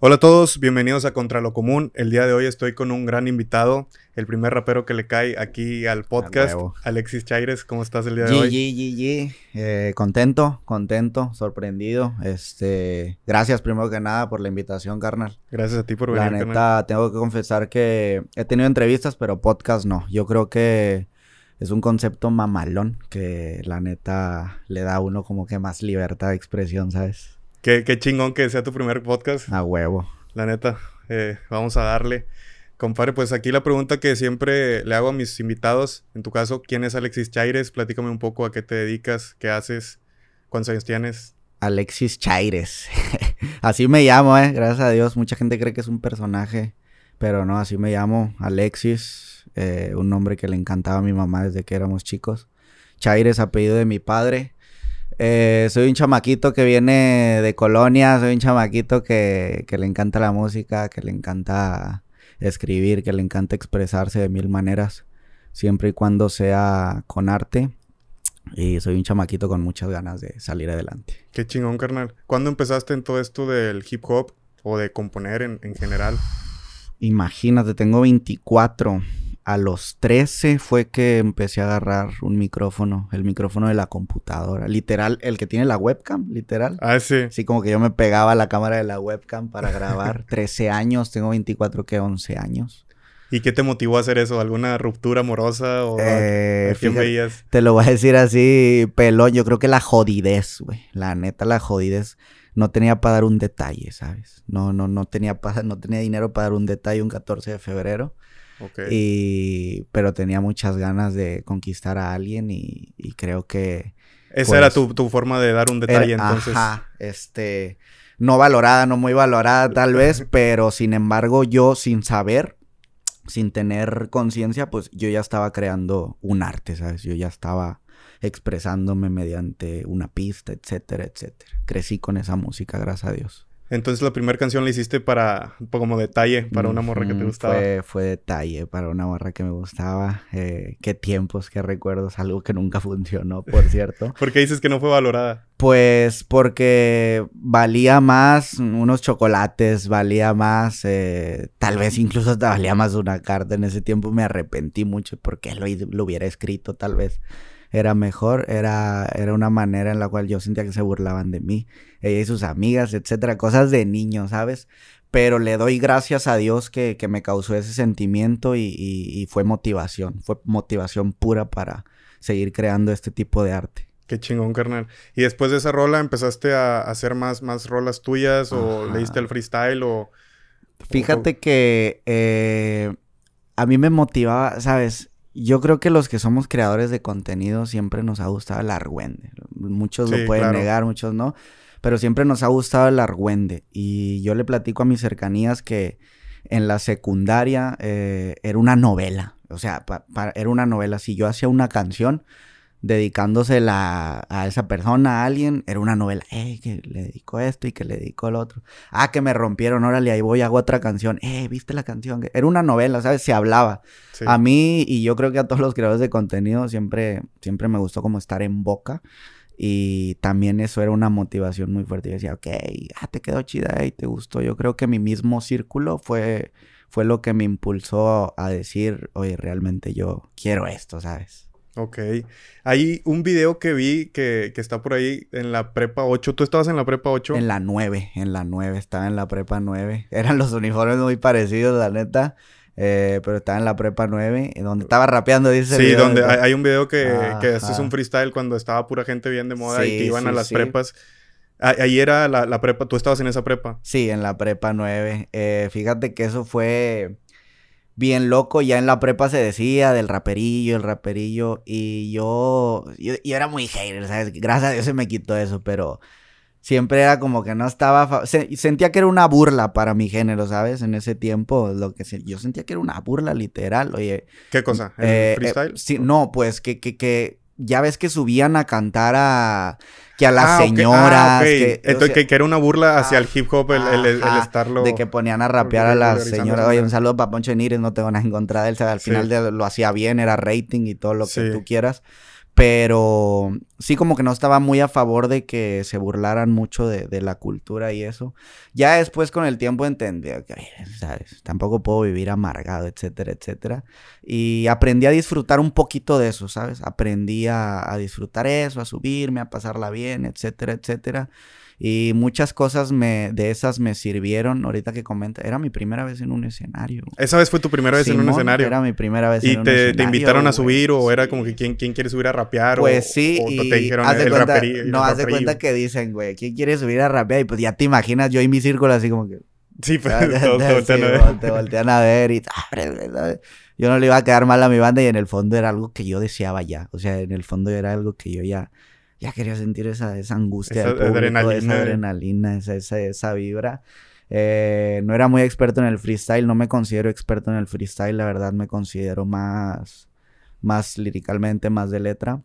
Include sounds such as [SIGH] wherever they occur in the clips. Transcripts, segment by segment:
Hola a todos, bienvenidos a Contra lo Común. El día de hoy estoy con un gran invitado, el primer rapero que le cae aquí al podcast. Alexis Chaires. ¿Cómo estás el día de G, hoy? G. Eh, contento, contento, sorprendido. Este, gracias primero que nada por la invitación, carnal. Gracias a ti por La venir. neta, carnal. tengo que confesar que he tenido entrevistas, pero podcast no. Yo creo que es un concepto mamalón que la neta le da a uno como que más libertad de expresión, ¿sabes? Qué, qué chingón que sea tu primer podcast, A huevo. la neta. Eh, vamos a darle. Compadre, pues aquí la pregunta que siempre le hago a mis invitados, en tu caso, ¿quién es Alexis Chaires? Platícame un poco a qué te dedicas, qué haces, cuántos años tienes. Alexis Chaires. [LAUGHS] así me llamo, eh. Gracias a Dios. Mucha gente cree que es un personaje. Pero no, así me llamo. Alexis. eh, un nombre que le encantaba a mi mamá desde que éramos chicos. Chaires, apellido de mi padre. Eh, soy un chamaquito que viene de colonia. Soy un chamaquito que, que le encanta la música, que le encanta escribir, que le encanta expresarse de mil maneras. Siempre y cuando sea con arte. Y soy un chamaquito con muchas ganas de salir adelante. Qué chingón, carnal. ¿Cuándo empezaste en todo esto del hip hop o de componer en, en general? Imagínate, tengo 24. A los 13 fue que empecé a agarrar un micrófono, el micrófono de la computadora. Literal, el que tiene la webcam, literal. Ah, sí. Así como que yo me pegaba a la cámara de la webcam para grabar. [LAUGHS] 13 años, tengo 24, que 11 años. ¿Y qué te motivó a hacer eso? ¿Alguna ruptura amorosa o Eh, a quién fíjate- veías? Te lo voy a decir así, pelón. Yo creo que la jodidez, güey. La neta, la jodidez. No tenía para dar un detalle, ¿sabes? No, no, no tenía, no tenía dinero para dar un detalle un 14 de febrero. Y, pero tenía muchas ganas de conquistar a alguien y, y creo que... Esa pues, era tu, tu forma de dar un detalle, era- entonces. Ajá, este... No valorada, no muy valorada tal vez, [LAUGHS] pero sin embargo yo sin saber, sin tener conciencia, pues yo ya estaba creando un arte, ¿sabes? Yo ya estaba expresándome mediante una pista, etcétera, etcétera. Crecí con esa música, gracias a Dios. Entonces la primera canción la hiciste para, como detalle, para una morra que te gustaba. Fue, fue detalle para una morra que me gustaba. Eh, qué tiempos, qué recuerdos. Algo que nunca [LAUGHS] funcionó, por cierto. [LAUGHS] ¿Por qué dices que no fue valorada? Pues porque valía más unos chocolates, valía más, eh, tal vez incluso hasta valía más una carta. En ese tiempo me arrepentí mucho porque lo, lo hubiera escrito, tal vez era mejor, era, era una manera en la cual yo sentía que se burlaban de mí, ella y sus amigas, etcétera, cosas de niño, ¿sabes? Pero le doy gracias a Dios que, que me causó ese sentimiento y, y- y fue motivación, fue motivación pura para seguir creando este tipo de arte. Qué chingón, carnal. Y después de esa rola empezaste a hacer más, más rolas tuyas o Ajá. le diste el freestyle o... Fíjate que eh, a mí me motivaba, ¿sabes? Yo creo que los que somos creadores de contenido siempre nos ha gustado el argüende. Muchos Sí, lo pueden claro. negar, muchos no. Pero siempre nos ha gustado el argüende. Y yo le platico a mis cercanías que en la secundaria eh, era una novela. O sea, pa- pa- era una novela. Si yo hacía una canción dedicándosela a esa persona, a alguien, era una novela. Eh, que le dedico esto y que le dedico el otro. Ah, que me rompieron, órale, ahí voy, hago otra canción. Eh, ¿viste la canción? Era una novela, ¿sabes? Se hablaba. Sí. A mí, y yo creo que a todos los creadores de contenido, siempre, siempre me gustó como estar en boca. Y también eso era una motivación muy fuerte. Yo decía, ok, ah, te quedó chida y te gustó. Yo creo que mi mismo círculo fue, fue lo que me impulsó a decir, oye, realmente yo quiero esto, ¿sabes? Ok. Hay un video que vi que, que está por ahí en la prepa 8. ¿Tú estabas en la prepa 8? En la 9, en la 9, estaba en la prepa 9. [LAUGHS] Eran los uniformes muy parecidos, la neta. eh, pero estaba en la prepa 9, eh, donde estaba rapeando, dice. Sí, video, donde hay, hay un video que, que haces un freestyle cuando estaba pura gente bien de moda y que iban a las sí. prepas. Ah, Ahí era la, la prepa, tú estabas en esa prepa. Sí, en la prepa 9. Eh, fíjate que eso fue bien loco. Ya en la prepa se decía del raperillo, el raperillo. Y yo, yo, yo era muy hater, ¿sabes? Gracias a Dios se me quitó eso, pero siempre era como que no estaba... se- sentía que era una burla para mi género, ¿sabes? En ese tiempo, lo que se- yo sentía que era una burla literal. Oye, ¿Qué cosa? ¿El eh, eh, freestyle? sí, no, pues que, que, que ya ves que subían a cantar a... Que a las Ah, ok. señoras... Ah, que, o Entonces, sea, que, era una burla hacia Ah, el hip hop, el, el- estarlo... De que ponían a rapear a las señoras. Oye, un saludo para Poncho Nires, no tengo nada en contra de él. o sea, al Sí. final de- lo hacía bien, era rating y todo lo que Sí. tú quieras. Pero sí como que no estaba muy a favor de que se burlaran mucho de, la cultura y eso. Ya después con el tiempo entendí que, ¿sabes? Tampoco puedo vivir amargado, etcétera, etcétera. Y aprendí a disfrutar un poquito de eso, ¿sabes? Aprendí a, a disfrutar eso, a subirme, a pasarla bien, etcétera, etcétera. Y muchas cosas me, de esas me sirvieron. Ahorita que comenta, era mi primera vez en un escenario. ¿Esa vez fue tu primera vez en un escenario? Era mi primera vez en un escenario. ¿Y te invitaron a subir o era como que ¿quién, quién quiere subir a rapear? Pues sí, o, y te dijeron el cuenta, No, haz de cuenta que dicen, güey, ¿quién quiere subir a rapear? Y pues ya te imaginas yo y mi círculo así como que... Sí, pues [LAUGHS] [LAUGHS] todos te voltean a ver. Te voltean a ver y... Yo no le iba a quedar mal a mi banda y en el fondo era algo que yo deseaba ya. O sea, en el fondo era algo que yo ya ya quería sentir esa, esa angustia esa adrenalina. esa adrenalina, esa, esa, vibra. Eh, no era muy experto en el freestyle, no me considero experto en el freestyle, la verdad me considero más, más liricalmente, más de letra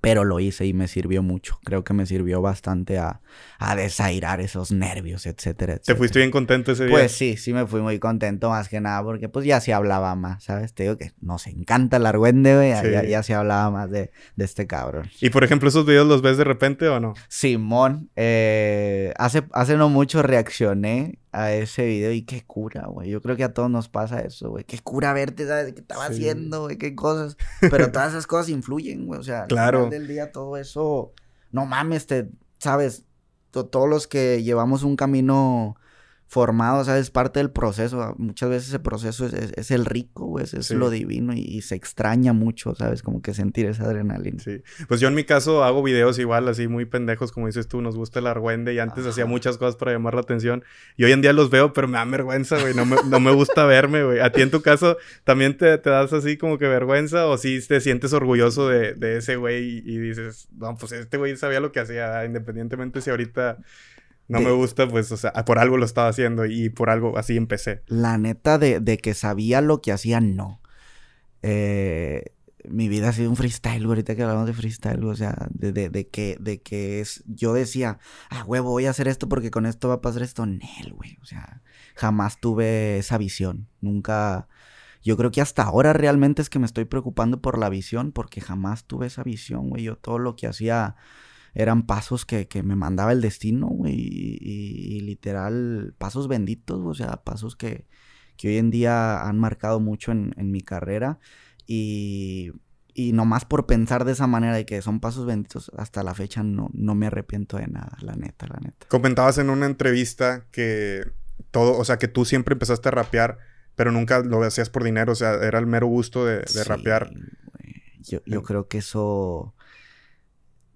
pero lo hice y me sirvió mucho. Creo que me sirvió bastante a, a desairar esos nervios, etcétera, etcétera. ¿Te fuiste bien contento ese día? Pues sí, sí me fui muy contento más que nada porque pues ya se hablaba más, ¿sabes? Te digo que nos encanta el argüende, güey, ya, ya, se hablaba más de, de, este cabrón. ¿Y por ejemplo esos videos los ves de repente o no? Simón, eh, hace, hace no mucho reaccioné a ese video y qué cura, güey. Yo creo que a todos nos pasa eso, güey. Qué cura verte, ¿sabes? ¿Qué estaba haciendo, güey? ¿Qué cosas? Pero todas esas cosas influyen, güey. O sea, claro. al final del día todo eso, no mames, te, ¿sabes? Todos los que llevamos un camino formado, ¿sabes? Es parte del proceso. Muchas veces ese proceso es, el rico, güey, es, lo divino y, se extraña mucho, ¿sabes? Como que sentir esa adrenalina. Sí. Pues yo en mi caso hago videos igual, así muy pendejos, como dices tú, nos gusta el argüende y antes hacía muchas cosas para llamar la atención y hoy en día los veo, pero me da vergüenza, güey, no me, no me gusta verme, güey. ¿A ti en tu caso también te, te, das así como que vergüenza o si te sientes orgulloso de, de ese güey y, y dices, no, pues este güey sabía lo que hacía, independientemente si ahorita no me gusta, pues, o sea, por algo lo estaba haciendo y por algo así empecé. La neta de, de que sabía lo que hacía, no. Eh, mi vida ha sido un freestyle, ahorita que hablamos de freestyle, o sea, de, de, de, que, de que es, yo decía, ah, huevo, voy a hacer esto porque con esto va a pasar esto, Nel, güey, o sea, jamás tuve esa visión, nunca, yo creo que hasta ahora realmente es que me estoy preocupando por la visión porque jamás tuve esa visión, güey, yo todo lo que hacía eran pasos que, me mandaba el destino, güey, y, literal, pasos benditos, o sea, pasos que, hoy en día han marcado mucho en, mi carrera y, y nomás por pensar de esa manera de que son pasos benditos, hasta la fecha no, no me arrepiento de nada, la neta, la neta. Comentabas en una entrevista que todo, o sea, que tú siempre empezaste a rapear, pero nunca lo hacías por dinero, o sea, era el mero gusto de, rapear. Yo, yo creo que eso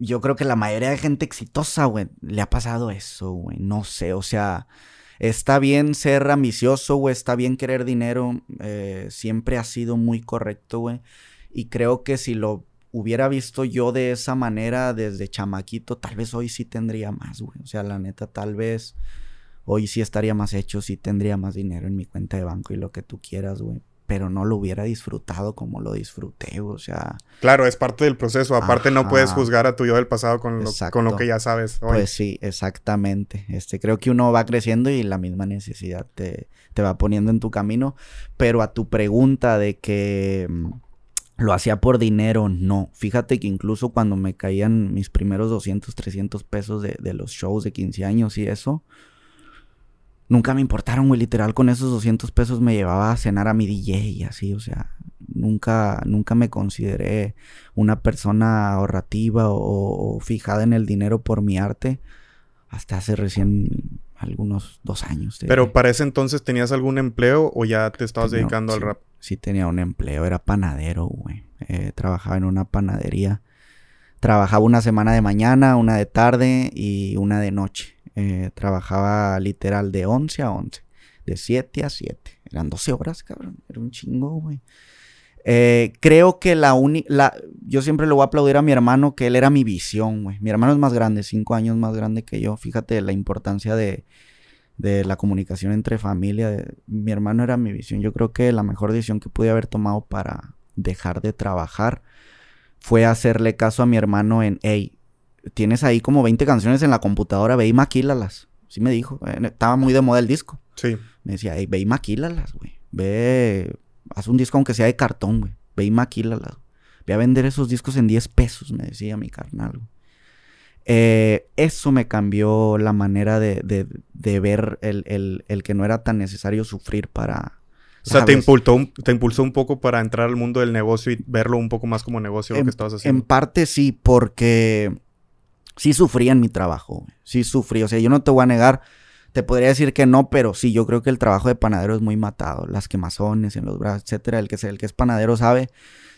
yo creo que la mayoría de gente exitosa, güey, le ha pasado eso, güey. No sé, o sea, está bien ser ambicioso, güey, está bien querer dinero. Eh, siempre ha sido muy correcto, güey. Y creo que si lo hubiera visto yo de esa manera desde chamaquito, tal vez hoy sí tendría más, güey. O sea, la neta, tal vez hoy sí estaría más hecho, sí tendría más dinero en mi cuenta de banco y lo que tú quieras, güey pero no lo hubiera disfrutado como lo disfruté, o sea... Claro, es parte del proceso, aparte no puedes juzgar a tu yo del pasado con lo, con lo que ya sabes hoy. Pues sí, exactamente. Este, creo que uno va creciendo y la misma necesidad te, te va poniendo en tu camino, pero a tu pregunta de que mm, lo hacía por dinero, no. Fíjate que incluso cuando me caían mis primeros 200, 300 pesos de, de los shows de 15 años y eso nunca me importaron, güey. Literal, con esos 200 pesos me llevaba a cenar a mi DJ y así, o sea, nunca, nunca me consideré una persona ahorrativa o, fijada en el dinero por mi arte hasta hace recién algunos dos años. Pero para ese entonces tenías algún empleo o ya te estabas dedicando al rap? Sí, tenía un empleo, era panadero, güey. Eh, trabajaba en una panadería. Trabajaba una semana de mañana, una de tarde y una de noche. Eh, trabajaba literal de 11 a 11, de 7 a 7. Eran 12 horas, cabrón. Era un chingo, güey. Eh, creo que la única. Yo siempre le voy a aplaudir a mi hermano que él era mi visión, güey. Mi hermano es más grande, 5 años más grande que yo. Fíjate la importancia de, de la comunicación entre familia. Mi hermano era mi visión. Yo creo que la mejor decisión que pude haber tomado para dejar de trabajar fue hacerle caso a mi hermano en, hey, tienes ahí como 20 canciones en la computadora, ve y maquílalas. Sí me dijo. Eh, estaba muy de moda el disco. Sí. Me decía, ve y maquílalas, güey. Ve, haz un disco aunque sea de cartón, güey. Ve y maquílalas. Ve a vender esos discos en 10 pesos, me decía mi carnal. Eh, eso me cambió la manera de, ver el, que no era tan necesario sufrir para... O sea, te impulsó, te impulsó un poco para entrar al mundo del negocio y verlo un poco más como negocio lo que estabas haciendo. En parte sí, porque sí sufrí en mi trabajo. Sí sufrí. O sea, yo no te voy a negar te podría decir que no, pero sí, yo creo que el trabajo de panadero es muy matado. Las quemazones en los brazos, etcétera. El que, el que es panadero sabe.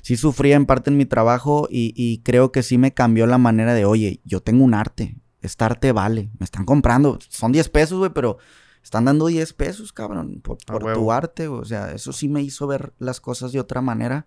Sí sufría en parte en mi trabajo y, creo que sí me cambió la manera de, oye, yo tengo un arte. Este arte vale. Me están comprando. Son 10 pesos, güey, pero están dando 10 pesos, cabrón, por, por tu arte. O sea, eso sí me hizo ver las cosas de otra manera.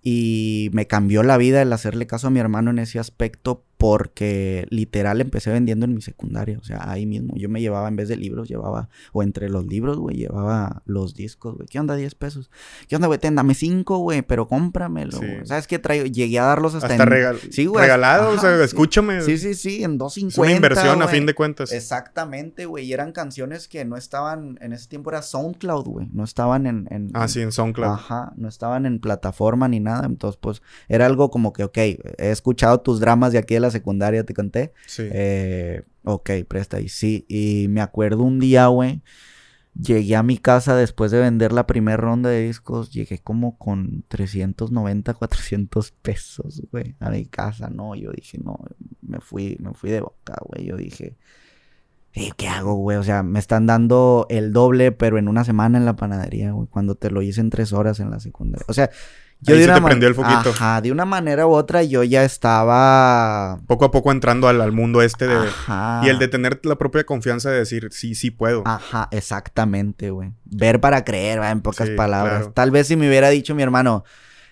Y me cambió la vida el hacerle caso a mi hermano en ese aspecto porque literal empecé vendiendo en mi secundaria, o sea, ahí mismo. Yo me llevaba, en vez de libros, llevaba, o entre los libros, güey, llevaba los discos, güey. ¿Qué onda, 10 pesos? ¿Qué onda, güey? Ten, dame 5, güey, pero cómpramelo. ¿Sabes qué traigo? Llegué a darlos hasta, hasta en... sí, güey, regalado, o sea, escúchame. Sí, sí, sí, en 2.50. Es una inversión a fin de cuentas. Exactamente, güey. Y eran canciones que no estaban, en ese tiempo era SoundCloud, güey. No estaban en, en, Ah, sí, en SoundCloud. Ajá, no estaban en plataforma ni nada. Entonces, pues, era algo como que, ok, he escuchado tus dramas de aquí de la secundaria, te conté. Sí. Eh, ok, presta y sí. Y me acuerdo un día, güey. Llegué a mi casa después de vender la primera ronda de discos. Llegué como con 390, 400 pesos, güey, a mi casa. No, yo dije, no, me fui, me fui de boca, güey. Yo dije, ¿qué hago, güey? O sea, me están dando el doble, pero en una semana en la panadería, güey. Cuando te lo hice en tres horas en la secundaria. O sea, yo de una te prendió el foquito. Ajá, de una manera u otra yo ya estaba... Poco a poco entrando al, mundo este de... Ajá. Y el de tener la propia confianza de decir, sí, sí puedo. Ajá, exactamente, güey. Ver para creer, ¿va? en pocas palabras. Tal vez si me hubiera dicho mi hermano,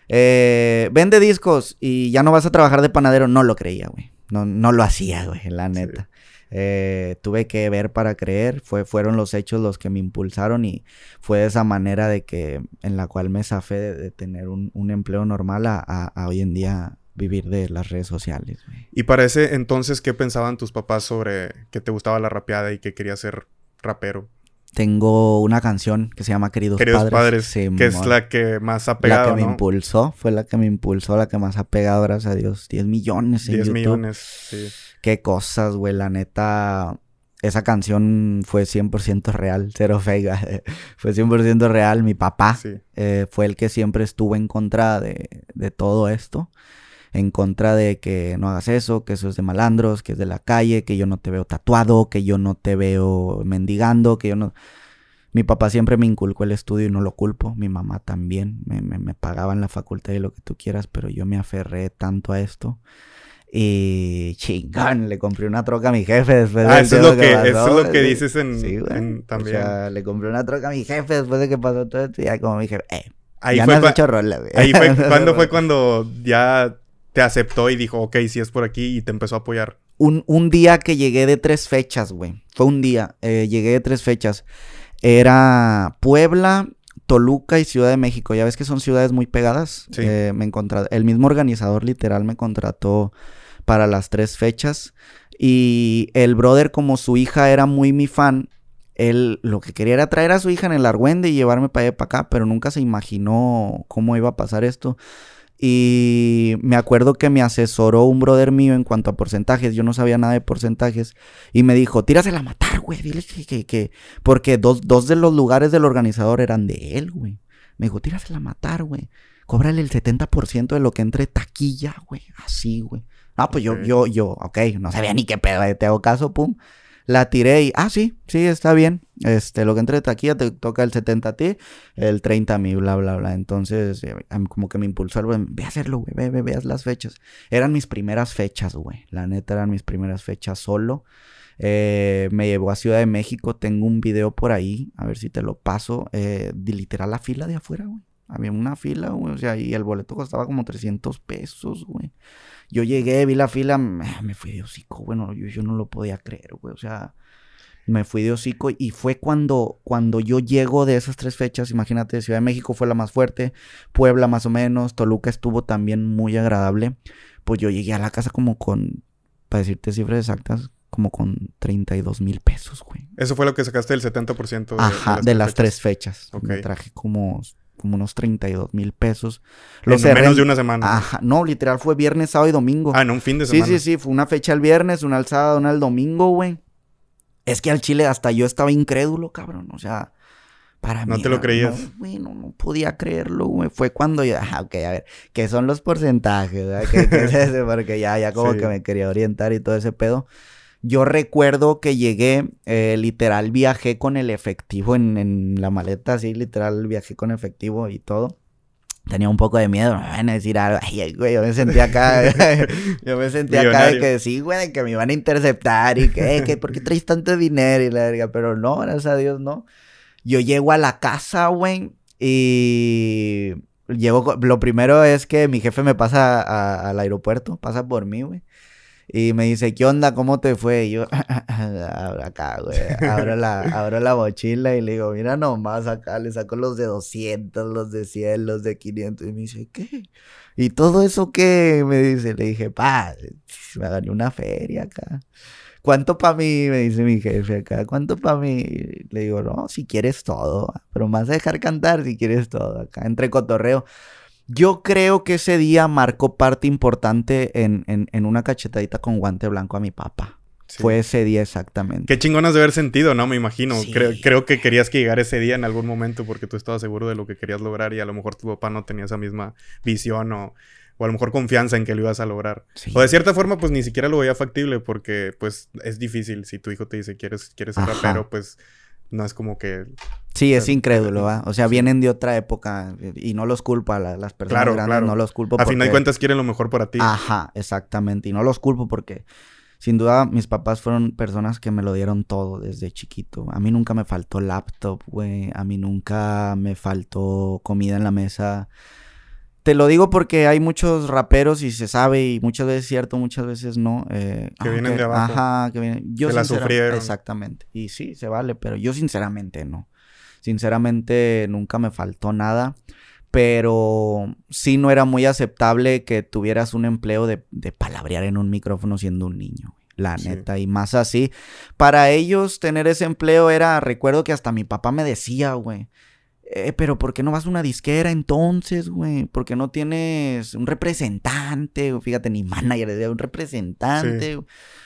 eh, vende discos y ya no vas a trabajar de panadero, no lo creía, güey. No, no lo hacía, güey, la neta. Eh, tuve que ver para creer, fue, fueron los hechos los que me impulsaron y fue de esa manera de que, en la cual me zafé de, tener un, empleo normal a, hoy en día vivir de las redes sociales. Y para ese entonces, ¿qué pensaban tus papás sobre que te gustaba la rapeada y que querías ser rapero? Tengo una canción que se llama Queridos, Queridos Padres, que es la que más ha pegado, La que me impulsó, fue la que me impulsó, la que más ha pegado, gracias a Dios. 10 millones en 10 millones, sí. Qué cosas, güey, la neta. Esa canción fue 100% real, [LAUGHS] cero fake. fue 100% real. Mi papá eh, fue el que siempre estuvo en contra de, de todo esto en contra de que no hagas eso, que eso es de malandros, que es de la calle, que yo no te veo tatuado, que yo no te veo mendigando, que yo no... Mi papá siempre me inculcó el estudio y no lo culpo. Mi mamá también. Me, me, me pagaban la facultad y lo que tú quieras, pero yo me aferré tanto a esto. Y chingón, le compré una troca a mi jefe después ah, eso, es lo que, eso es lo que dices en, también. O sea, le compré una troca a mi jefe después de que pasó todo esto. Y ya como mi jefe, eh, ahí ya fue no has hecho rola, Ahí fue, [LAUGHS] ¿cuándo fue cuando ya te aceptó y dijo, ok, si es por aquí y te empezó a apoyar? Un, un día que llegué de tres fechas, güey. Fue un día, eh, llegué de tres fechas. Era Puebla, Toluca y Ciudad de México. Ya ves que son ciudades muy pegadas. Sí. Eh, me el mismo organizador literal me contrató para las tres fechas. Y el brother, como su hija era muy mi fan, él lo que quería era traer a su hija en el Argüende y llevarme para allá para acá, pero nunca se imaginó cómo iba a pasar esto. Y me acuerdo que me asesoró un brother mío en cuanto a porcentajes. Yo no sabía nada de porcentajes. Y me dijo, tírasela a matar, güey. Dile que, que, que... Porque dos, dos de los lugares del organizador eran de él, güey. Me dijo, tírasela a matar, güey. Cóbrale el 70% de lo que entre taquilla, güey. Así, güey. Ah, pues yo, yo, yo, ok, no sabía ni qué pedo, te hago caso, pum. La tiré y, ah, sí, sí, está bien. Este, lo que entre de aquí te toca el 70 a ti, el 30 a mí, bla, bla, bla. Entonces, eh, como que me impulsó algo, ve a hacerlo, güey, ve, ve, veas las fechas. Eran mis primeras fechas, güey. La neta eran mis primeras fechas solo. Eh, me llevó a Ciudad de México, tengo un video por ahí, a ver si te lo paso. Eh, literal la fila de afuera, güey. Había una fila, güey, o sea, y el boleto costaba como 300 pesos, güey. Yo llegué, vi la fila, me, fui de hocico, bueno, yo, yo no lo podía creer, güey, o sea, me fui de hocico y fue cuando, cuando yo llego de esas tres fechas, imagínate, Ciudad de México fue la más fuerte, Puebla más o menos, Toluca estuvo también muy agradable, pues yo llegué a la casa como con, para decirte cifras exactas, como con 32 mil pesos, güey. Eso fue lo que sacaste del 70% de, Ajá, de las, tres fechas. Me traje como como unos 32 mil pesos. Lo en menos de una semana. Ajá, no, literal fue viernes, sábado y domingo. Ah, en un fin de semana. Sí, sí, sí, fue una fecha el viernes, una el sábado, una el domingo, güey. Es que al chile hasta yo estaba incrédulo, cabrón. O sea, para mí. No te lo creías. No, güey, no, podía creerlo, güey. Fue cuando yo, ah, ok, a ver, ¿qué son los porcentajes? ¿Qué, es [LAUGHS] ese? Porque ya, ya como que me quería orientar y todo ese pedo. Yo recuerdo que llegué, eh, literal, viajé con el efectivo en, en la maleta, sí, literal, viajé con efectivo y todo tenía un poco de miedo, me van a decir algo. Ay, güey, yo me sentía acá, [LAUGHS] [LAUGHS] yo me sentía acá de que sí, güey, de que me iban a interceptar y que, que ¿por qué traes tanto dinero? Y la verga, pero no, gracias a Dios, no. Yo llego a la casa, güey, y llego, lo primero es que mi jefe me pasa al aeropuerto, pasa por mí, güey. Y me dice, ¿qué onda? ¿Cómo te fue? Y yo, [LAUGHS] acá, güey. Abro la, abro la mochila y le digo, mira nomás acá, le saco los de 200, los de 100, los de 500. Y me dice, ¿qué? ¿Y todo eso qué? Me dice, le dije, pa, me gané una feria acá. ¿Cuánto para mí? Me dice mi jefe acá. ¿Cuánto para mí? Le digo, no, si quieres todo. Pero más a dejar cantar si quieres todo acá. Entre cotorreo. Yo creo que ese día marcó parte importante en, en, una cachetadita con guante blanco a mi papá. Fue ese día exactamente. Qué chingonas de haber sentido, ¿no? Me imagino. Creo, creo, que querías que llegara ese día en algún momento porque tú estabas seguro de lo que querías lograr y a lo mejor tu papá no tenía esa misma visión o, o a lo mejor confianza en que lo ibas a lograr. O de cierta forma, pues ni siquiera lo veía factible porque pues es difícil. Si tu hijo te dice quieres, quieres ser rapero, pues no es como que... Sí, es incrédulo, ¿va? O sea, vienen de otra época y no los culpo a las personas grandes, claro. no los culpo A fin de cuentas quieren lo mejor para ti. Ajá, exactamente. Y no los culpo porque sin duda mis papás fueron personas que me lo dieron todo desde chiquito. A mí nunca me faltó laptop, güey. A mí nunca me faltó comida en la mesa. Te lo digo porque hay muchos raperos y se sabe y muchas veces es cierto, muchas veces no. Eh, que vienen de abajo. Ajá, que vienen. Yo que la sufrieron. Exactamente. Y sí, se vale, pero yo sinceramente no. Sinceramente nunca me faltó nada. Pero sí no era muy aceptable que tuvieras un empleo de, de palabrear en un micrófono siendo un niño. La neta, y más así. Para ellos tener ese empleo era, recuerdo que hasta mi papá me decía, güey eh, pero ¿por qué no vas a una disquera entonces, güey? ¿Por qué no tienes un representante? Fíjate, ni [LAUGHS] manager, un representante.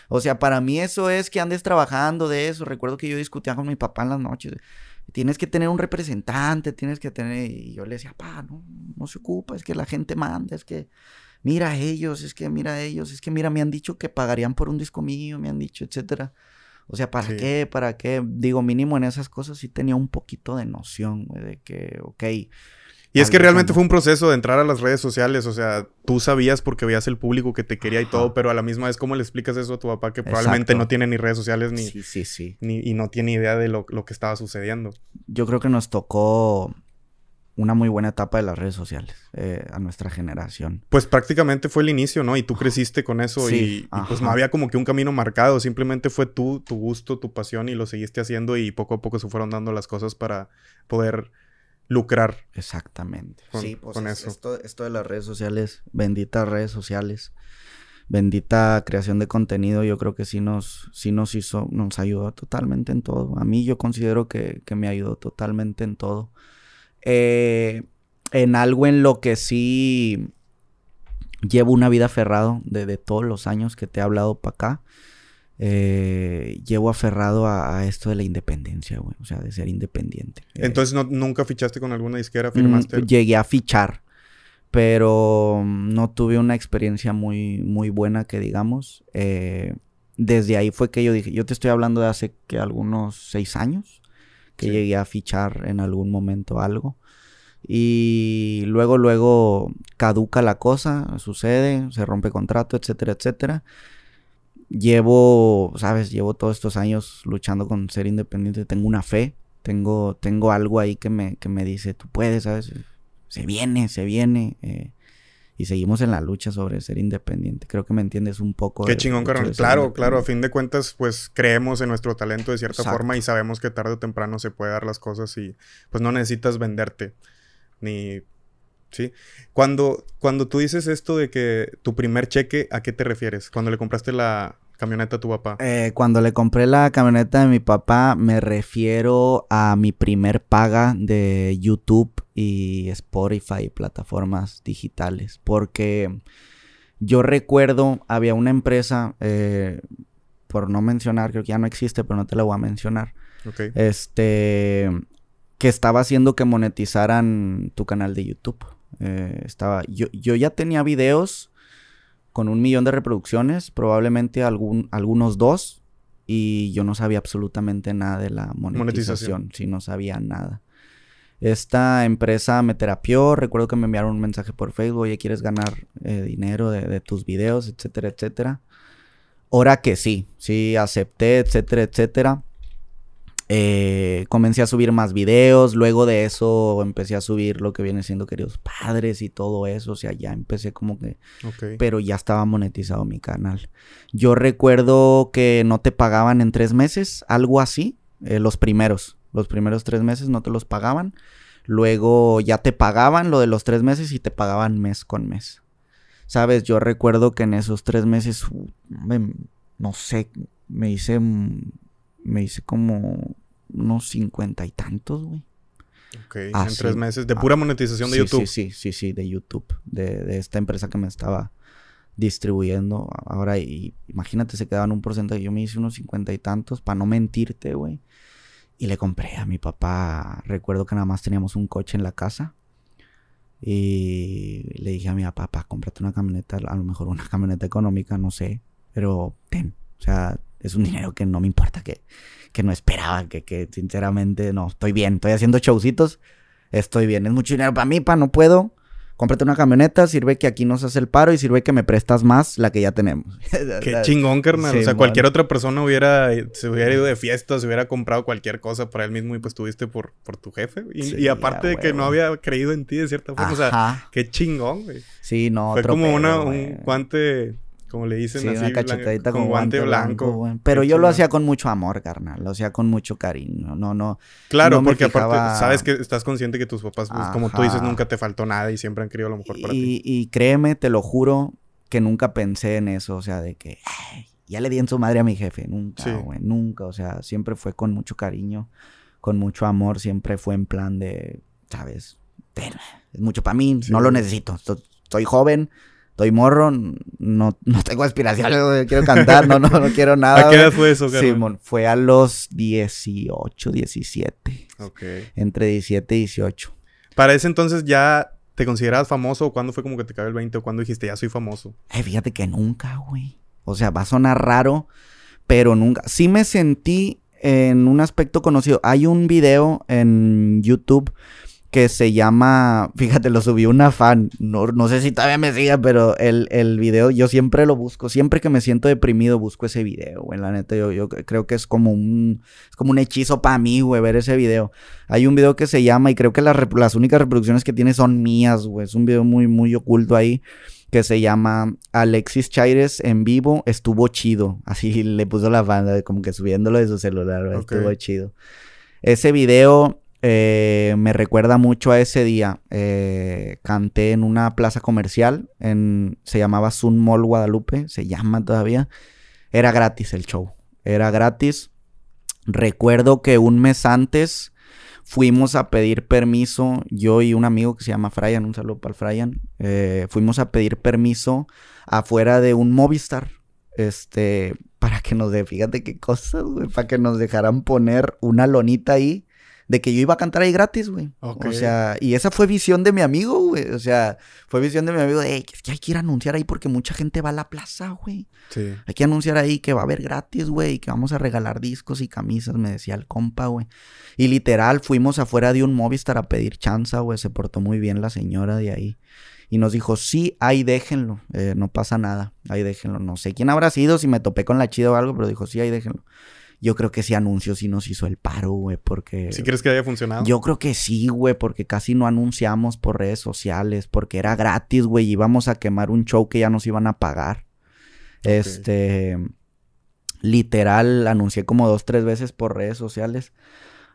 O sea, para mí eso es que andes trabajando de eso. Recuerdo que yo discutía con mi papá en las noches. Tienes que tener un representante, tienes que tener... Y yo le decía, papá, no, no se ocupa, es que la gente manda, es que mira a ellos, es que mira a ellos, es que mira, me han dicho que pagarían por un disco mío, me han dicho, etcétera. O sea, ¿para qué? ¿Para qué? Digo, mínimo en esas cosas sí tenía un poquito de noción, güey, de que, ok. Y es que realmente fue un proceso de entrar a las redes sociales, o sea, tú sabías porque veías el público que te quería y todo, pero a la misma vez, ¿cómo le explicas eso a tu papá que probablemente no tiene ni redes sociales ni, sí, sí, sí. ni y no tiene idea de lo, lo que estaba sucediendo? Yo creo que nos tocó una muy buena etapa de las redes sociales eh, a nuestra generación. Pues prácticamente fue el inicio, ¿no? Y tú creciste con eso y, pues no había como que un camino marcado, simplemente fue tú, tu gusto, tu pasión y lo seguiste haciendo y poco a poco se fueron dando las cosas para poder lucrar. Exactamente. sí, pues con eso. Esto, esto de las redes sociales, benditas redes sociales, bendita creación de contenido, yo creo que sí nos, sí nos hizo, nos ayudó totalmente en todo. A mí yo considero que, que me ayudó totalmente en todo. Eh, en algo en lo que sí llevo una vida aferrado de, todos los años que te he hablado para acá. Eh, llevo aferrado a, esto de la independencia, güey. O sea, de ser independiente. Entonces, no, ¿nunca fichaste con alguna disquera? ¿Firmaste? Mm, llegué a fichar, pero no tuve una experiencia muy, muy buena, que digamos. Eh, desde ahí fue que yo dije, yo te estoy hablando de hace que algunos seis años que llegué a fichar en algún momento algo. Y luego, luego caduca la cosa, sucede, se rompe contrato, etcétera, etcétera. Llevo, sabes, llevo todos estos años luchando con ser independiente. Tengo una fe, tengo, tengo algo ahí que me, que me dice, tú puedes, ¿sabes? Se viene, se viene. Eh, y seguimos en la lucha sobre ser independiente. Creo que me entiendes un poco. Qué chingón, carnal. Claro, claro. A fin de cuentas, pues creemos en nuestro talento de cierta forma y sabemos que tarde o temprano se puede dar las cosas y pues no necesitas venderte. Ni. ¿Sí? Cuando, cuando tú dices esto de que tu primer cheque, ¿a qué te refieres? Cuando le compraste la, camioneta a tu papá? Eh, cuando le compré la camioneta de mi papá, me refiero a mi primer paga de YouTube y Spotify, plataformas digitales. Porque yo recuerdo, había una empresa, eh, por no mencionar, creo que ya no existe, pero no te la voy a mencionar. Este, que estaba haciendo que monetizaran tu canal de YouTube. Eh, estaba, yo, yo ya tenía videos con un millón de reproducciones, probablemente algún, algunos dos, y yo no sabía absolutamente nada de la monetización, si no sabía nada. Esta empresa me terapió, recuerdo que me enviaron un mensaje por Facebook, oye, ¿quieres ganar eh, dinero de, de, tus videos, etcétera, etcétera? Ahora que sí, sí, acepté, etcétera, etcétera. Eh, comencé a subir más videos, luego de eso empecé a subir lo que viene siendo queridos padres y todo eso, o sea, ya empecé como que... Pero ya estaba monetizado mi canal. Yo recuerdo que no te pagaban en tres meses, algo así, eh, los primeros, los primeros tres meses no te los pagaban, luego ya te pagaban lo de los tres meses y te pagaban mes con mes. Sabes, yo recuerdo que en esos tres meses, no sé, me hice me hice como unos cincuenta y tantos, güey. Ok, en tres meses. ¿De pura monetización de YouTube? Sí, sí, sí, sí, de YouTube. De, esta empresa que me estaba distribuyendo. Ahora, y, imagínate, se quedaban un porcentaje. Yo me hice unos cincuenta y tantos, para no mentirte, güey. Y le compré a mi papá. Recuerdo que nada más teníamos un coche en la casa. Y le dije a mi papá, cómprate una camioneta, a lo mejor una camioneta económica, no sé. Pero ten. O sea, es un dinero que no me importa, que, que no esperaba, que, que sinceramente no, estoy bien, estoy haciendo showcitos, estoy bien, es mucho dinero para mí, pa, no puedo. Cómprate una camioneta, sirve que aquí nos hace el paro y sirve que me prestas más la que ya tenemos. [LAUGHS] Qué chingón, carnal. o sea, cualquier otra persona hubiera, se hubiera ido de fiesta, se hubiera comprado cualquier cosa para él mismo y pues tuviste por, por tu jefe. Y, aparte de que no había creído en ti de cierta forma. O sea, qué chingón, güey. Sí, no. Fue como una, un guante como le dicen así, una cachetadita con, guante, blanco. Pero yo lo hacía con mucho amor, carnal. Lo hacía con mucho cariño. No, no. Claro, porque aparte sabes que estás consciente que tus papás, pues, como tú dices, nunca te faltó nada y siempre han querido lo mejor para ti. Y créeme, te lo juro, que nunca pensé en eso. O sea, de que ya le di en su madre a mi jefe. Nunca, güey. Nunca. O sea, siempre fue con mucho cariño, con mucho amor. Siempre fue en plan de, ¿sabes? Es mucho para mí. No lo necesito. Estoy joven estoy morro, no, [LAUGHS] no tengo aspiración, quiero cantar, no, no, no quiero [LAUGHS] nada. ¿A qué edad fue eso, Simón, fue a los 18, 17. Ok. Entre 17 y 18. Para ese entonces ya te considerabas famoso o cuándo fue como que te cayó el 20 o cuándo dijiste ya soy famoso? Eh, fíjate que nunca, güey. O sea, va a sonar raro, pero nunca. Sí me sentí en un aspecto conocido. Hay un video en YouTube que se llama, fíjate, lo subió una fan, no, no sé si todavía me siga, pero el, el, video yo siempre lo busco, siempre que me siento deprimido busco ese video, güey, la neta, yo, yo creo que es como un, es como un hechizo para mí, güey, ver ese video. Hay un video que se llama, y creo que las, las únicas reproducciones que tiene son mías, güey, es un video muy, muy oculto ahí, que se llama Alexis Chaires en vivo, estuvo chido, [LAUGHS] así le puso la banda, como que subiéndolo de su celular, estuvo chido. Ese video eh, me recuerda mucho a ese día. Eh, canté en una plaza comercial, en, se llamaba Sun Mall Guadalupe, se llama todavía. Era gratis el show, era gratis. Recuerdo que un mes antes fuimos a pedir permiso, yo y un amigo que se llama Fryan, un saludo para el Fryan, eh, fuimos a pedir permiso afuera de un Movistar, este, para que nos fíjate qué cosas, para que nos dejaran poner una lonita ahí de que yo iba a cantar ahí gratis, güey. O sea, y esa fue visión de mi amigo, güey. O sea, fue visión de mi amigo de, que hay que ir a anunciar ahí porque mucha gente va a la plaza, güey. Sí. Hay que anunciar ahí que va a haber gratis, güey, y que vamos a regalar discos y camisas, me decía el compa, güey. Y literal, fuimos afuera de un Movistar a pedir chanza, güey. Se portó muy bien la señora de ahí. Y nos dijo, sí, ahí déjenlo, eh, no pasa nada, ahí déjenlo. No sé quién habrá sido, si me topé con la chida o algo, pero dijo, sí, ahí déjenlo. Yo creo que ese anuncio sí nos hizo el paro, güey, porque... ¿Sí crees que haya funcionado? Yo creo que sí, güey, porque casi no anunciamos por redes sociales, porque era gratis, güey, íbamos a quemar un show que ya nos iban a pagar. Este... Literal, anuncié como dos, tres veces por redes sociales.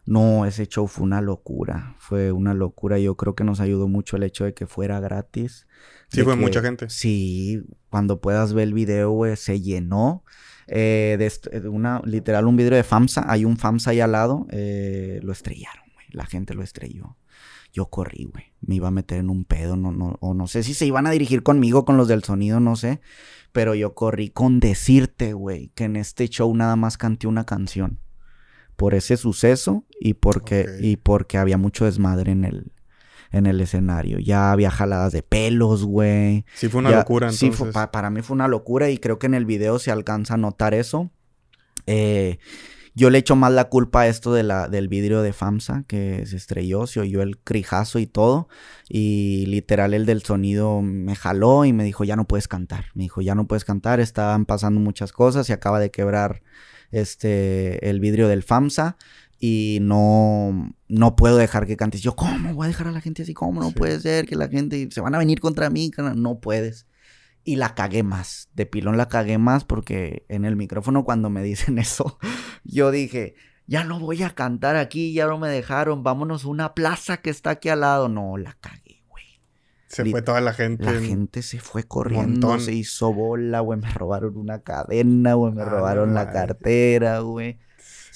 No, ese show fue una locura. Fue una locura. Yo creo que nos ayudó mucho el hecho de que fuera gratis. Sí, fue mucha gente. Sí, cuando puedas ver el video, güey, se llenó. Eh, de de una, literal, un vidrio de FAMSA. Hay un FAMSA ahí al lado. eh, lo estrellaron, güey. La gente lo estrelló. Yo corrí, güey. Me iba a meter en un pedo, no, no, o no sé si se iban a dirigir conmigo, con los del sonido, no sé. Pero yo corrí con decirte, güey, que en este show nada más canté una canción. Por ese suceso y porque, y porque había mucho desmadre en el, en el escenario. Ya había jaladas de pelos, güey. Sí fue una Ya- locura, Sí, entonces. fue- pa- para mí fue una locura y creo que en el video se alcanza a notar eso. Eh, yo le echo más la culpa a esto de la, del vidrio de FAMSA que se estrelló, se oyó el crijazo y todo. Y literal el del sonido me jaló y me dijo, ya no puedes cantar. Me dijo, ya no puedes cantar, estaban pasando muchas cosas y acaba de quebrar este, el vidrio del FAMSA. Y no, no puedo dejar que cantes. Yo, ¿cómo voy a dejar a la gente así? ¿Cómo no Sí. puede ser que la gente se van a venir contra mí? No puedes. Y la cagué más. De pilón la cagué más porque en el micrófono cuando me dicen [LAUGHS] eso, yo dije, ya no voy a cantar aquí, ya no me dejaron, vámonos a una plaza que está aquí al lado. No, la cagué, güey. Se lit- fue toda la gente. La en- gente se fue corriendo, montón. se hizo bola, güey. Me robaron una cadena, güey. Me Ah, robaron la cartera, güey.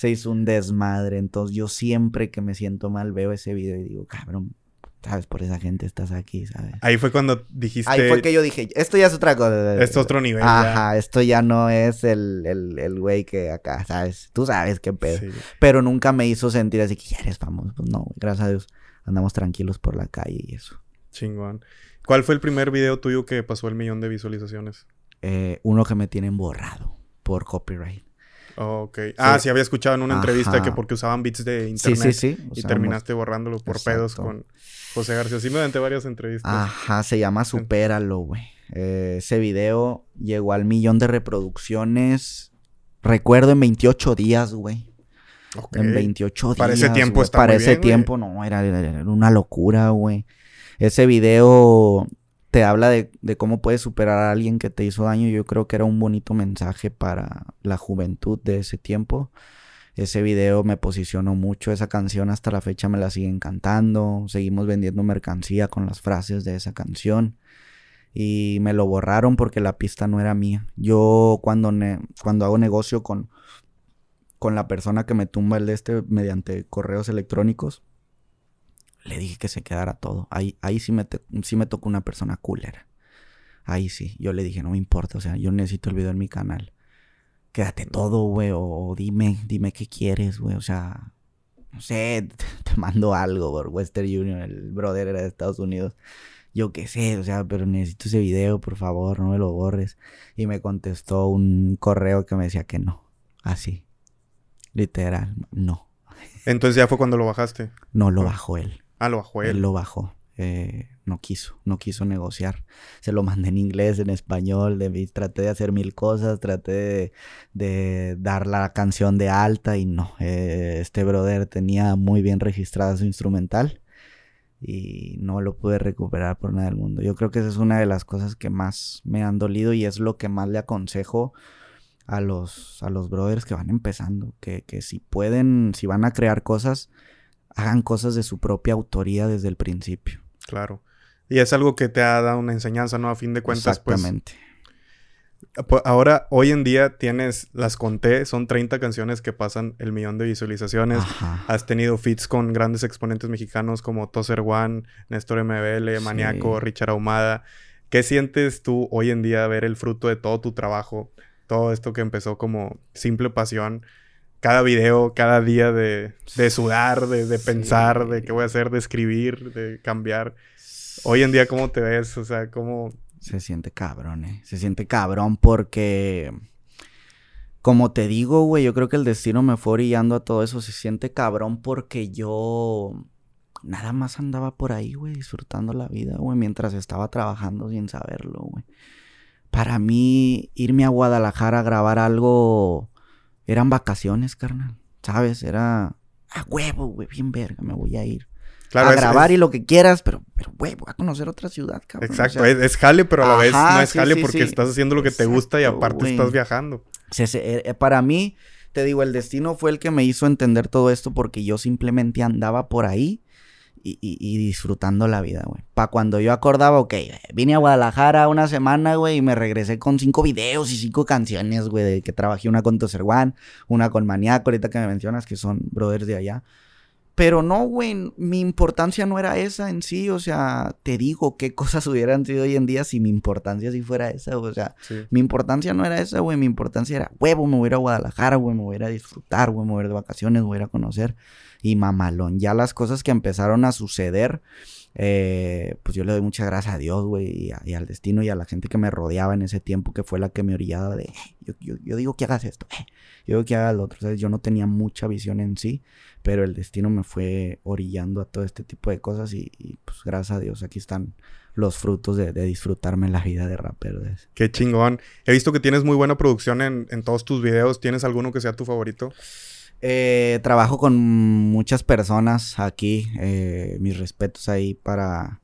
Se hizo un desmadre. Entonces yo siempre que me siento mal veo ese video y digo, cabrón, sabes, por esa gente estás aquí, ¿sabes? Ahí fue cuando dijiste. Ahí fue que yo dije, esto ya es otra cosa. Este otro nivel. ya. Ajá, esto ya no es el, el, el güey que acá, ¿sabes? Tú sabes qué pedo. Sí. Pero nunca me hizo sentir así que ya eres famoso. Pues no, gracias a Dios. Andamos tranquilos por la calle y eso. Chingón. ¿Cuál fue el primer video tuyo que pasó el millón de visualizaciones? Eh, uno que me tienen borrado por copyright. Ok. Ah, sí, había escuchado en una entrevista Ajá. que porque usaban bits de Sí, internet sí, sí. y usamos- terminaste borrándolo por pedos con José García. Sí, mediante varias entrevistas. Ajá, se llama Supéralo, güey. Eh, ese video llegó al millón de reproducciones. Recuerdo en 28 días, güey. En 28 días. Para ese tiempo güey. está Para muy ese bien, güey. tiempo, no, era, era una locura, güey. Ese video te habla de, cómo puedes superar a alguien que te hizo daño. Yo creo que era un bonito mensaje para la juventud de ese tiempo. Ese video me posicionó mucho. Esa canción hasta la fecha me la siguen cantando. Seguimos vendiendo mercancía con las frases de esa canción. Y me lo borraron porque la pista no era mía. Yo cuando, cuando hago negocio con, con la persona que me tumba el de este mediante correos electrónicos, le dije que se quedara todo. Ahí, ahí sí, me te- sí me tocó una persona culera. Ahí sí, yo le dije, no me importa, o sea, yo necesito el video en mi canal. Quédate todo, güey, o, dime, dime qué quieres, güey, o sea, no sé, te, [LAUGHS] te mando algo por Western Union, el brother era de Estados Unidos. Yo qué sé, o sea, pero necesito ese video, por favor, no me lo borres. Y me contestó un correo que me decía que no, así, literal, no. Entonces ya fue cuando lo bajaste. No lo Ah. bajó él. Ah, lo bajó Él él. lo bajó. Eh, no quiso, no quiso negociar. Se lo mandé en inglés, en español. de- traté de hacer mil cosas, traté de, de dar la canción de alta y no. Eh, este brother tenía muy bien registrada su instrumental y no lo pude recuperar por nada del mundo. Yo creo que esa es una de las cosas que más me han dolido y es lo que más le aconsejo a los, a los brothers que van empezando. Que, que si pueden, si van a crear cosas, hagan cosas de su propia autoría desde el principio. Claro. Y es algo que te ha dado una enseñanza, ¿no? A fin de cuentas, pues. Exactamente. Ahora, hoy en día tienes, las conté, son 30 canciones que pasan el millón de visualizaciones. Ajá. Has tenido feats con grandes exponentes mexicanos como Tozer One, Néstor MBL, Sí. Maniaco, Richard Ahumada. ¿Qué sientes tú hoy en día ver el fruto de todo tu trabajo? Todo esto que empezó como simple pasión. Cada video, cada día de, de sudar, de, de Sí. pensar, de qué voy a hacer, de escribir, de cambiar. Hoy en día, ¿cómo te ves? O sea, ¿cómo...? Se siente cabrón, eh. Se siente cabrón porque... Como te digo, güey, yo creo que el destino me fue orillando a todo eso. Se siente cabrón porque yo... Nada más andaba por ahí, güey, disfrutando la vida, güey, mientras estaba trabajando sin saberlo, güey. Para mí, irme a Guadalajara a grabar algo... Eran vacaciones, carnal. ¿Sabes? Era... A huevo, güey, bien verga, me voy a ir. Claro, a es- grabar es- y lo que quieras, pero, pero, güey, voy a conocer otra ciudad, cabrón. o Exacto, sea, es, es jale, pero a la vez no es sí, jale sí, porque sí. estás haciendo lo que te gusta y aparte güey. estás viajando. se- eh, para mí, te digo, el destino fue el que me hizo entender todo esto porque yo simplemente andaba por ahí y, y- y disfrutando la vida, güey. Pa' cuando yo acordaba, ok, vine a Guadalajara una semana, güey, y me regresé con cinco videos y cinco canciones, güey, de que trabajé una con Toser One, una con Maniaco, ahorita que me mencionas que son brothers de allá. Pero no, güey, mi importancia no era esa en sí, o sea, te digo qué cosas [LAUGHS] hubieran sido hoy en día si mi importancia sí fuera esa, o sea, Sí. mi importancia no era esa, güey. Mi importancia era, huevo, me voy a ir a Guadalajara, güey. Me voy a ir a disfrutar, güey. Me voy a ir de vacaciones, me voy a ir a conocer. Y mamalón. Ya las cosas que empezaron a suceder, eh, pues yo le doy muchas gracias a Dios, güey. Y, al destino y a la gente que me rodeaba en ese tiempo, que fue la que me orillaba de, "Eh, yo, yo- yo digo que hagas esto, eh, yo digo que hagas lo otro. ¿sabes? Yo no tenía mucha visión en sí, pero el destino me fue orillando a todo este tipo de cosas. Y, y, pues gracias a Dios, aquí están los frutos de, de disfrutarme la vida de rapero. Qué chingón. He visto que tienes muy buena producción en, en todos tus videos. ¿Tienes alguno que sea tu favorito? Eh, trabajo con muchas personas aquí. eh, mis respetos ahí para,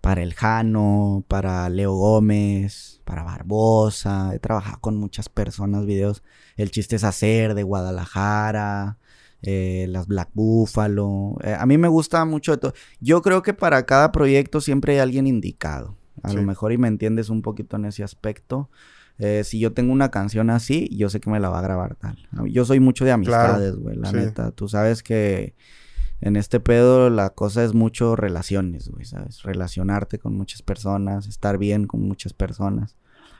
para el Jano, para Leo Gómez, para Barbosa. He trabajado con muchas personas, videos. El chiste es hacer de Guadalajara, eh, las Black Buffalo. Eh, a mí me gusta mucho de todo. Yo creo que para cada proyecto siempre hay alguien indicado. A Sí. lo mejor y me entiendes un poquito en ese aspecto. Eh, si yo tengo una canción así, yo sé que me la va a grabar tal. Yo soy mucho de amistades, güey, la sí. neta. Tú sabes que en este pedo la cosa es mucho relaciones, güey, ¿sabes? Relacionarte con muchas personas, estar bien con muchas personas.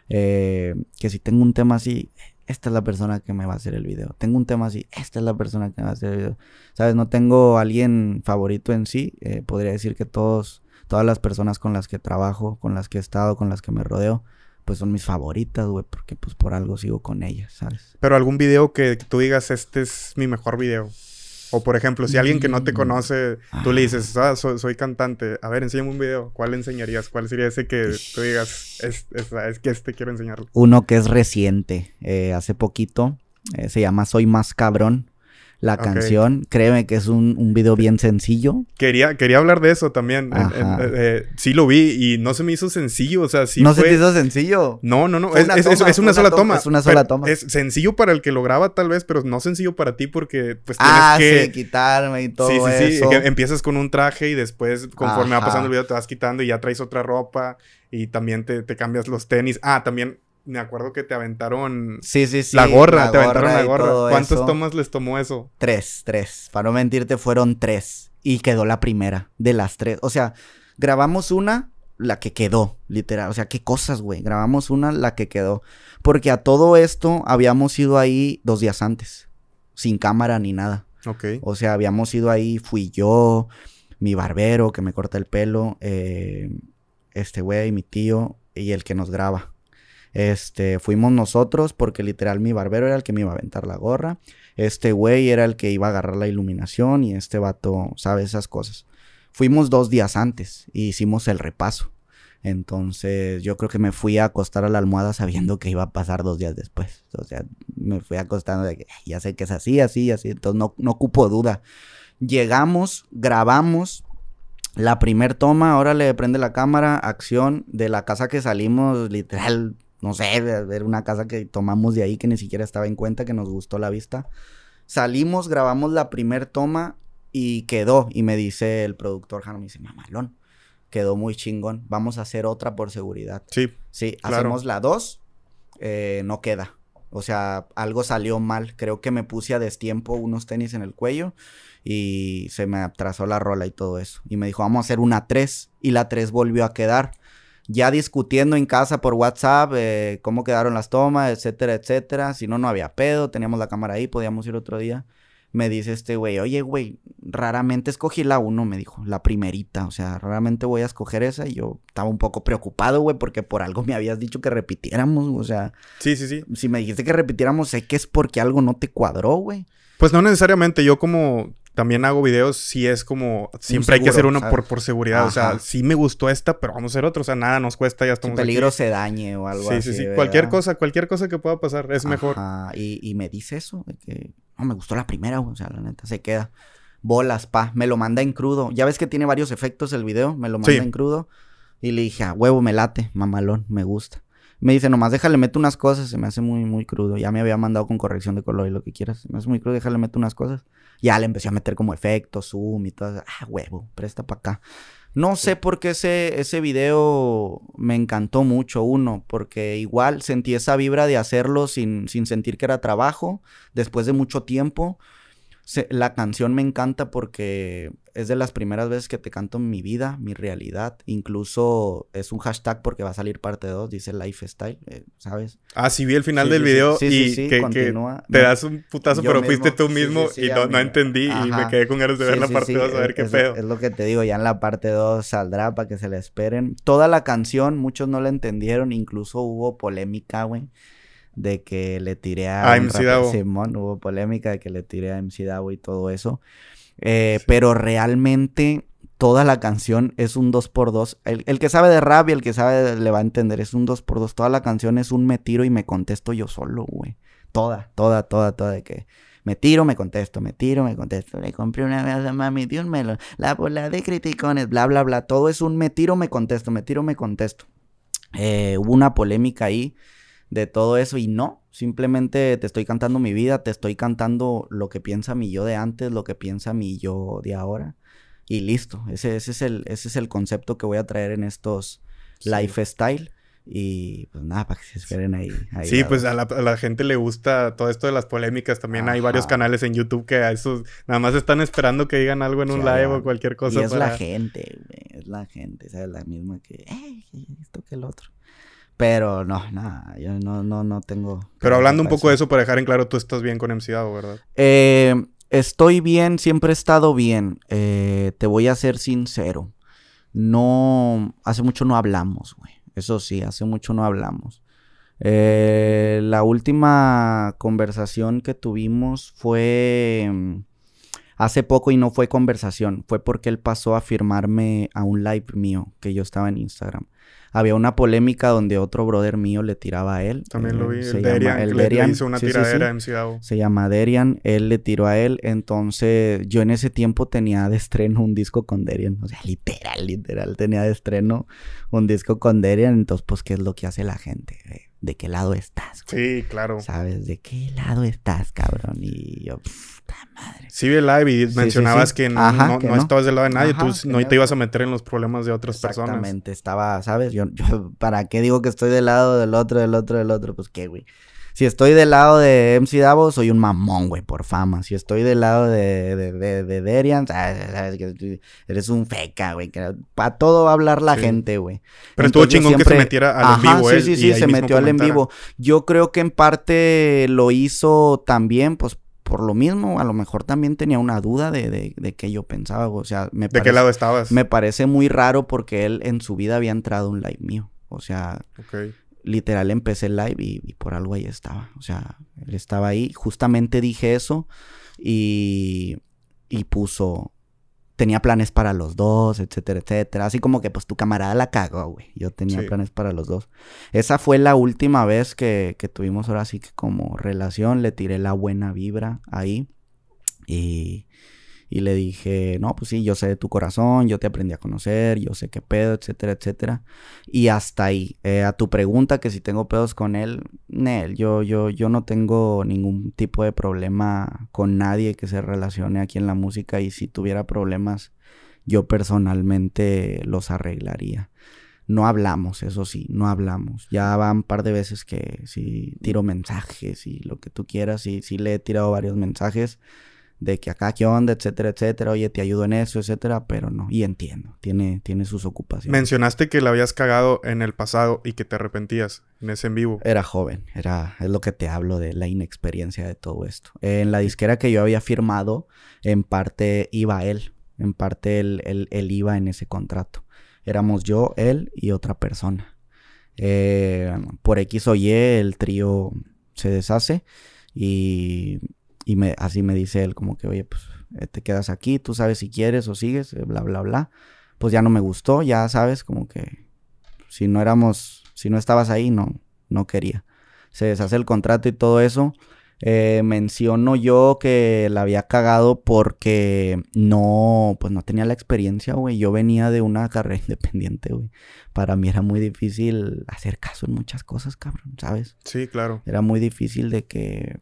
Eh, que si tengo un tema así, esta es la persona que me va a hacer el video. Tengo un tema así, esta es la persona que me va a hacer el video. ¿Sabes? No tengo alguien favorito en sí. eh, podría decir que todos, todas las personas con las que trabajo, con las que he estado, con las que me rodeo, pues son mis favoritas, güey, porque pues por algo sigo con ellas, ¿sabes? Pero algún video que tú digas, este es mi mejor video. O por ejemplo, si alguien que no te Mm. conoce, tú le dices, ah, soy, soy cantante, a ver, enséñame un video. ¿Cuál enseñarías? ¿Cuál sería ese que tú digas, es, es, es que este quiero enseñarlo? Uno que es reciente, eh, hace poquito, eh, se llama Soy Más Cabrón. La canción, créeme que es un, un video bien sencillo. Quería, quería hablar de eso también. Eh, eh, sí lo vi y no se me hizo sencillo. O sea, sí no fue... se te hizo sencillo. No, no, no. Es, una es- toma, una una sola toma, toma. es una sola pero toma. Es sencillo para el que lo graba, tal vez, pero no sencillo para ti porque, pues, tienes Ah, que. sí, quitarme y todo sí, sí, sí. eso. que empiezas con un traje y después, conforme va pasando el video, te vas quitando y ya traes otra ropa y también te, te cambias los tenis. Ah, también me acuerdo que te aventaron Sí, sí, sí. la gorra, te aventaron la gorra. todo ¿Cuántas eso. tomas les tomó eso? Tres, tres. Para no mentirte, fueron tres. Y quedó la primera de las tres. O sea, grabamos una, la que quedó, literal. O sea, qué cosas, güey. Grabamos una, la que quedó. Porque a todo esto habíamos ido ahí dos días antes. Sin cámara ni nada. Ok. O sea, habíamos ido ahí, fui yo, mi barbero que me corta el pelo, eh, este güey, mi tío y el que nos graba. Este, fuimos nosotros porque literal mi barbero era el que me iba a aventar la gorra. Este güey era el que iba a agarrar la iluminación y este vato sabe esas cosas. Fuimos dos días antes y hicimos el repaso. Entonces yo creo que me fui a acostar a la almohada sabiendo que iba a pasar dos días después. O sea, me fui acostando de que "Ay, ya sé que es así, así, así. Entonces no, no ocupo duda. Llegamos, grabamos. La primer toma, ahora le prende la cámara, acción de la casa que salimos, literal, no sé, era una casa que tomamos de ahí que ni siquiera estaba en cuenta, que nos gustó la vista. Salimos, grabamos la primer toma y quedó. Y me dice el productor, Jano, me dice, mamalón, quedó muy chingón. Vamos a hacer otra por seguridad. Sí. Sí, Claro. hacemos la 2, no queda. O sea, algo salió mal. Creo que me puse a destiempo unos tenis en el cuello y se me atrasó la rola y todo eso. Y me dijo, vamos a hacer una 3 y la 3 volvió a quedar. Ya discutiendo en casa por WhatsApp eh, cómo quedaron las tomas, etcétera, etcétera. Si no, no había pedo, teníamos la cámara ahí, podíamos ir otro día. Me dice este güey, oye, güey, raramente escogí la 1, me dijo, la primerita. O sea, raramente voy a escoger esa. Y yo estaba un poco preocupado, güey, porque por algo me habías dicho que repitiéramos. O sea, Sí, sí, sí. si me dijiste que repitiéramos, sé que es porque algo no te cuadró, güey. Pues no necesariamente. Yo como también hago videos, sí es como... Siempre hay que hacer uno ¿sabes? por, por seguridad. O sea, sí me gustó esta, pero vamos a hacer otra. O sea, nada nos cuesta, ya Si estamos peligro aquí. se dañe o algo Sí, así. sí, sí. ¿verdad? Cualquier cosa, cualquier cosa que pueda pasar es mejor. Y, y me dice eso, de que no me gustó la primera. O sea, la neta, se queda. Bolas, pa. Me lo manda en crudo. Ya ves que tiene varios efectos el video. Me lo manda Sí. en crudo. Y le dije, a huevo, me late, mamalón, me gusta. Me dice, nomás déjale, meto unas cosas. Se me hace muy, muy crudo. Ya me había mandado con corrección de color y lo que quieras. Se me hace muy crudo, déjale, meto unas cosas. Ya le empecé a meter como efectos, zoom y todo. Ah, huevo, presta para acá. No sé por qué ese, ese video me encantó mucho, uno, porque igual sentí esa vibra de hacerlo sin, sin sentir que era trabajo, después de mucho tiempo la canción me encanta porque es de las primeras veces que te canto mi vida, mi realidad. Incluso es un hashtag porque va a salir parte 2, dice Lifestyle, eh, ¿sabes? Ah, sí, vi el final del video y que, te das un putazo, pero fuiste tú mismo y no, entendí y me quedé con ganas de ver la parte 2 a ver qué pedo. Es lo que te digo, ya en la parte 2 saldrá para que se la esperen. Toda la canción, muchos no la entendieron, incluso hubo polémica, güey de que le tiré a, MC Simón, hubo polémica de que le tiré a MC Davo y todo eso. Eh, pero realmente toda la canción es un 2x2. El, el, que sabe de rap y el que sabe le va a entender, es un 2x2. Toda la canción es un me tiro y me contesto yo solo, güey. Toda, toda, toda, toda de que me tiro, me contesto, me tiro, me contesto. Le compré una vez a mami de un melón, la bola de criticones, bla, bla, bla. Todo es un me tiro, me contesto, me tiro, me contesto. Eh, hubo una polémica ahí de todo eso y no, simplemente te estoy cantando mi vida, te estoy cantando lo que piensa mi yo de antes, lo que piensa mi yo de ahora y listo, ese, ese, es, el, ese es el concepto que voy a traer en estos lifestyle. Y pues nada, para que se esperen ahí. sí, pues a la, gente le gusta todo esto de las polémicas. También hay varios canales en YouTube que a esos nada más están esperando que digan algo en un live o cualquier cosa. Y es la gente, es la gente, ¿sabes? La misma que, eh, esto que el otro. Pero no, nada, yo no, no, no tengo. Pero hablando un poco de eso, para dejar en claro, tú estás bien con MC ¿verdad? Eh, estoy bien, siempre he estado bien. Eh, te voy a ser sincero. No, hace mucho no hablamos, güey. Eso sí, hace mucho no hablamos. Eh, la última conversación que tuvimos fue mm, hace poco y no fue conversación, fue porque él pasó a firmarme a un live mío que yo estaba en Instagram había una polémica donde otro brother mío le tiraba a él. También lo vi, el Derian, el Derian, le hizo una tiradera en Ciudad. Se llama Derian, él le tiró a él, entonces yo en ese tiempo tenía de estreno un disco con Derian, o sea, literal, literal, tenía de estreno un disco con Derian, entonces pues, ¿qué es lo que hace la gente? ¿De qué lado estás? Sí, claro. ¿Sabes? ¿De qué lado estás, cabrón? Y yo, puta madre. Sí, vi el live y mencionabas que, no, no, estabas del lado de nadie, tú no te ibas a meter en los problemas de otras personas. Exactamente, estaba, ¿sabes? Yo, yo, ¿para qué digo que estoy del lado del otro, del otro, del otro? Pues qué, güey. Si estoy del lado de MC Davo, soy un mamón, güey, por fama. Si estoy del lado de, de, de, de Derian, sabes que eres un feca, güey. Para todo va a hablar la gente, güey. Pero estuvo chingón que se metiera al en vivo, Sí, sí, sí, se metió al en vivo. Yo creo que en parte lo hizo también, pues por lo mismo, a lo mejor también tenía una duda de, de, de qué yo pensaba. O sea, me ¿De qué lado estabas? Me parece muy raro porque él en su vida había entrado un live mío. O sea, okay literal empecé el live y, por algo ahí estaba. O sea, él estaba ahí. Justamente dije eso y, y puso, tenía planes para los dos, etcétera, etcétera. Así como que pues tu camarada la cagó, güey. Yo tenía planes para los dos. Esa fue la última vez que, que tuvimos ahora sí que como relación. Le tiré la buena vibra ahí. Y, y le dije, no, pues sí, yo sé tu corazón, yo te aprendí a conocer, yo sé qué pedo, etcétera, etcétera. Y hasta ahí. Eh, a tu pregunta que si tengo pedos con él, Nel, yo, yo, yo no tengo ningún tipo de problema con nadie que se relacione aquí en la música y si tuviera problemas, yo personalmente los arreglaría. No hablamos, eso sí, no hablamos. Ya van un par de veces que si tiro mensajes y lo que tú quieras, y sí le he tirado varios mensajes de que acá qué onda, etcétera, etcétera, oye, te ayudo en eso, etcétera, pero no, y entiendo, tiene, tiene sus ocupaciones. Mencionaste que la habías cagado en el pasado y que te arrepentías en ese en vivo. Era joven, era, es lo que te hablo de la inexperiencia de todo esto. En la disquera que yo había firmado, en parte iba él, en parte él, él, iba en ese contrato. Éramos yo, él y otra persona. Eh, por X o Y el trío se deshace y y me, así me dice él, como que, oye, pues eh, te quedas aquí, tú sabes si quieres o sigues, eh, bla, bla, bla. Pues ya no me gustó, ya sabes, como que si no éramos, si no estabas ahí, no, no quería. Se deshace el contrato y todo eso. Eh, menciono yo que la había cagado porque no, pues no tenía la experiencia, güey. Yo venía de una carrera [LAUGHS] independiente, güey. Para mí era muy difícil hacer caso en muchas cosas, cabrón, ¿sabes? Sí, claro. Era muy difícil de que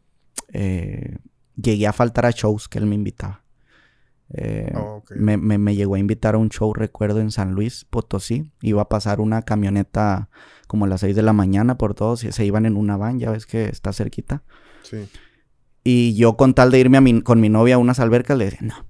eh, llegué a faltar a shows que él me invitaba. Eh, Oh, me, me- me llegó a invitar a un show, recuerdo, en San Luis, Potosí. Iba a pasar una camioneta como a las 6 de la mañana por todos. Se iban en una van, ya ves que está cerquita. Sí. Y yo con tal de irme a mi- con mi novia a unas albercas, le decía, no,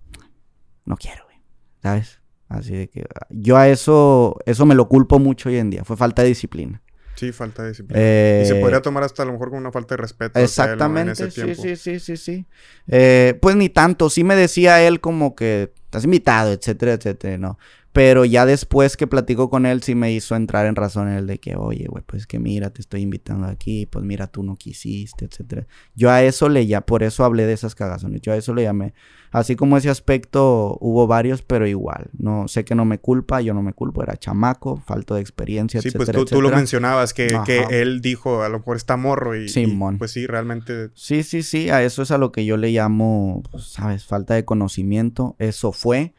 no quiero, güey. ¿Sabes? Así de que yo a eso, eso me lo culpo mucho hoy en día. Fue falta de disciplina. Sí, falta de disciplina. Eh, y se podría tomar hasta a lo mejor como una falta de respeto. hacia él, ¿no? Exactamente, En ese sí, sí, sí, sí, sí. Eh, pues ni tanto, sí me decía él como que estás invitado, etcétera, etcétera, ¿no? Pero ya después que platico con él, sí me hizo entrar en razón el de que, oye, güey, pues que mira, te estoy invitando aquí, pues mira, tú no quisiste, etcétera. Yo a eso le ya, por eso hablé de esas cagazones, yo a eso le llamé. Así como ese aspecto hubo varios, pero igual, no sé que no me culpa, yo no me culpo, era chamaco, falta de experiencia, Sí, etcétera, pues tú, tú lo etcétera. mencionabas, que, que él dijo, a lo mejor está morro y, y, Simón. pues sí, realmente Sí, sí, sí, a eso es a lo que yo le llamo, pues, sabes, falta de conocimiento, eso fue,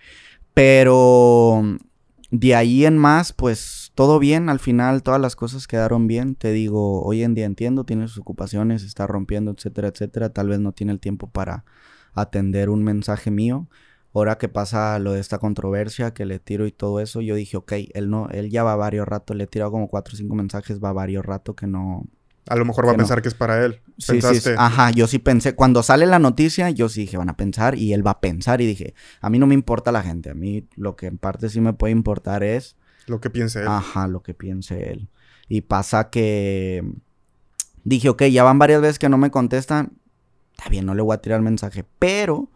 pero de ahí en más, pues todo bien, al final todas las cosas quedaron bien, te digo, hoy en día entiendo, tiene sus ocupaciones, está rompiendo, etcétera, etcétera, tal vez no tiene el tiempo para atender un mensaje mío. Ahora que pasa lo de esta controversia que le tiro y todo eso, yo dije, ok, él no, él ya va varios rato, le he tirado como cuatro o cinco mensajes, va varios rato que no, a lo mejor va a no. pensar que es para él. Sí, sí, Pensaste, sí. Ajá, yo sí pensé, cuando sale la noticia, yo sí dije, van a pensar y él va a pensar y dije, a mí no me importa la gente, a mí lo que en parte sí me puede importar es, lo que piense él. ajá, lo que piense él. Y pasa que dije, ok, ya van varias veces que no me contestan, está bien, no le voy a tirar mensaje, pero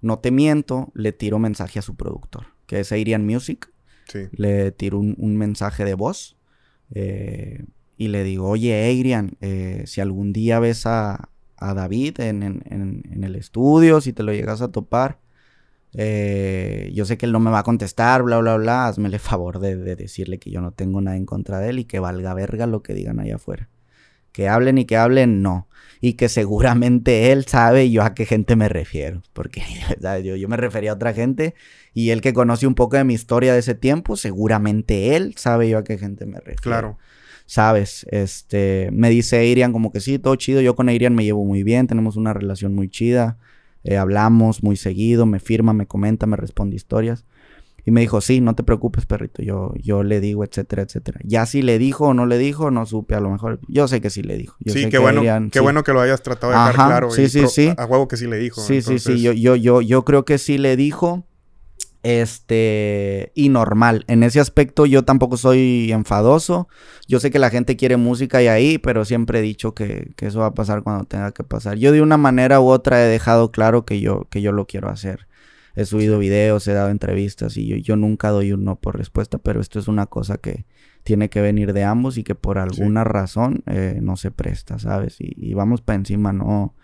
no te miento, le tiro mensaje a su productor, que es Arian Music Sí. le tiro un, un mensaje de voz eh, y le digo, oye, Adrian, eh, si algún día ves a, a David en, en- en- el estudio, si te lo llegas a topar, eh, yo sé que él no me va a contestar, bla, bla, bla, hazmele favor de, de decirle que yo no tengo nada en contra de él y que valga verga lo que digan allá afuera. Que hablen y que hablen, no. Y que seguramente él sabe yo a qué gente me refiero. Porque [LAUGHS] yo, yo me refería a otra gente y él que conoce un poco de mi historia de ese tiempo, seguramente él sabe yo a qué gente me refiero. Claro. Sabes, este, me dice Adrian como que sí, todo chido, yo con Adrian me llevo muy bien, tenemos una relación muy chida, eh, hablamos muy seguido, me firma, me comenta, me responde historias. Y me dijo, sí, no te preocupes, perrito, yo, yo le digo, etcétera, etcétera. Ya si le dijo o no le dijo, no supe, a lo mejor, yo sé que sí le dijo. Yo sí, sé qué que bueno, qué sí. bueno que lo hayas tratado de dejar Ajá, claro. sí, sí, sí. A, a huevo que sí le dijo. Sí, sí, sí, yo, yo, yo, yo creo que sí le dijo. Este, y normal. En ese aspecto yo tampoco soy enfadoso. Yo sé que la gente quiere música y ahí, pero siempre he dicho que, que eso va a pasar cuando tenga que pasar. Yo de una manera u otra he dejado claro que yo, que yo lo quiero hacer. He subido videos, he dado entrevistas y yo, yo nunca doy un no por respuesta, pero esto es una cosa que tiene que venir de ambos y que por alguna razón eh, no se presta, ¿sabes? Y, y vamos para encima, no.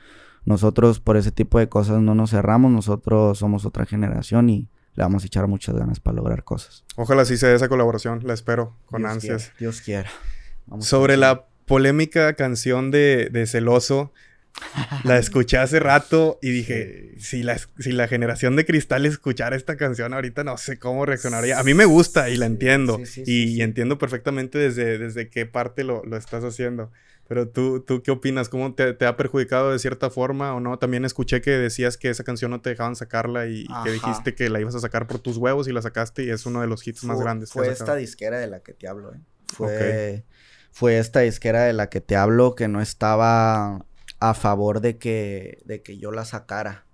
Nosotros por ese tipo de cosas no nos cerramos, nosotros somos otra generación y le vamos a echar muchas ganas para lograr cosas. Ojalá sí se dé esa colaboración, la espero con Dios ansias. quiera, Dios quiera. Vamos Sobre la polémica canción de, de Celoso, la escuché hace rato y dije, si, la, si la generación de cristal escuchara esta canción ahorita, no sé cómo reaccionaría. A mí me gusta y la entiendo. sí, sí, y, entiendo perfectamente desde, desde qué parte lo, lo estás haciendo. Pero tú, ¿tú qué opinas? ¿Cómo te, te ha perjudicado de cierta forma o no? También escuché que decías que esa canción no te dejaban sacarla y, que dijiste que la ibas a sacar por tus huevos y la sacaste y es uno de los hits más Fue- grandes. que Fue has esta disquera de la que te hablo, ¿eh? Fue, fue esta disquera de la que te hablo que no estaba a favor de que, de que yo la sacara.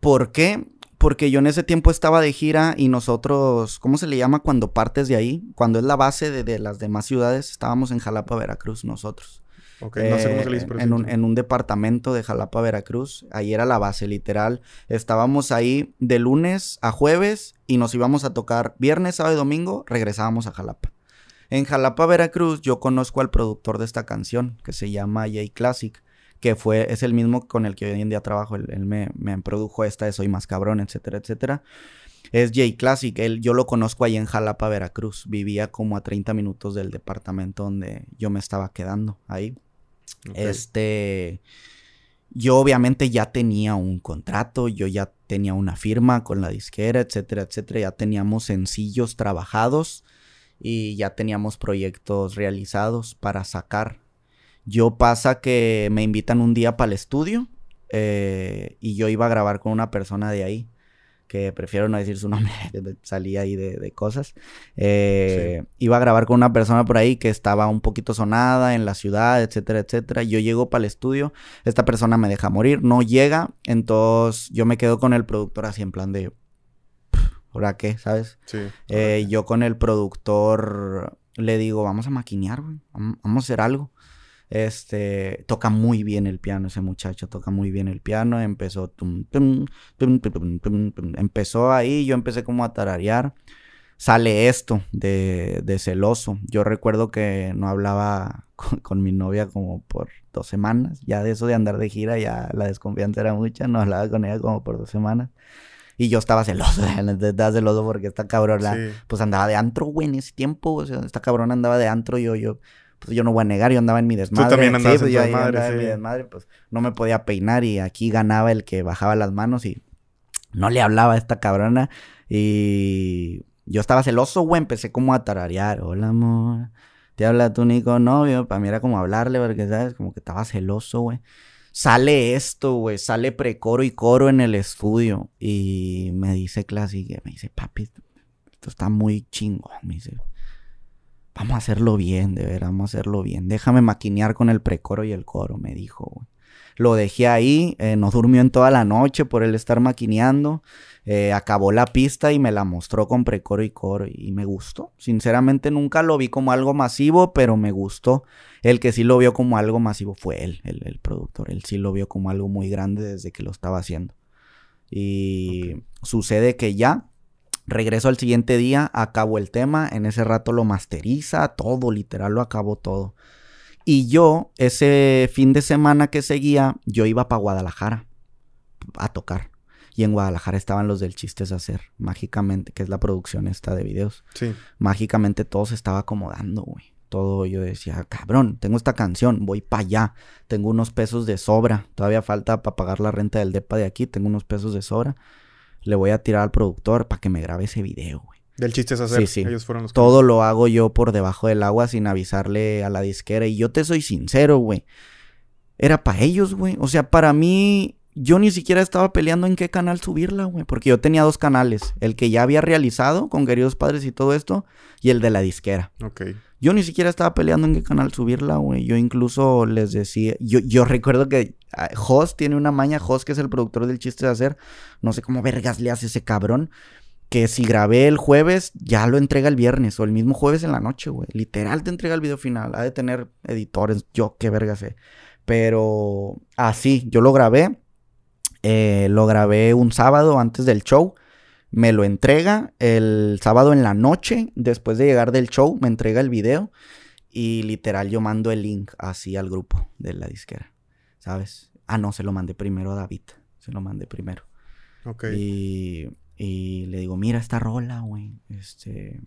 ¿Por qué? Porque yo en ese tiempo estaba de gira y nosotros, ¿cómo se le llama cuando partes de ahí? Cuando es la base de, de las demás ciudades, estábamos en Jalapa, Veracruz, nosotros. Ok, no sé cómo se le dice. Eh, pero en, un, en un departamento de Jalapa, Veracruz. Ahí era la base, literal. Estábamos ahí de lunes a jueves y nos íbamos a tocar viernes, sábado y domingo. Regresábamos a Jalapa. En Jalapa, Veracruz, yo conozco al productor de esta canción, que se llama Jay Classic, que fue, es el mismo con el que hoy en día trabajo. Él, él me, me produjo esta de Soy Más Cabrón, etcétera, etcétera. Es Jay Classic, él, yo lo conozco ahí en Jalapa, Veracruz. Vivía como a 30 minutos del departamento donde yo me estaba quedando ahí. Este. Yo obviamente ya tenía un contrato, yo ya tenía una firma con la disquera, etcétera, etcétera. Ya teníamos sencillos trabajados y ya teníamos proyectos realizados para sacar. Yo pasa que me invitan un día para el estudio eh, y yo iba a grabar con una persona de ahí que prefiero no decir su [LAUGHS] nombre, salí ahí de, cosas. Eh, iba a grabar con una persona por ahí que estaba un poquito sonada en la ciudad, etcétera, etcétera. Yo llego para el estudio, esta persona me deja morir, no llega, entonces yo me quedo con el productor así en plan de, ¿ahora qué? ¿Sabes? Sí. Eh, yo con el productor le digo, vamos a maquinear, güey, vamos a hacer algo. Este, toca muy bien el piano ese muchacho, toca muy bien el piano, empezó, empezó ahí, yo empecé como a tararear, sale esto de, de celoso, yo recuerdo que no hablaba [LAUGHS] con, mi novia como por dos semanas, ya de eso de andar de gira, ya la desconfianza era mucha, no hablaba con ella como por dos semanas. Y yo estaba celoso, [LAUGHS] estaba celoso porque esta cabrona, pues andaba de antro, güey, en ese tiempo. O sea, esta cabrona andaba de antro, yo, yo, pues yo no voy a negar, yo andaba en mi desmadre. Tú también andabas pues, en yo desmadre, en mi desmadre, pues no me podía peinar y aquí ganaba el que bajaba las manos y no le hablaba a esta cabrona y yo estaba celoso, güey, empecé como a tararear, hola amor, te habla tu único novio, para mí era como hablarle, porque sabes, como que estaba celoso, güey. Sale esto, güey, sale precoro y coro en el estudio y me dice Classic, me dice, papi, esto está muy chingón, me dice Vamos a hacerlo bien, de verdad, vamos a hacerlo bien. Déjame maquinear con el precoro y el coro, me dijo. Lo dejé ahí, eh, no durmió en toda la noche por él estar maquineando. Eh, acabó la pista y me la mostró con precoro y coro y me gustó. Sinceramente nunca lo vi como algo masivo, pero me gustó. El que sí lo vio como algo masivo fue él, el, productor. Él sí lo vio como algo muy grande desde que lo estaba haciendo. Y sucede que ya Regreso al siguiente día, acabo el tema, en ese rato lo masteriza, todo, literal lo acabo todo. Y yo, ese fin de semana que seguía, yo iba para Guadalajara a tocar. Y en Guadalajara estaban los del Chistes Hacer, mágicamente, que es la producción esta de videos. Sí. Mágicamente todo se estaba acomodando, güey. Todo yo decía, cabrón, tengo esta canción, voy para allá. Tengo unos pesos de sobra. Todavía falta para pagar la renta del depa de aquí, tengo unos pesos de sobra le voy a tirar al productor para que me grabe ese video, güey. Del chiste es hacer. Sí, sí. Ellos fueron los Todo lo hago yo por debajo del agua sin avisarle a la disquera. Y yo te soy sincero, güey. Era para ellos, güey. O sea, para mí, yo ni siquiera estaba peleando en qué canal subirla, güey. Porque yo tenía dos canales. El que ya había realizado con Queridos Padres y todo esto. Y el de la disquera. Ok. Yo ni siquiera estaba peleando en qué canal subirla, güey. Yo incluso les decía, yo, recuerdo que ah, Hoss tiene una maña, Hoss que es el productor del chiste de hacer, no sé cómo vergas le hace ese cabrón, que si grabé el jueves, ya lo entrega el viernes o el mismo jueves en la noche, güey. Literal te entrega el video final. Ha de tener editores, yo qué verga sé. Pero así, yo lo grabé. Eh, lo grabé un sábado antes del show me lo entrega el sábado en la noche, después de llegar del show, me entrega el video y literal yo mando el link así al grupo de la disquera, ¿sabes? Ah, no, se lo mandé primero a David, se lo mandé primero. Ok. Y, y le digo, mira esta rola, güey, este...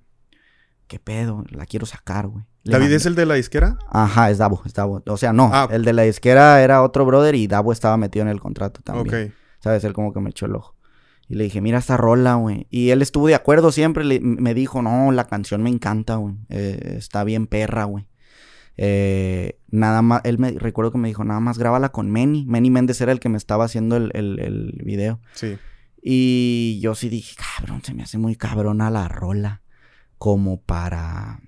¿Qué pedo? La quiero sacar, güey. ¿David es el de la disquera? Ajá, es Davo, es Davo. O sea, no, ah. el de la disquera era otro brother y Davo estaba metido en el contrato también. Ok. ¿Sabes? Él como que me echó el ojo. Y le dije, mira esta rola, güey. Y él estuvo de acuerdo siempre. me dijo, no, la canción me encanta, güey. Eh, está bien perra, güey. Eh, nada más, él me recuerdo que me dijo, nada más grábala con Manny. Manny Méndez era el que me estaba haciendo el, el, video. Sí. Y yo sí dije, cabrón, se me hace muy cabrona la rola. Como para,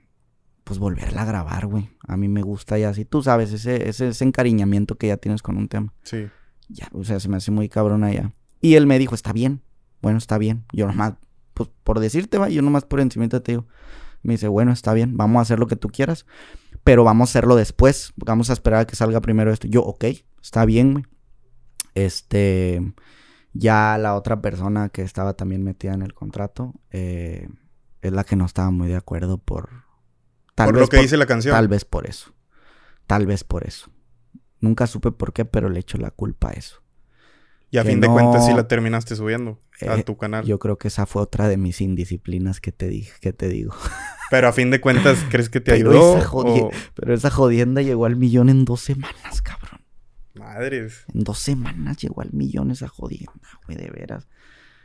pues, volverla a grabar, güey. A mí me gusta ya así. Tú sabes, ese, ese, ese encariñamiento que ya tienes con un tema. Sí. Ya, o sea, se me hace muy cabrona ya. Y él me dijo, está bien bueno, está bien. Yo nomás, pues por decirte, va, yo nomás por encima te digo. Me dice, bueno, está bien, vamos a hacer lo que tú quieras, pero vamos a hacerlo después. Vamos a esperar a que salga primero esto. Yo, ok, está bien, güey. Este, ya la otra persona que estaba también metida en el contrato, eh, es la que no estaba muy de acuerdo por... Tal por lo que dice la canción. Tal vez por eso. Tal vez por eso. Nunca supe por qué, pero le echo la culpa a eso. Y a fin de cuentas sí la terminaste subiendo a eh, tu canal. Yo creo que esa fue otra de mis indisciplinas que te dije, que te digo. [LAUGHS] Pero a fin de cuentas, ¿crees que te ayudó? Pero esa jodienda llegó al millón en dos semanas, cabrón. Madres. En dos semanas llegó al millón esa jodienda, güey, de veras.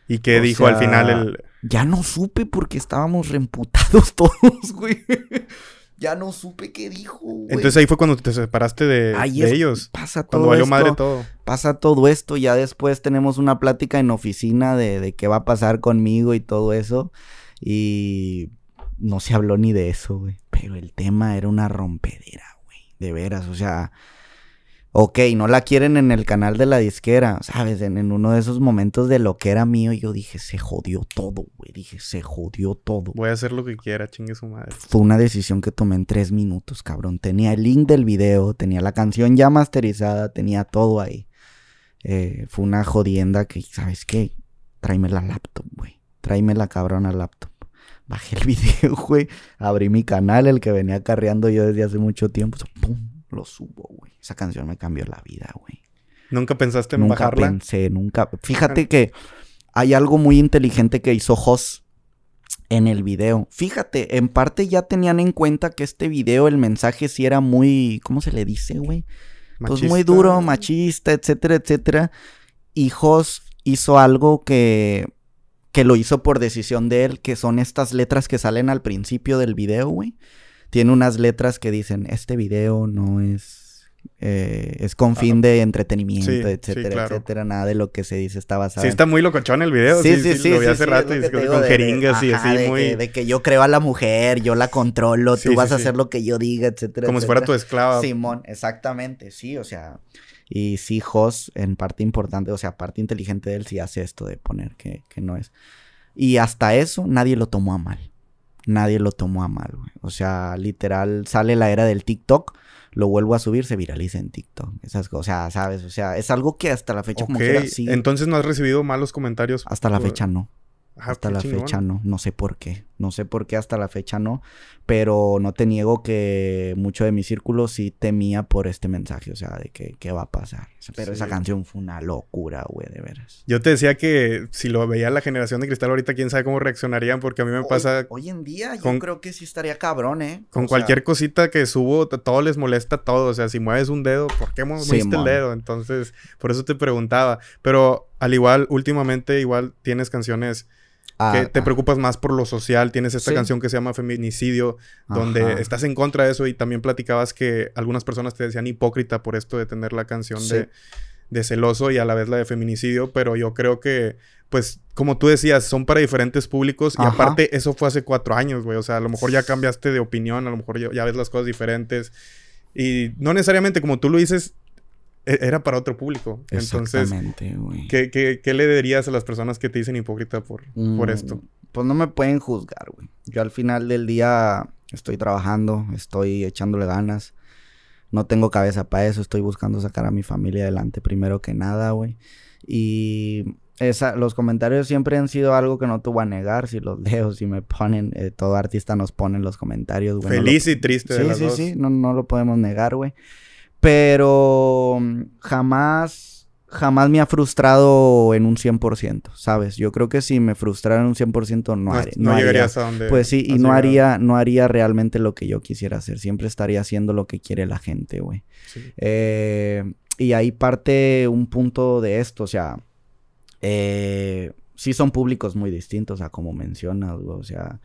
¿Y qué O dijo al final el...? Ya no supe porque estábamos reemputados [LAUGHS] todos, güey. Ya no supe qué dijo, güey. Entonces ahí fue cuando te separaste de, Ahí de es- ellos. pasa todo Cuando valió esto. madre todo. pasa todo esto, ya después tenemos una plática en oficina de, de qué va a pasar conmigo y todo eso. Y no se habló ni de eso, güey. Pero el tema era una rompedera, güey. De veras, o sea... Ok, no la quieren en el canal de la disquera, ¿sabes? En, en uno de esos momentos de lo que era mío, yo dije, se jodió todo, güey. Dije, se jodió todo. Voy a hacer lo que quiera, chingue su madre. Fue una decisión que tomé en tres minutos, cabrón. Tenía el link del video, tenía la canción ya masterizada, tenía todo ahí. Eh, fue una jodienda que, ¿sabes qué? Tráeme la laptop, güey. Tráeme la cabrona laptop. Bajé el [LAUGHS] video, güey. Abrí mi canal, el que venía carreando yo desde hace mucho tiempo. ¡Pum! Lo subo, güey. Esa canción me cambió la vida, güey. ¿Nunca pensaste en Nunca bajarla? pensé, nunca. Fíjate que hay algo muy inteligente que hizo Jos en el video. Fíjate, en parte ya tenían en cuenta que este video, el mensaje sí era muy. ¿Cómo se le dice, güey? Pues muy duro, machista, etcétera, etcétera. Y Jos hizo algo que. que lo hizo por decisión de él, que son estas letras que salen al principio del video, güey. Tiene unas letras que dicen: Este video no es. eh, es con fin de entretenimiento, Sí, sí, etcétera, claro. etcétera. Nada de lo que se dice está basado Sí, está muy locochón el video. Sí, sí, Lo vi hace sí, rato y con de- jeringas y así de muy... Que, de que yo creo a la mujer, yo la controlo, Sí, tú vas sí, a sí. hacer lo que yo diga, etcétera. Como si fuera tu esclava. Simón, exactamente, sí, o sea. Y sí, Jos, en parte importante, o sea, parte inteligente de él, sí hace esto de poner que, que no es. Y hasta eso nadie lo tomó a mal. Nadie lo tomó a mal, güey. O sea, literal, sale la era del TikTok, lo vuelvo a subir, se viraliza en TikTok. Esas cosas, o sea, ¿sabes? O sea, es algo que hasta la fecha como Ok, quiera sigue. entonces no has recibido malos comentarios. Hasta la fecha no. Hasta la chingón. fecha no, no sé por qué. No sé por qué hasta la fecha no. Pero no te niego que mucho de mi círculo sí temía por este mensaje. O sea, de que qué va a pasar. Pero esa canción fue una locura, güey, de veras. Yo te decía que si lo veía la generación de cristal ahorita, quién sabe cómo reaccionarían, porque a mí me pasa Hoy, en día yo con- creo que sí estaría cabrón, ¿eh? con O sea, cualquier cosita que subo, todo les molesta todo. O sea, si mueves un dedo, ¿por qué mo- moviste el dedo? Entonces, por eso te preguntaba. Pero al igual, últimamente, igual tienes canciones ah, que te ah, preocupas más por lo social. Tienes esta Sí. canción que se llama Feminicidio, donde ajá. estás en contra de eso y también platicabas que algunas personas te decían hipócrita por esto de tener la canción Sí. de, de celoso y a la vez la de feminicidio, pero yo creo que, pues, como tú decías, son para diferentes públicos y Ajá. aparte eso fue hace cuatro años, güey, o sea, a lo mejor ya cambiaste de opinión, a lo mejor ya, ya ves las cosas diferentes y no necesariamente como tú lo dices, era para otro público. Entonces, Exactamente, güey. ¿qué, qué, qué le dirías a las personas que te dicen hipócrita por, por Mm, esto? Pues no me pueden juzgar, güey. Yo al final del día estoy trabajando, estoy echándole ganas. No tengo cabeza para eso, estoy buscando sacar a mi familia adelante primero que nada, güey. Y esa, los comentarios siempre han sido algo que no te voy a negar. Si los [LAUGHS] leo, si me ponen, eh, todo artista nos pone en los comentarios, güey. no lo- Feliz y triste de Sí, las sí, dos. sí, no, no lo podemos negar, güey. Pero mm, jamás, jamás me ha frustrado en un 100%, ¿sabes? Yo creo que si me frustrara en un 100% no, No, haré- no no haría. llegarías a donde... Pues sí, y no haría, no haría realmente lo que yo quisiera hacer. Siempre estaría haciendo lo que quiere la gente, güey. Sí. Eh, y ahí parte un punto de esto, o sea, eh, sí son públicos muy distintos a como mencionas, güey, o sea,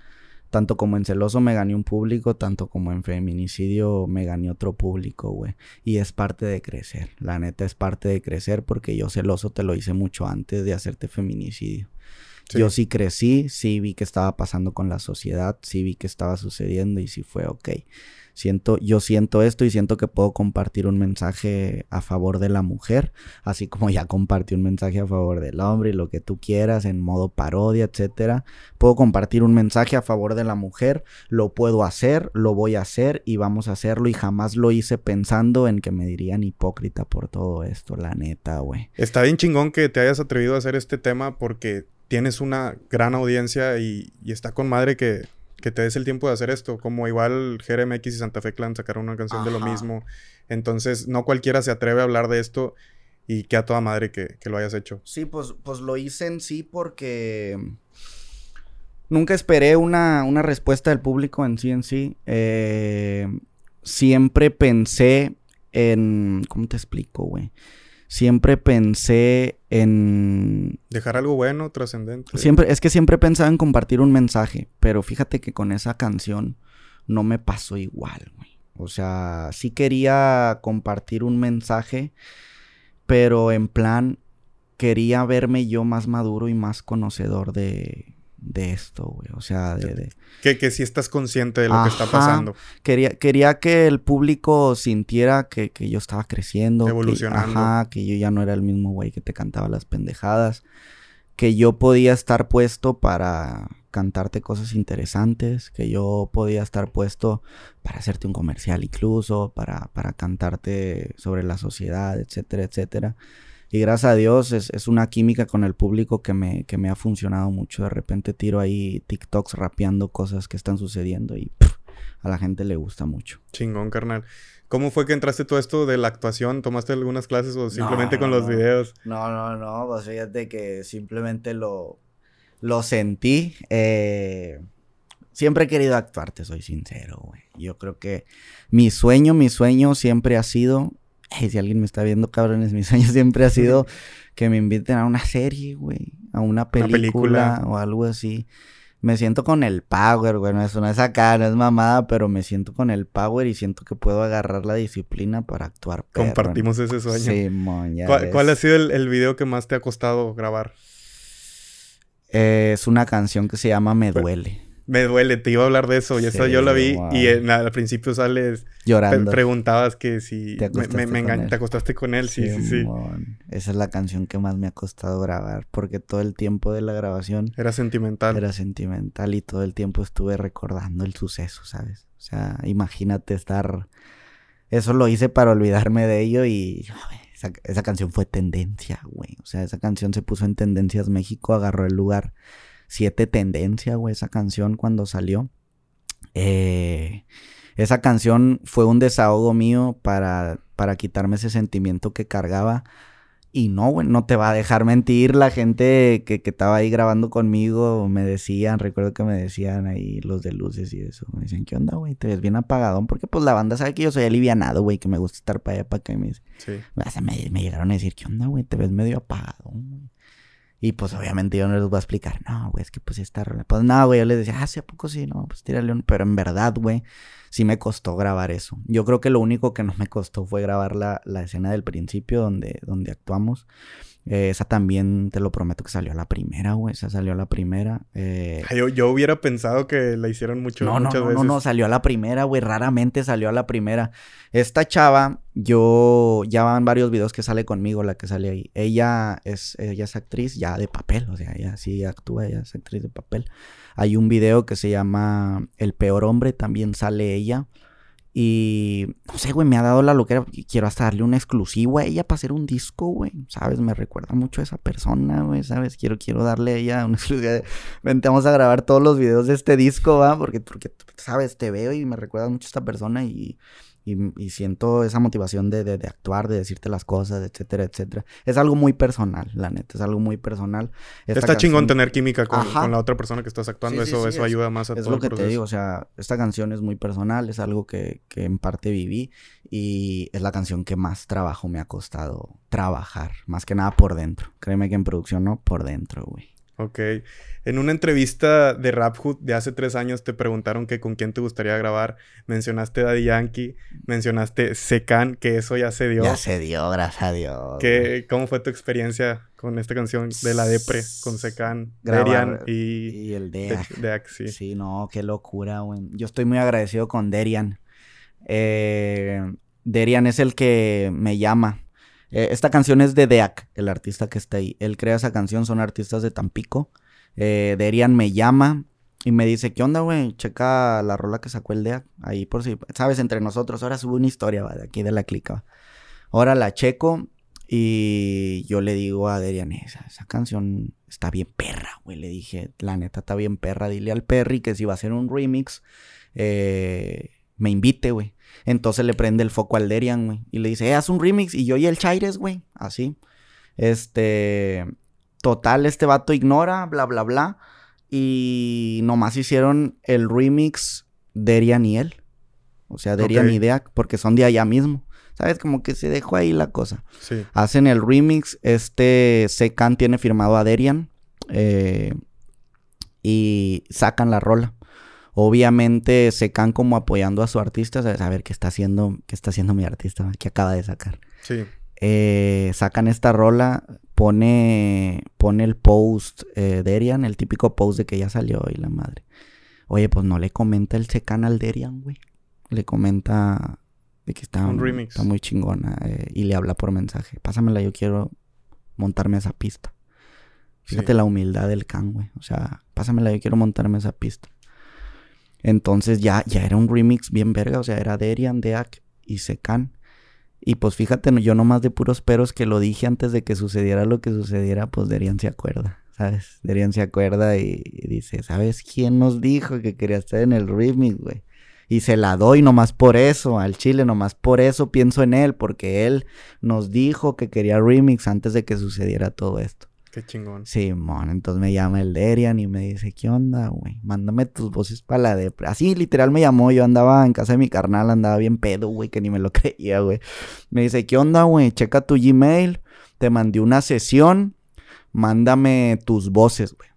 tanto como en Celoso me gané un público, tanto como en Feminicidio me gané otro público, güey. Y es parte de crecer, la neta es parte de crecer porque yo Celoso te lo hice mucho antes de hacerte Feminicidio. Sí. Yo sí crecí, sí vi que estaba pasando con la sociedad, sí vi que estaba sucediendo y sí fue ok. Siento, yo siento esto y siento que puedo compartir un mensaje a favor de la mujer, así como ya compartí un mensaje a favor del hombre y lo que tú quieras en modo parodia, etcétera. Puedo compartir un mensaje a favor de la mujer, lo puedo hacer, lo voy a hacer y vamos a hacerlo y jamás lo hice pensando en que me dirían hipócrita por todo esto, la neta, güey. Está bien chingón que te hayas atrevido a hacer este tema porque tienes una gran audiencia y, y está con madre que, que te des el tiempo de hacer esto. Como igual GRMX y Santa Fe Clan sacaron una canción de lo mismo. Entonces, no cualquiera se atreve a hablar de esto y que a toda madre que, que lo hayas hecho. Sí, pues, pues lo hice en sí porque nunca esperé una, una respuesta del público en sí en sí. Eh, siempre pensé en... ¿Cómo te explico, güey? Siempre pensé en... Dejar algo bueno, trascendente. Siempre, es que siempre pensaba en compartir un mensaje, pero fíjate que con esa canción no me pasó igual, güey. O sea, sí quería compartir un mensaje, pero en plan quería verme yo más maduro y más conocedor de, de esto, güey. O sea, de... Que, que sí estás consciente de lo que está pasando. Quería, quería que el público sintiera que, que yo estaba creciendo. Evolucionando. Que, ajá, que yo ya no era el mismo güey que te cantaba las pendejadas. Que yo podía estar puesto para cantarte cosas interesantes. Que yo podía estar puesto para hacerte un comercial incluso. Para, para cantarte sobre la sociedad, etcétera, etcétera. Y gracias a Dios es, una química con el público que me, que me ha funcionado mucho. De repente tiro ahí TikToks rapeando cosas que están sucediendo y a la gente le gusta mucho. Chingón, carnal. ¿Cómo fue que entraste todo esto de la actuación? ¿Tomaste algunas clases o simplemente con los videos? No, no, no, pues fíjate que simplemente lo, lo sentí. Eh, siempre he querido actuar, te soy sincero, güey. Yo creo que mi sueño, mi sueño siempre ha sido si alguien me está viendo, cabrones, mi sueño [LAUGHS] siempre ha sido [LAUGHS] que me inviten a una serie, güey, a una película, o algo así. Me siento con el power, güey, no es, una es acá, no es mamada, pero me siento con el power y siento que puedo agarrar la disciplina para actuar. Compartimos ese sueño. Sí, mon, ¿Cuál, ¿Cuál, ha sido el, el, video que más te ha costado grabar? Eh, es una canción que se llama Me Duele. Me duele, te iba a hablar de eso. Y esa yo la vi y al principio sales llorando. preguntabas que si te acostaste, me, me, te acostaste con él. Sí, sí, sí. Esa es la canción que más me ha costado grabar porque todo el tiempo de la grabación era sentimental. Era sentimental y todo el tiempo estuve recordando el suceso, ¿sabes? O sea, imagínate estar. Eso lo hice para olvidarme de ello y esa, esa canción fue tendencia, güey. O sea, esa canción se puso en Tendencias México, agarró el lugar siete tendencia, güey, esa canción cuando salió. Eh, esa canción fue un desahogo mío para, para quitarme ese sentimiento que cargaba. Y no, güey, no te va a dejar mentir. La gente que, que, estaba ahí grabando conmigo me decían, recuerdo que me decían ahí los de luces y eso. Me dicen, ¿qué onda, güey? Te ves bien apagadón. Porque pues la banda sabe que yo soy alivianado, güey, que me gusta estar para allá, para acá. Y me, sí. me, me, llegaron a decir, ¿qué onda, güey? Te ves medio apagadón, güey. Y pues obviamente yo no les voy a explicar, no, güey, es que pues esta rola. Pues nada, güey, yo les decía, ah, sí, ¿a poco sí? No, pues tírale un. Pero en verdad, güey, sí me costó grabar eso. Yo creo que lo único que no me costó fue grabar la, la escena del principio donde, donde actuamos. Eh, esa también, te lo prometo que salió a la primera, güey. Esa salió a la primera. Eh... Yo, yo, hubiera pensado que la hicieron mucho, no, muchas no, veces. No, no, salió a la primera, güey. Raramente salió a la primera. Esta chava, yo... Ya van varios videos que sale conmigo, la que sale ahí. Ella es, ella es actriz ya de papel. O sea, ella sí actúa, ella es actriz de papel. Hay un video que se llama El Peor Hombre. También sale ella. Y no sé, güey, me ha dado la loquera. Quiero hasta darle una exclusiva a ella para hacer un disco, güey. ¿Sabes? Me recuerda mucho a esa persona, güey. ¿Sabes? Quiero, quiero darle a ella una [LAUGHS] exclusiva. Vente, vamos a grabar todos los videos de este disco, ¿va? Porque, porque, ¿sabes? Te veo y me recuerda mucho a esta persona y y, siento esa motivación de, de, actuar, de decirte las cosas, etcétera, etcétera. Es algo muy personal, la neta, es algo muy personal. Está chingón tener química con, con, la otra persona que estás actuando, eso, eso ayuda más a es todo lo que te digo, o sea, esta canción es muy personal, es algo que, que en parte viví y es la canción que más trabajo me ha costado trabajar, más que nada por dentro. Créeme que en producción no, por dentro, güey. Ok. En una entrevista de Rap Hood de hace tres años te preguntaron que con quién te gustaría grabar. Mencionaste Daddy Yankee, mencionaste Secan, que eso ya se dio. Ya se dio, gracias a Dios. ¿Qué, ¿Cómo fue tu experiencia con esta canción de la Depre, con Secan, Derian y, y el Deac? Deac sí. sí, no, qué locura, güey. Yo estoy muy agradecido con Derian. Eh, Derian es el que me llama eh, esta canción es de Deak, el artista que está ahí. Él crea esa canción, son artistas de Tampico. Eh, Derian me llama y me dice, ¿qué onda, güey? Checa la rola que sacó el Deak. Ahí por si, sabes, entre nosotros. Ahora sube una historia, va, de aquí de la clica. Ahora la checo y yo le digo a Derian, esa, esa canción está bien perra, güey. Le dije, la neta está bien perra. Dile al Perry que si va a hacer un remix, eh, me invite, güey. Entonces le prende el foco al Derian, güey. Y le dice, eh, haz un remix. Y yo y el Chaires, güey. Así. Este. Total, este vato ignora, bla, bla, bla. Y nomás hicieron el remix Derian y él. O sea, Derian y Deak, porque son de allá mismo. ¿Sabes? Como que se dejó ahí la cosa. Sí. Hacen el remix. Este Secan tiene firmado a Derian. eh, y sacan la rola. Obviamente Secan como apoyando a su artista. ¿sabes? A ver qué está haciendo, qué está haciendo mi artista, que acaba de sacar. Sí. Eh, sacan esta rola, pone, pone el post eh, Derian, el típico post de que ya salió y la madre. Oye, pues no le comenta el Secan al Derian, güey. Le comenta de que está, Un remix. está muy chingona eh, y le habla por mensaje. Pásamela, yo quiero montarme a esa pista. Fíjate Sí. la humildad del can, güey. O sea, pásamela, yo quiero montarme a esa pista. Entonces ya, ya era un remix bien verga. O sea, era Derian, Deak y Secan. Y pues fíjate, yo nomás de puros peros que lo dije antes de que sucediera lo que sucediera, pues Derian se acuerda, ¿sabes? Derian se acuerda y, y dice, ¿sabes quién nos dijo que quería estar en el remix, güey? Y se la doy nomás por eso, al chile, nomás por eso pienso en él, porque él nos dijo que quería remix antes de que sucediera todo esto. Qué chingón. Simón, entonces me llama el Derian y me dice, ¿qué onda, güey? Mándame tus voces para la de... Así literal me llamó, yo andaba en casa de mi carnal, andaba bien pedo, güey, que ni me lo [LAUGHS] creía, güey. Me dice, ¿qué onda, güey? Checa tu Gmail, te mandé una sesión, mándame tus voces, güey.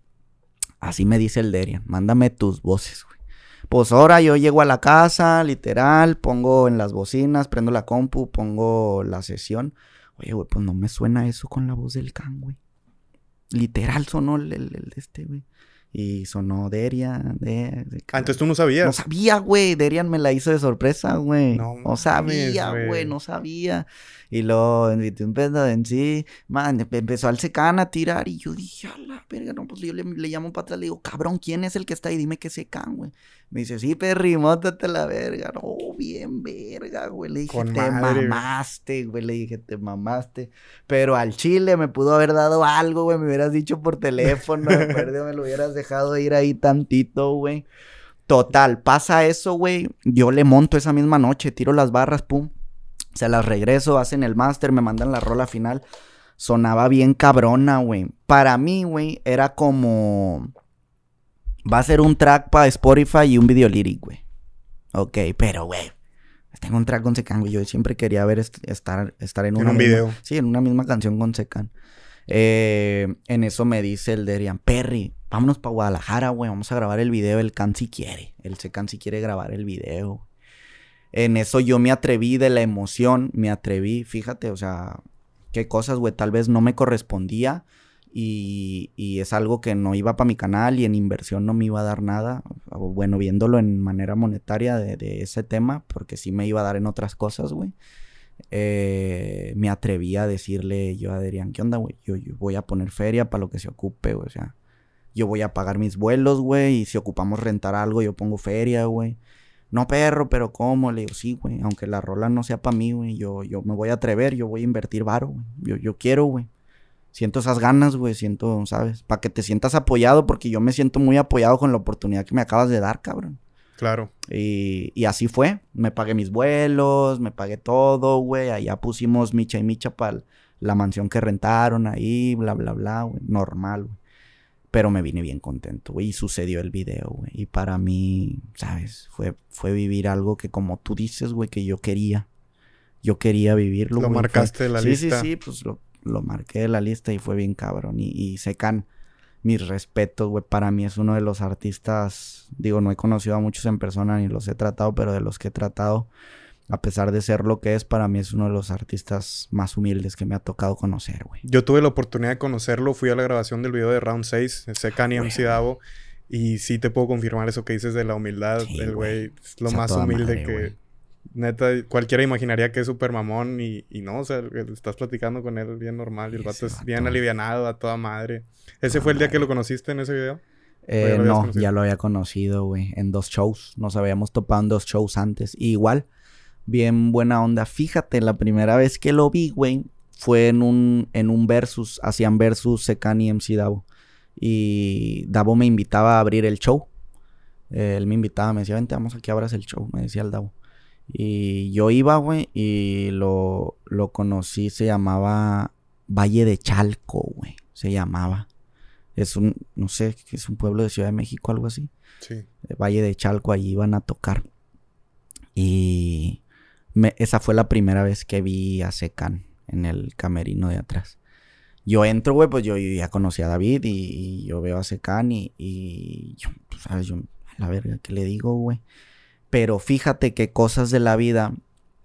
Así me dice el Derian, mándame tus voces, güey. Pues ahora yo llego a la casa, literal, pongo en las bocinas, prendo la compu, pongo la sesión. Oye, güey, pues no me suena eso con la voz del can, güey. Literal sonó el, el- este, güey. Y sonó Derian, de, de- Ah, entonces tú no sabías. no sabía, güey. Derian me la hizo de sorpresa, güey. No No, sabía, güey. No sabía. Y luego invité un pedo en sí. Man, empe- empezó al secan a tirar. Y yo dije, a la verga, no, pues yo le, le llamo para atrás. Le digo, cabrón, ¿quién es el que está ahí? Dime que secan, güey. Me dice, sí, perri, mótate la verga. No, bien verga, güey. Le dije, Con te madre, mamaste, güey. Le dije, te mamaste. Pero al chile me pudo haber dado algo, güey. Me hubieras dicho por teléfono. [LAUGHS] perdido me lo hubieras dejado ir ahí tantito, güey. Total, pasa eso, güey. Yo le monto esa misma noche, tiro las barras, pum. Se las regreso, hacen el máster, me mandan la rola final. Sonaba bien cabrona, güey. Para mí, güey, era como... Va a ser un track para Spotify y un video lyric, güey. Ok, pero, güey. Tengo un track con Secan, güey. Yo siempre quería ver est- estar, estar en, En una un misma- video. Sí, en una misma canción con Secan. Eh, en eso me dice el Derian, Perry, vámonos para Guadalajara, güey. Vamos a grabar el video. El Can si quiere. El Secan si quiere grabar el video. En eso yo me atreví de la emoción. Me atreví, fíjate, o sea, qué cosas, güey. Tal vez no me correspondía. Y, y es algo que no iba para mi canal y en inversión no me iba a dar nada. Bueno, viéndolo en manera monetaria de, de ese tema, porque sí me iba a dar en otras cosas, güey. Eh, me atreví a decirle yo a Adrián, ¿qué onda, güey? Yo, yo voy a poner feria para lo que se ocupe, güey. O sea, yo voy a pagar mis vuelos, güey. Y si ocupamos rentar algo, yo pongo feria, güey. No, perro, pero ¿cómo? Le digo, sí, güey. Aunque la rola no sea para mí, güey. Yo, yo me voy a atrever, yo voy a invertir varo, güey. Yo, yo quiero, güey. Siento esas ganas, güey. Siento, ¿sabes? Para que te sientas apoyado, porque yo me siento muy apoyado con la oportunidad que me acabas de dar, cabrón. Claro. Y, y así fue. Me pagué mis vuelos, me pagué todo, güey. Allá pusimos micha y micha para la mansión que rentaron ahí, bla, bla, bla, güey. Normal, güey. Pero me vine bien contento, güey. Y sucedió el video, güey. Y para mí, ¿sabes? Fue, fue vivir algo que, como tú dices, güey, que yo quería. Yo quería vivirlo, Lo. Fue- marcaste de la sí, lista. Sí, sí, pues lo, lo marqué de la lista y fue bien cabrón. Y, y Secan, mis respetos, güey. Para mí es uno de los artistas, digo, no he conocido a muchos en persona ni los he tratado, pero de los que he tratado, a pesar de ser lo que es, para mí es uno de los artistas más humildes que me ha tocado conocer, güey. Yo tuve la oportunidad de conocerlo, fui a la grabación del video de Round 6, Secan y MC. Davo, y sí te puedo confirmar eso que dices de la humildad. Sí, el güey. es lo más humilde madre, que... Neta, cualquiera imaginaría que es súper mamón y, y no, o sea, estás platicando con él bien normal y el vato es bien alivianado, a toda madre. ¿Ese Toda fue el día que lo conociste en ese video? Eh, ya no, conocido? ya lo había conocido, güey, en dos shows. Nos habíamos topado en dos shows antes. Y igual, bien buena onda. Fíjate, la primera vez que lo vi, güey, fue en un, en un versus, hacían versus Secan y MC Davo. Y Davo me invitaba a abrir el show. Eh, él me invitaba, me decía, vente, vamos aquí, abras el show, me decía el Davo. Y yo iba, güey, y lo, lo conocí, se llamaba Valle de Chalco, güey, se llamaba. Es un, no sé, es un pueblo de Ciudad de México, algo así. Sí. de Valle de Chalco, allí iban a tocar. Y me- esa fue la primera vez que vi a Secan en el camerino de atrás. Yo entro, güey, pues yo ya conocí a David y, y yo veo a Secan y, y yo, pues, ¿sabes? Yo, a la verga, ¿qué le digo, güey? Pero fíjate que cosas de la vida,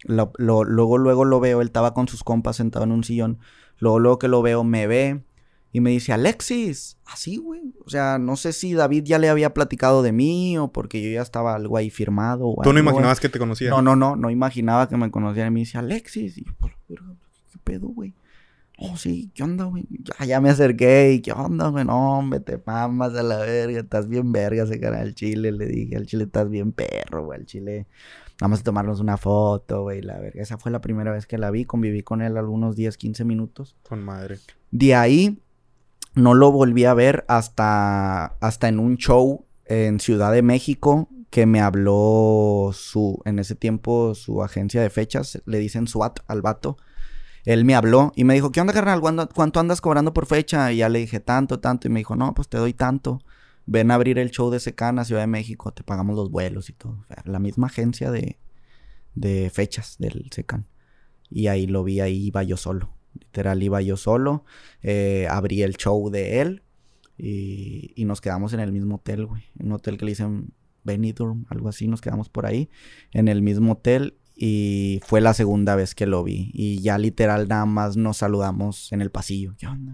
lo- lo- luego, luego lo veo, él estaba con sus compas sentado en un sillón, luego, luego que lo veo, me ve y me dice, Alexis, así, güey. O sea, no sé si David ya le había platicado de mí o porque yo ya estaba algo ahí firmado. o Tú no algo, güey. imaginabas que te conocía. No, no, no, no imaginaba que me conociera. Y me dice, Alexis. Y yo, "Por la verga, ¿qué pedo, güey? Oh, sí, ¿qué onda, güey? Ya, ya me acerqué. y, ¿Qué onda, güey? No, hombre, te mamas a la verga. Estás bien verga ese cara al chile. Le dije, al chile estás bien perro, güey. Al chile. Vamos a tomarnos una foto, güey. La verga. Esa fue la primera vez que la vi. Conviví con él algunos 10, 15 minutos. Con madre. De ahí no lo volví a ver hasta, hasta en un show en Ciudad de México que me habló su, en ese tiempo su agencia de fechas, le dicen SWAT al vato. Él me habló y me dijo, ¿qué onda, carnal? ¿Cuánto, andas cobrando por fecha? Y ya le dije, tanto, tanto. Y me dijo, no, pues te doy tanto. Ven a abrir el show de Secana, Ciudad de México, te pagamos los vuelos y todo. La misma agencia de, de fechas del Secan. Y ahí lo vi, ahí iba yo solo. Literal, iba yo solo. eh, abrí el show de él. Y, y nos quedamos en el mismo hotel, güey. Un hotel que le dicen Benidorm, algo así. Nos quedamos por ahí. En el mismo hotel. Y fue la segunda vez que lo vi. Y ya literal nada más nos saludamos en el pasillo. ¿Qué onda?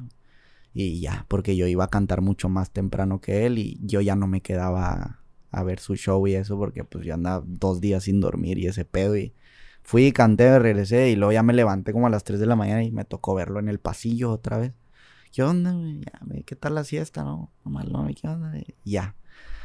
Y ya, porque yo iba a cantar mucho más temprano que él. Y yo ya no me quedaba a ver su show y eso. Porque pues yo andaba dos días sin dormir y ese pedo. Y Fui, canté, regresé y luego ya me levanté como a las 3 de la mañana y me tocó verlo en el pasillo otra vez. ¿Qué onda? Ya, ¿Qué tal la siesta, no? No, ¿qué onda? Ya.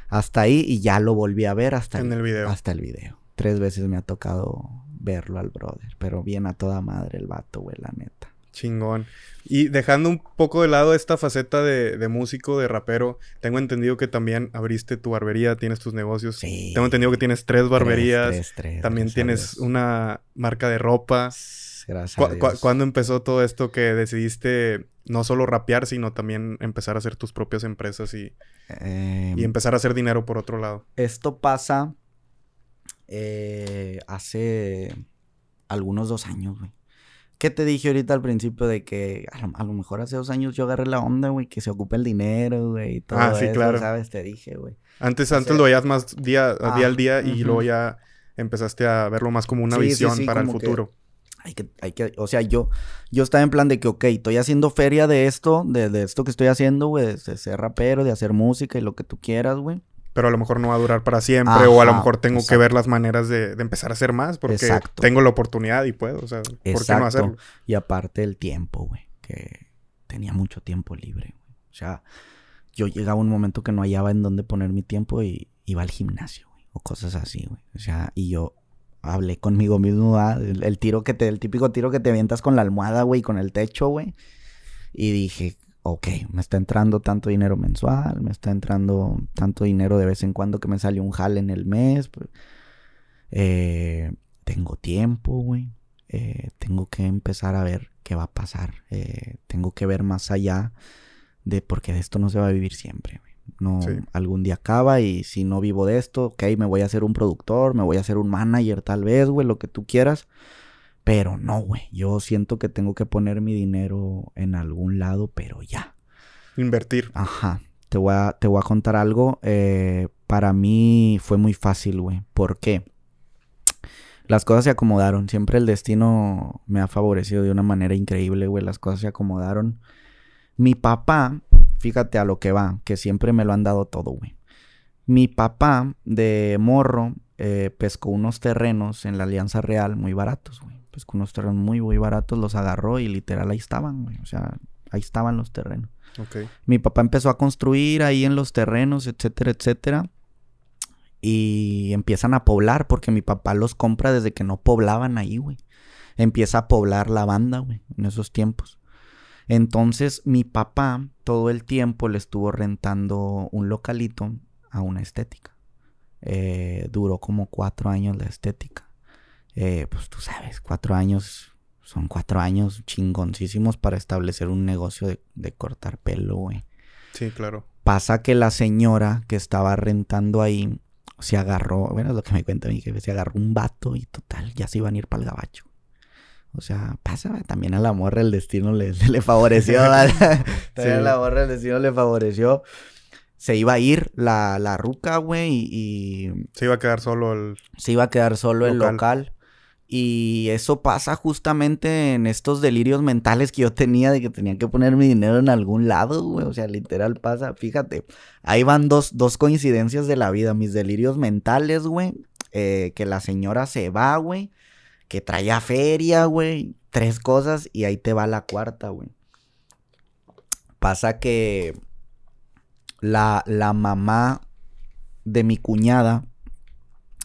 Hasta ahí y ya lo volví a ver hasta En el video. Hasta el video. Tres veces me ha tocado verlo al brother. Pero bien a toda madre el vato, güey, la neta. Chingón. Y dejando un poco de lado esta faceta de, de músico, de rapero, tengo entendido que también abriste tu barbería, tienes tus negocios. Sí. Tengo entendido que tienes tres barberías. Tres, tres, tres, también tienes una marca de ropa. Gracias ¿Cu- a cu- Dios. ¿Cuándo empezó todo esto que decidiste no solo rapear, sino también empezar a hacer tus propias empresas y, Em, y empezar a hacer dinero por otro lado? Esto pasa eh, hace algunos dos años, güey. ¿Qué te dije ahorita al principio de que a lo, a lo mejor hace dos años yo agarré la onda, güey, que se ocupe el dinero, güey, y todo Ah, sí, eso, claro. ¿sabes? Te dije, güey. Antes, O antes lo veías más día, día Ah, al día y luego ya empezaste a verlo más como una Sí, visión sí, para el que- futuro. Hay que, hay que, o sea, yo, yo estaba en plan de que, ok, estoy haciendo feria de esto, de, de esto que estoy haciendo, güey, de ser rapero, de hacer música y lo que tú quieras, güey. Pero a lo mejor no va a durar para siempre o a lo mejor tengo que ver las maneras de, de empezar a hacer más porque Exacto. tengo la oportunidad y puedo. O sea, ¿por qué no hacerlo? Y aparte el tiempo, güey, que tenía mucho tiempo libre, güey. O sea, yo llegaba a un momento que no hallaba en dónde poner mi tiempo y iba al gimnasio, güey, o cosas así, güey. O sea, y yo hablé conmigo mismo, ah, el, el tiro que te, el típico tiro que te avientas con la almohada, güey, con el techo, güey. Y dije, ok, me está entrando tanto dinero mensual, me está entrando tanto dinero de vez en cuando que me sale un jale en el mes. pues, eh, tengo tiempo, güey. Eh, tengo que empezar a ver qué va a pasar. Eh, tengo que ver más allá de porque de esto no se va a vivir siempre. güey. No, Sí. algún día acaba y si no vivo de esto, ok, me voy a hacer un productor, me voy a hacer un manager tal vez, güey, lo que tú quieras. Pero no, güey, yo siento que tengo que poner mi dinero en algún lado, pero ya. Invertir. Ajá. Te voy a, te voy a contar algo. eh, para mí fue muy fácil, güey. ¿Por qué? Las cosas se acomodaron. Siempre el destino me ha favorecido de una manera increíble, güey. Las cosas se acomodaron. Mi papá, fíjate a lo que va, que siempre me lo han dado todo, güey. Mi papá de morro eh, pescó unos terrenos en la Alianza Real muy baratos, güey. Pescó unos terrenos muy, muy baratos, los agarró y literal ahí estaban, güey. O sea, ahí estaban los terrenos. Mi papá empezó a construir ahí en los terrenos, etcétera, etcétera. Y empiezan a poblar porque mi papá los compra desde que no poblaban ahí, güey. Empieza a poblar la banda, güey, en esos tiempos. Entonces mi papá todo el tiempo le estuvo rentando un localito a una estética. Eh, duró como cuatro años la estética. Eh, pues tú sabes, cuatro años son cuatro años chingoncísimos para establecer un negocio de, de cortar pelo, güey. Sí, claro. Pasa que la señora que estaba rentando ahí se agarró, bueno, es lo que me cuenta mi jefe, se agarró un vato y total, ya se iban a ir para el gabacho. O sea, pasa, también a la morra el destino le, [LAUGHS] le favoreció, [LAUGHS] también a la morra el destino le favoreció. Se iba a ir la, la ruca, güey, y, Se iba a quedar solo el... Se iba a quedar solo el local. Y eso pasa justamente en estos delirios mentales que yo tenía de que tenía que poner mi dinero en algún lado, güey. O sea, literal pasa. Fíjate, ahí van dos, dos coincidencias de la vida. Mis delirios mentales, güey. Eh, que la señora se va, güey. Que traía feria, güey. Tres cosas y ahí te va la cuarta, güey. Pasa que la, la mamá de mi cuñada,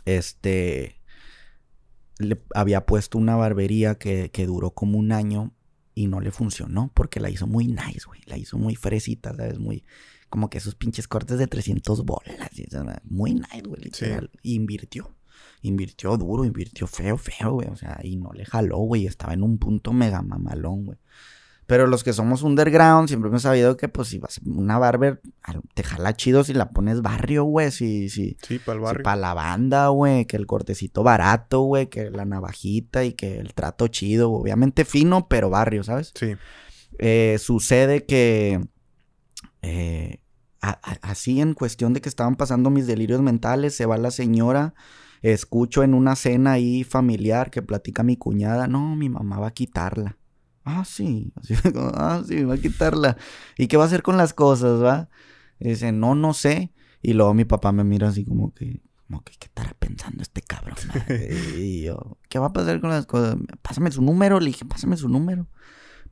este le había puesto una barbería que, que, duró como un año y no le funcionó porque la hizo muy nice, güey. La hizo muy fresita, ¿sabes? Muy, como que esos pinches cortes de 300 bolas. Muy nice, güey, literal. invirtió. Invirtió duro, invirtió feo, feo, güey. O sea, y no le jaló, güey. Estaba en un punto mega mamalón, güey. Pero los que somos underground siempre hemos sabido que, pues, si vas una barber, te jala chido si la pones barrio, güey. Si, si, sí, para el barrio. para la banda, güey. Que el cortecito barato, güey. Que la navajita y que el trato chido. Obviamente fino, pero barrio, ¿sabes? Sí. Eh, sucede que. Eh, así en cuestión de que estaban pasando mis delirios mentales, se va la señora. Escucho en una cena ahí familiar que platica mi cuñada. No, mi mamá va a quitarla. Ah, sí. Así, ah, sí, va a quitarla. ¿Y qué va a hacer con las cosas, va? dice, no, no sé. Y luego mi papá me mira así como que, como que, ¿qué estará pensando este cabrón? [LAUGHS] y yo, ¿qué va a pasar con las cosas? Pásame su número. Le dije, pásame su número.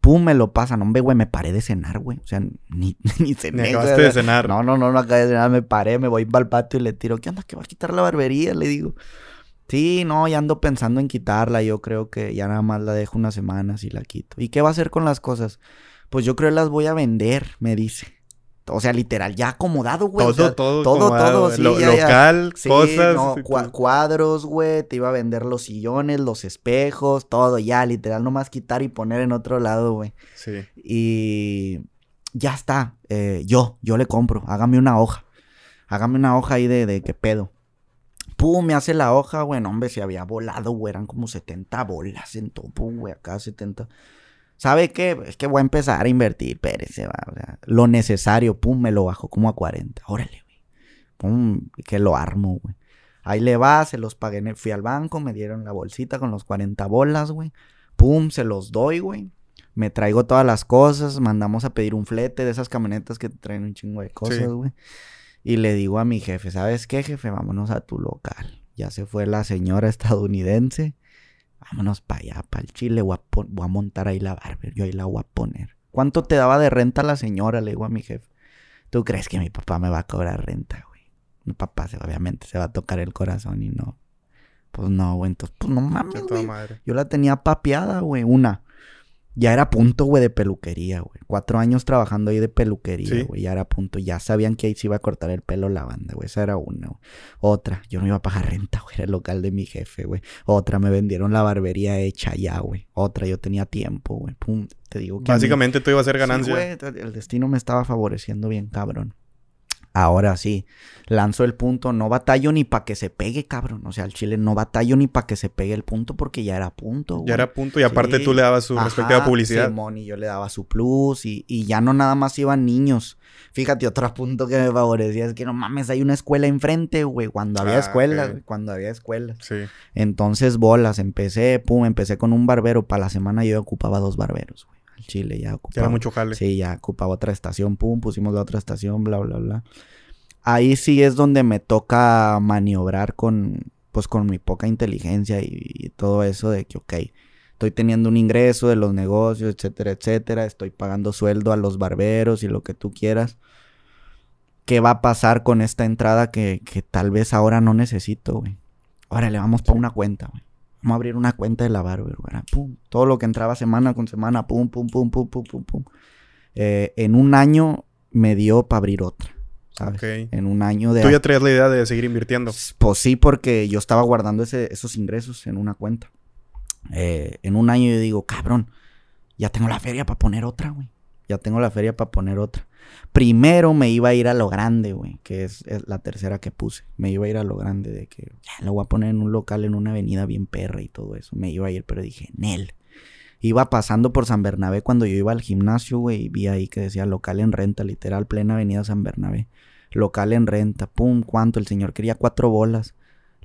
Pum, me lo pasan. Hombre, güey, me paré de cenar, güey. O sea, ni, [LAUGHS] ni cené. Me acabaste de cenar. No, no, no, no acabé de cenar. Me paré, me voy para el patio y le tiro. ¿Qué onda? ¿Que va a quitar la barbería? Le digo. Sí, no, ya ando pensando en quitarla. Yo creo que ya nada más la dejo unas semanas y la quito. ¿Y qué va a hacer con las cosas? Pues yo creo que las voy a vender, me dice. O sea, literal, ya acomodado, güey. Todo, todo, todo, todo. Sí, local, cosas. No, cuadros, güey. Te iba a vender los sillones, los espejos, todo. Ya, literal, nomás quitar y poner en otro lado, güey. Sí. Y ya está. Eh, yo, yo le compro. Hágame una hoja. Hágame una hoja ahí de, de qué pedo. Pum, me hace la hoja, güey. No, hombre, se había volado, güey. Eran como 70 bolas en todo, pum, güey. Acá 70. ¿Sabe qué? Es que voy a empezar a invertir, Pérez, se va. O sea, lo necesario, pum, me lo bajo como a 40. Órale, güey. Pum, que lo armo, güey. Ahí le va, se los pagué. Fui al banco, me dieron la bolsita con los 40 bolas, güey. Pum, se los doy, güey. Me traigo todas las cosas. Mandamos a pedir un flete de esas camionetas que te traen un chingo de cosas, güey. Y le digo a mi jefe, ¿sabes qué, jefe? Vámonos a tu local. Ya se fue la señora [LAUGHS] estadounidense. Vámonos para allá, para el Chile. Voy a, montar ahí la barber. Yo ahí la voy a poner. ¿Cuánto te daba de renta la señora? Le digo a mi jefe. ¿Tú crees que mi papá me va a cobrar renta, güey? Mi papá obviamente se va a tocar el corazón y no. Pues no, güey. Entonces, pues no mames, güey. Yo la tenía papeada, güey. Una ya era punto, güey, de peluquería, güey. Cuatro años trabajando ahí de peluquería, güey. Ya era punto. Ya sabían que ahí se iba a cortar el pelo la banda, güey. Esa era una. Otra, yo no iba a pagar renta, güey. Era el local de mi jefe, güey. Otra, me vendieron la barbería hecha ya, güey. Otra, yo tenía tiempo, güey. Pum, te digo que. Básicamente tú ibas a hacer ganancia. güey, el destino me estaba favoreciendo bien, cabrón. Ahora sí, lanzo el punto, no batallo ni para que se pegue, cabrón. O sea, el Chile no batallo ni para que se pegue el punto porque ya era punto. Güey. Ya era punto y aparte tú le dabas su respectiva publicidad. Simón y yo le daba su plus y, y, ya no nada más iban niños. Fíjate, otro [LAUGHS] punto que me favorecía es que no mames, hay una escuela enfrente, güey. Cuando había ah, escuelas, cuando había escuelas. Sí. Entonces, bolas, empecé, pum, empecé con un barbero. Para la semana yo ocupaba dos barberos, güey. Chile ya ocupaba. Era mucho jale. Sí, ya ocupaba otra estación, pum, pusimos la otra estación, bla, bla, bla. Ahí sí es donde me toca maniobrar con, pues con mi poca inteligencia y, todo eso de que, ok, estoy teniendo un ingreso de los negocios, etcétera, etcétera, estoy pagando sueldo a los barberos y lo que tú quieras. ¿Qué va a pasar con esta entrada que, que tal vez ahora no necesito, güey? Órale, vamos para una cuenta, güey. Vamos a abrir una cuenta de la barber. Pum. Todo lo que entraba semana con semana, pum, pum, pum, pum, pum, pum, pum. Eh, en un año me dio para abrir otra. ¿sabes? En un año de... ¿Tú ya traías la idea de seguir invirtiendo? Pues sí, porque yo estaba guardando esos ingresos en una cuenta. Eh, en un año yo digo, cabrón, ya tengo la feria para poner otra, güey. Ya tengo la feria para poner otra. Primero me iba a ir a lo grande, güey, que es, la tercera que puse. Me iba a ir a lo grande de que ya lo voy a poner en un local en una avenida bien perra y todo eso. Me iba a ir, pero dije, Nel. Iba pasando por San Bernabé cuando yo iba al gimnasio, güey, y vi ahí que decía local en renta, literal, plena avenida San Bernabé. Local en renta, pum, ¿cuánto? El señor quería cuatro bolas.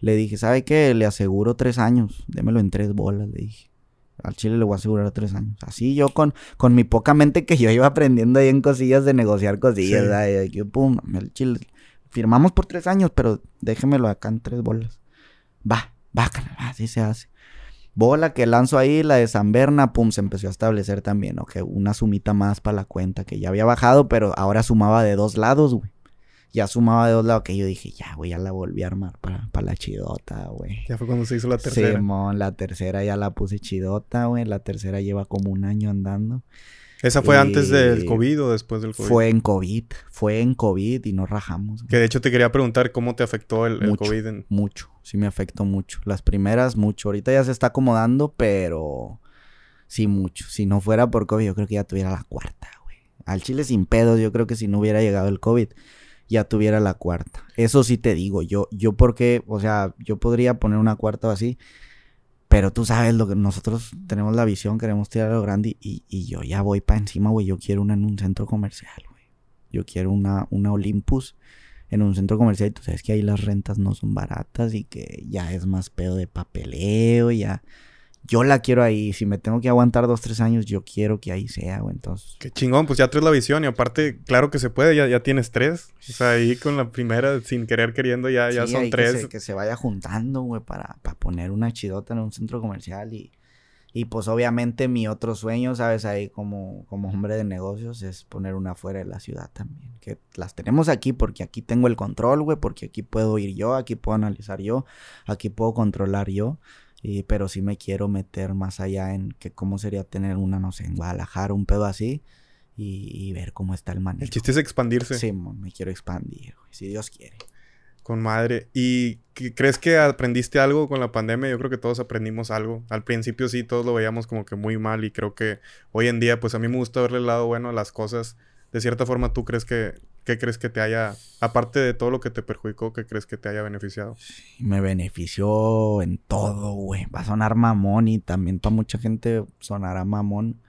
Le dije, ¿sabe qué? Le aseguro tres años. Démelo en tres bolas, le dije. Al chile le voy a asegurar tres años. Así yo con, con mi poca mente que yo iba aprendiendo ahí en cosillas de negociar cosillas. Sí. yo, pum, al chile. Firmamos por tres años, pero déjemelo acá en tres bolas. Va, va, carnal, va, así se hace. Bola que lanzo ahí, la de San Berna, pum, se empezó a establecer también. Que una sumita más para la cuenta, que ya había bajado, pero ahora sumaba de dos lados, güey. Ya sumaba de dos lados, que yo dije, ya, güey, ya la volví a armar para, para la chidota, güey. Ya fue cuando se hizo la tercera. Simón, la tercera ya la puse chidota, güey. La tercera lleva como un año andando. ¿Esa fue antes del Y- COVID o después del COVID? Fue en COVID, fue en COVID y no rajamos. güey. Que de hecho te quería preguntar cómo te afectó el. COVID en... Mucho, sí me afectó mucho. Las primeras mucho. Ahorita ya se está acomodando, pero sí mucho. Si no fuera por COVID, yo creo que ya tuviera la cuarta, güey. Al chile sin pedos, yo creo que si no hubiera llegado el COVID, ya tuviera la cuarta. Eso sí te digo, yo, yo porque, o sea, yo podría poner una cuarta o así, pero tú sabes lo que nosotros tenemos la visión, queremos tirar lo grande y, y yo ya voy para encima, güey. Yo quiero una en un centro comercial, güey. Yo quiero una, una Olympus en un centro comercial y tú sabes que ahí las rentas no son baratas y que ya es más pedo de papeleo, ya. Yo la quiero ahí. Si me tengo que aguantar dos, tres años, yo quiero que ahí sea, güey. Entonces, Qué chingón, pues ya traes la visión y aparte, claro que se puede, ya, ya tienes tres. O sea, ahí con la primera, sin querer queriendo, ya, ya son ahí que tres. se, que se vaya juntando, güey, para, para poner una chidota en un centro comercial y, y pues obviamente mi otro sueño, ¿sabes? Ahí como, como hombre de negocios es poner una fuera de la ciudad también. Que las tenemos aquí porque aquí tengo el control, güey, porque aquí puedo ir yo, aquí puedo analizar yo, aquí puedo controlar yo. Y, pero sí me quiero meter más allá en que cómo sería tener una, no sé, en Guadalajara, un pedo así. Y, y ver cómo está el manejo. El chiste es expandirse Sí, me quiero expandir, güey, si Dios quiere. con madre. ¿Y crees que aprendiste algo con la pandemia? Yo creo que todos aprendimos algo. Al principio sí, todos lo veíamos como que muy mal y creo que hoy en día, pues a mí me gusta verle el lado bueno a las cosas. De cierta forma, ¿tú crees que, qué crees que te haya, aparte de todo lo que te perjudicó, qué crees que te haya beneficiado? Me benefició en todo, güey. Va a sonar mamón y también para mucha gente sonará mamón.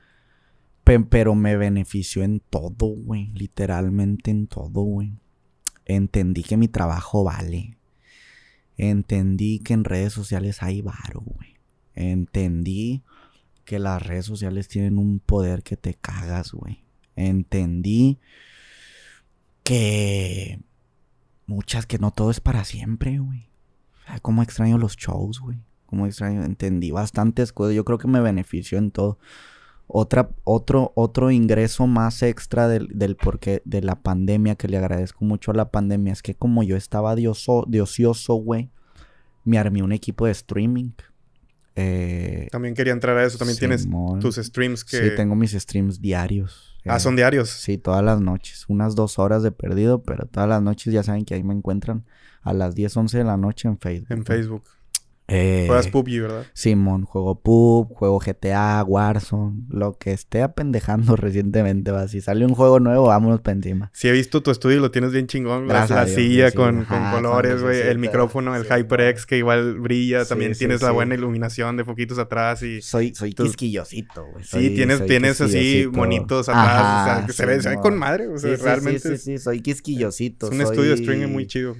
Pe- pero me benefició en todo, güey. Literalmente en todo, güey. Entendí que mi trabajo vale. Entendí que en redes sociales hay varo, güey. Entendí que las redes sociales tienen un poder que te cagas, güey. Entendí que muchas que no todo es para siempre, güey. Cómo extraño los shows, güey. Cómo extraño, entendí bastantes cosas. Yo creo que me benefició en todo. Otra, otro, otro ingreso más extra del, del porqué de la pandemia, que le agradezco mucho a la pandemia, es que como yo estaba de, oso- de ocioso, güey, me armé un equipo de streaming. Eh, También quería entrar a eso. También tienes tus streams que... Sí, tengo mis streams diarios. Ah, Eh, son diarios. Sí, todas las noches. Unas dos horas de perdido, pero todas las noches ya saben que ahí me encuentran a las 10, 11 de la noche en Facebook. En Facebook. Eh, Juegas PUBG, ¿verdad? Simón, juego PUB, juego GTA, Warzone, lo que esté apendejando [LAUGHS] recientemente, va. Si sale un juego nuevo, vámonos para encima. Sí he visto tu estudio lo tienes bien chingón. La, Gracias la Dios, silla sí, con, ajá, con con colores, güey. El micrófono, el sí, HyperX que igual brilla. Sí, También tienes la buena iluminación de foquitos atrás y... Soy, soy Tú- quisquillosito, güey. Sí, tienes, soy tienes así monitos atrás. o sea, que se, ve, se ve con madre. O sea, realmente sí, sí, soy quisquillosito. es un estudio streaming muy chido.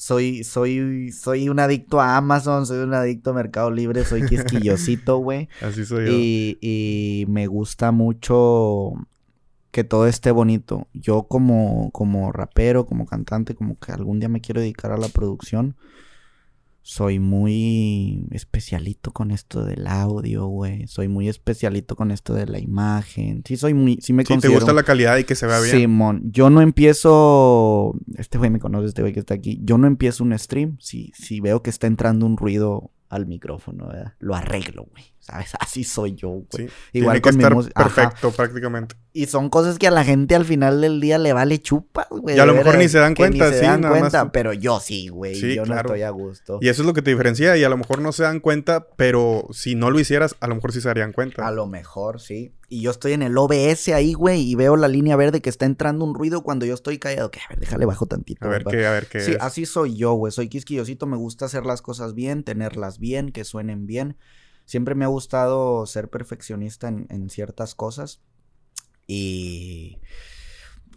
Soy, soy, soy un adicto a Amazon, soy un adicto a Mercado Libre, soy [LAUGHS] quisquillosito, güey. Así soy yo. Y, y me gusta mucho que todo esté bonito. Yo como, como rapero, como cantante, como que algún día me quiero dedicar a la producción. Soy muy especialito con esto del audio, güey. Soy muy especialito con esto de la imagen. Sí, soy muy, sí me Sí, te considero gusta la calidad y que se vea bien. Simón, yo no empiezo. Este güey me conoce, este güey que está aquí. Yo no empiezo un stream si, si veo que está entrando un ruido al micrófono, ¿verdad? Lo arreglo, güey. ¿Sabes? [LAUGHS] Así soy yo, güey. Sí. Igual Tiene que con mi estar. Ajá. perfecto prácticamente. Y son cosas que a la gente al final del día le vale chupas, güey. Y a lo mejor ni se dan cuenta, ni se sí, dan nada cuenta, pero yo sí, güey. Sí, yo no claro. estoy a gusto. Y eso es lo que te diferencia y a lo mejor no se dan cuenta, pero si no lo hicieras, a lo mejor sí se darían cuenta. A lo mejor, sí. Y yo estoy en el OBS ahí, güey, y veo la línea verde que está entrando un ruido cuando yo estoy callado. Que a ver, déjale bajo tantito. A ver qué, a ver qué. Sí, es. así soy yo, güey. Soy quisquillosito, me gusta hacer las cosas bien, tenerlas bien, que suenen bien. Siempre me ha gustado ser perfeccionista en, en ciertas cosas. Y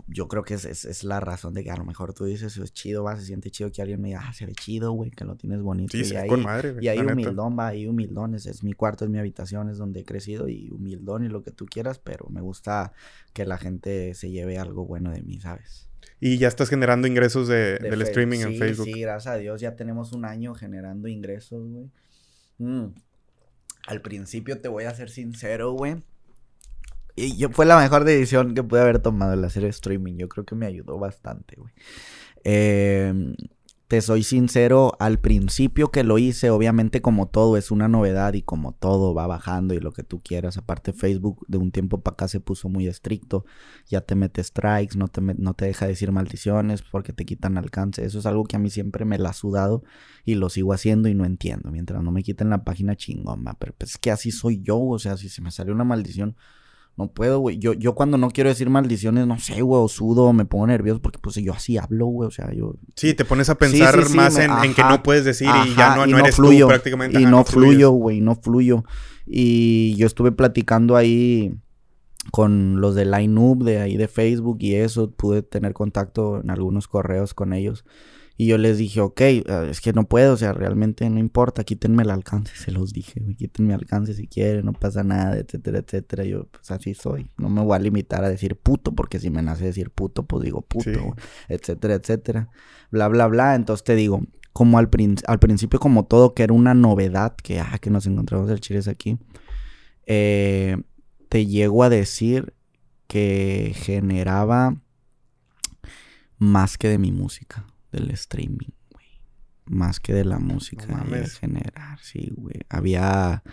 yo creo que es, es- es la razón de que a lo mejor tú dices, es chido, va, se siente chido que alguien me diga, ah, se ve chido, güey, que lo tienes bonito. Sí, y se ahí, con madre, y ahí humildón, va, ahí humildón. Es, es mi cuarto, es mi habitación, es donde he crecido y humildón y lo que tú quieras, pero me gusta que la gente se lleve algo bueno de mí, ¿sabes? Y ya estás generando ingresos de, De del streaming en Facebook. Sí, gracias a Dios ya tenemos un año generando ingresos, güey. Mm. Al principio te voy a ser sincero, güey. Y fue la mejor decisión que pude haber tomado el hacer streaming. Yo creo que me ayudó bastante, güey. Eh, te soy sincero, al principio que lo hice, obviamente como todo es una novedad y como todo va bajando y lo que tú quieras. Aparte Facebook de un tiempo para acá se puso muy estricto. Ya te mete strikes, no te, no te deja decir maldiciones porque te quitan alcance. Eso es algo que a mí siempre me la ha sudado y lo sigo haciendo y no entiendo. Mientras no me quiten la página chingón, va. Pero pues es que así soy yo, o sea, si se me sale una maldición... No puedo, güey. Yo, yo cuando no quiero decir maldiciones, no sé, güey, o sudo, me pongo nervioso porque pues yo así hablo, güey. O sea, yo, Sí, te pones a pensar sí, sí, más me- en, en que no puedes decir y ya no, y no eres fluyo, tú prácticamente. Y ajá, no fluyes. fluyo, güey, no fluyo. Y yo estuve platicando ahí con los de Lineup de ahí de Facebook y eso. Pude tener contacto en algunos correos con ellos. Y yo les dije, ok, eh, es que no puedo, o sea, realmente no importa, quítenme el alcance, se los dije, quítenme el alcance si quieren, no pasa nada, etcétera, etcétera. Yo, pues así soy, no me voy a limitar a decir puto, porque si me nace decir puto, pues digo puto, Sí. etcétera, etcétera, bla, bla, bla. Entonces te digo, como al, prin- al principio, como todo, que era una novedad, que, ah, que nos encontramos el chiles aquí, eh, te llego a decir que generaba más que de mi música, del streaming, güey. Más que de la música. No mames. generar, sí, güey. Había...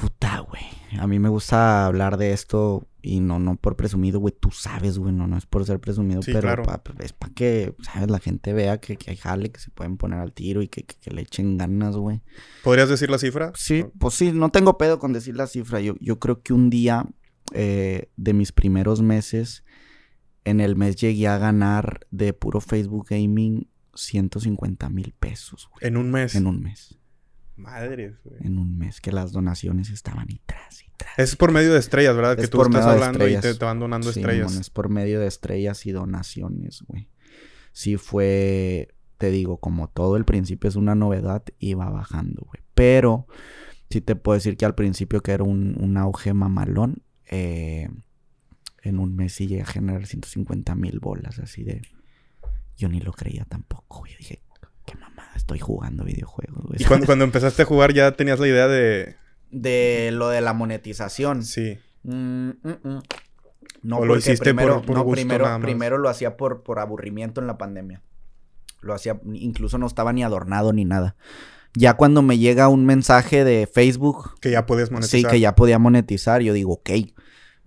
Puta, güey. A mí me gusta hablar de esto y no, no por presumido, güey. Tú sabes, güey. No, no es por ser presumido, Sí, pero claro. pa- es para que, ¿sabes? La gente vea que, que hay jale, que se pueden poner al tiro y que, que- que le echen ganas, güey. ¿Podrías decir la cifra? Sí, pues sí, no tengo pedo con decir la cifra. Yo, yo creo que un día eh, de mis primeros meses, en el mes llegué a ganar de puro Facebook Gaming 150 mil pesos, güey. En un mes. En un mes. Madres, güey. En un mes, que las donaciones estaban y tras y tras. Es por medio de estrellas, ¿verdad? Que Es tú por estás medio de hablando y te van donando Sí, estrellas. mon, es por medio de estrellas y donaciones, güey. Sí fue, te digo, como todo el principio es una novedad, iba bajando, güey. Pero sí te puedo decir que al principio que era un, un auge mamalón, eh, en un mes sí llegué a generar 150 mil bolas, así de... Yo ni lo creía tampoco, güey. Dije, qué mamada, estoy jugando videojuegos, güey. Y cuando, cuando empezaste a jugar ya tenías la idea de... De lo de la monetización. Sí. Mm, mm, mm. No, ¿O lo hiciste por- primero, por no, gusto primero, nada más? primero lo hacía por, por aburrimiento en la pandemia. Lo hacía, incluso no estaba ni adornado ni nada. Ya cuando me llega un mensaje de Facebook, Que ya puedes monetizar. sí, que ya podía monetizar, yo digo, ok,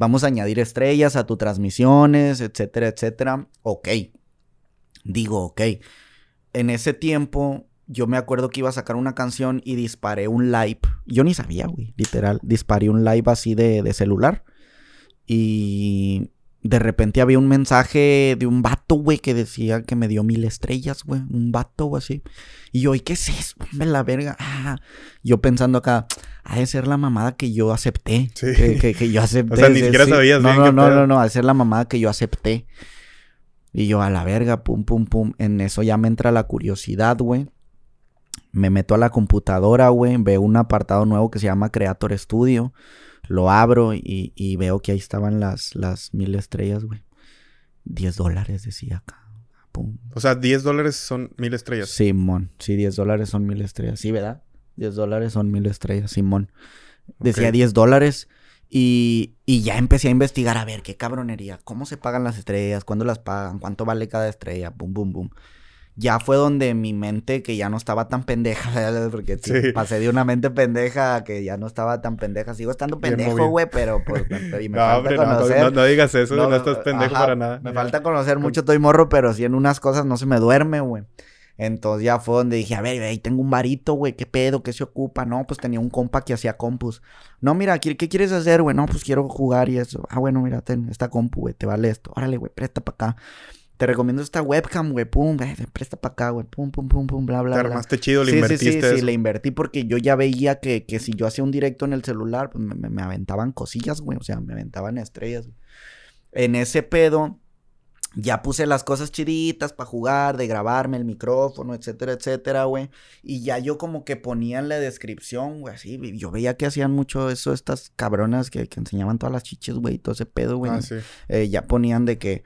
vamos a añadir estrellas a tus transmisiones, etcétera, etcétera. Ok. Digo, ok. En ese tiempo, yo me acuerdo que iba a sacar una canción y disparé un live. Yo ni sabía, güey, literal. Disparé un live así de, de celular. Y de repente había un mensaje de un vato, güey, que decía que me dio mil estrellas, güey. Un vato o así. Y yo, ¿y qué es eso? Hombre, la verga. Ah, yo pensando acá, ha de ser la mamada que yo acepté. Sí. Que, que- que yo acepté. [LAUGHS] O sea, ni siquiera sí. sabías No, bien no, no, pedo. no, no, ha de ser la mamada que yo acepté. Y yo, a la verga, pum, pum, pum. En eso ya me entra la curiosidad, güey. Me meto a la computadora, güey. Veo un apartado nuevo que se llama Creator Studio. Lo abro y, y veo que ahí estaban las, las mil estrellas, güey. 10 dólares decía acá. Pum. O sea, 10 dólares son mil estrellas. Simón. Sí, 10 dólares son mil estrellas. Sí, ¿verdad? 10 dólares son mil estrellas, Simón. Decía Ok. 10 dólares. Y, y ya empecé a investigar a ver qué cabronería. ¿Cómo se pagan las estrellas? ¿Cuándo las pagan? ¿Cuánto vale cada estrella? Bum, bum, bum. Ya fue donde mi mente, que ya no estaba tan pendeja, [LAUGHS] ¿verdad? porque sí, pasé de una mente pendeja a que ya no estaba tan pendeja. Sigo estando pendejo, güey, pero pues me, y me No, falta hombre, no, no, conocer. no, no digas eso. No, No, estás pendejo ajá, para nada. Me falta conocer mucho, estoy morro, pero sí en unas cosas no se me duerme, güey. Entonces ya fue donde dije, a ver, ahí tengo un varito, güey, ¿qué pedo? ¿Qué se ocupa? No, pues tenía un compa que hacía compus. No, mira, ¿qué, qué quieres hacer, güey? No, pues quiero jugar y eso. Ah, bueno, mira, ten esta compu, güey, te vale esto. Órale, güey, presta para acá. Te recomiendo esta webcam, güey, pum, presta para acá, güey, pum, pum, pum, pum, bla, bla, Te bla. armaste chido, le Sí, sí, invertiste. sí, sí, eso. le invertí porque yo ya veía que, que si yo hacía un directo en el celular, pues me, me- aventaban cosillas, güey. O sea, me aventaban estrellas. güey. En ese pedo, ya puse las cosas chiditas para jugar, de grabarme el micrófono, etcétera, etcétera, güey. Y ya yo como que ponía en la descripción, güey, así. Yo veía que hacían mucho eso estas cabronas que, que enseñaban todas las chiches, güey, todo ese pedo, güey. Ah, sí. Eh, ya ponían de que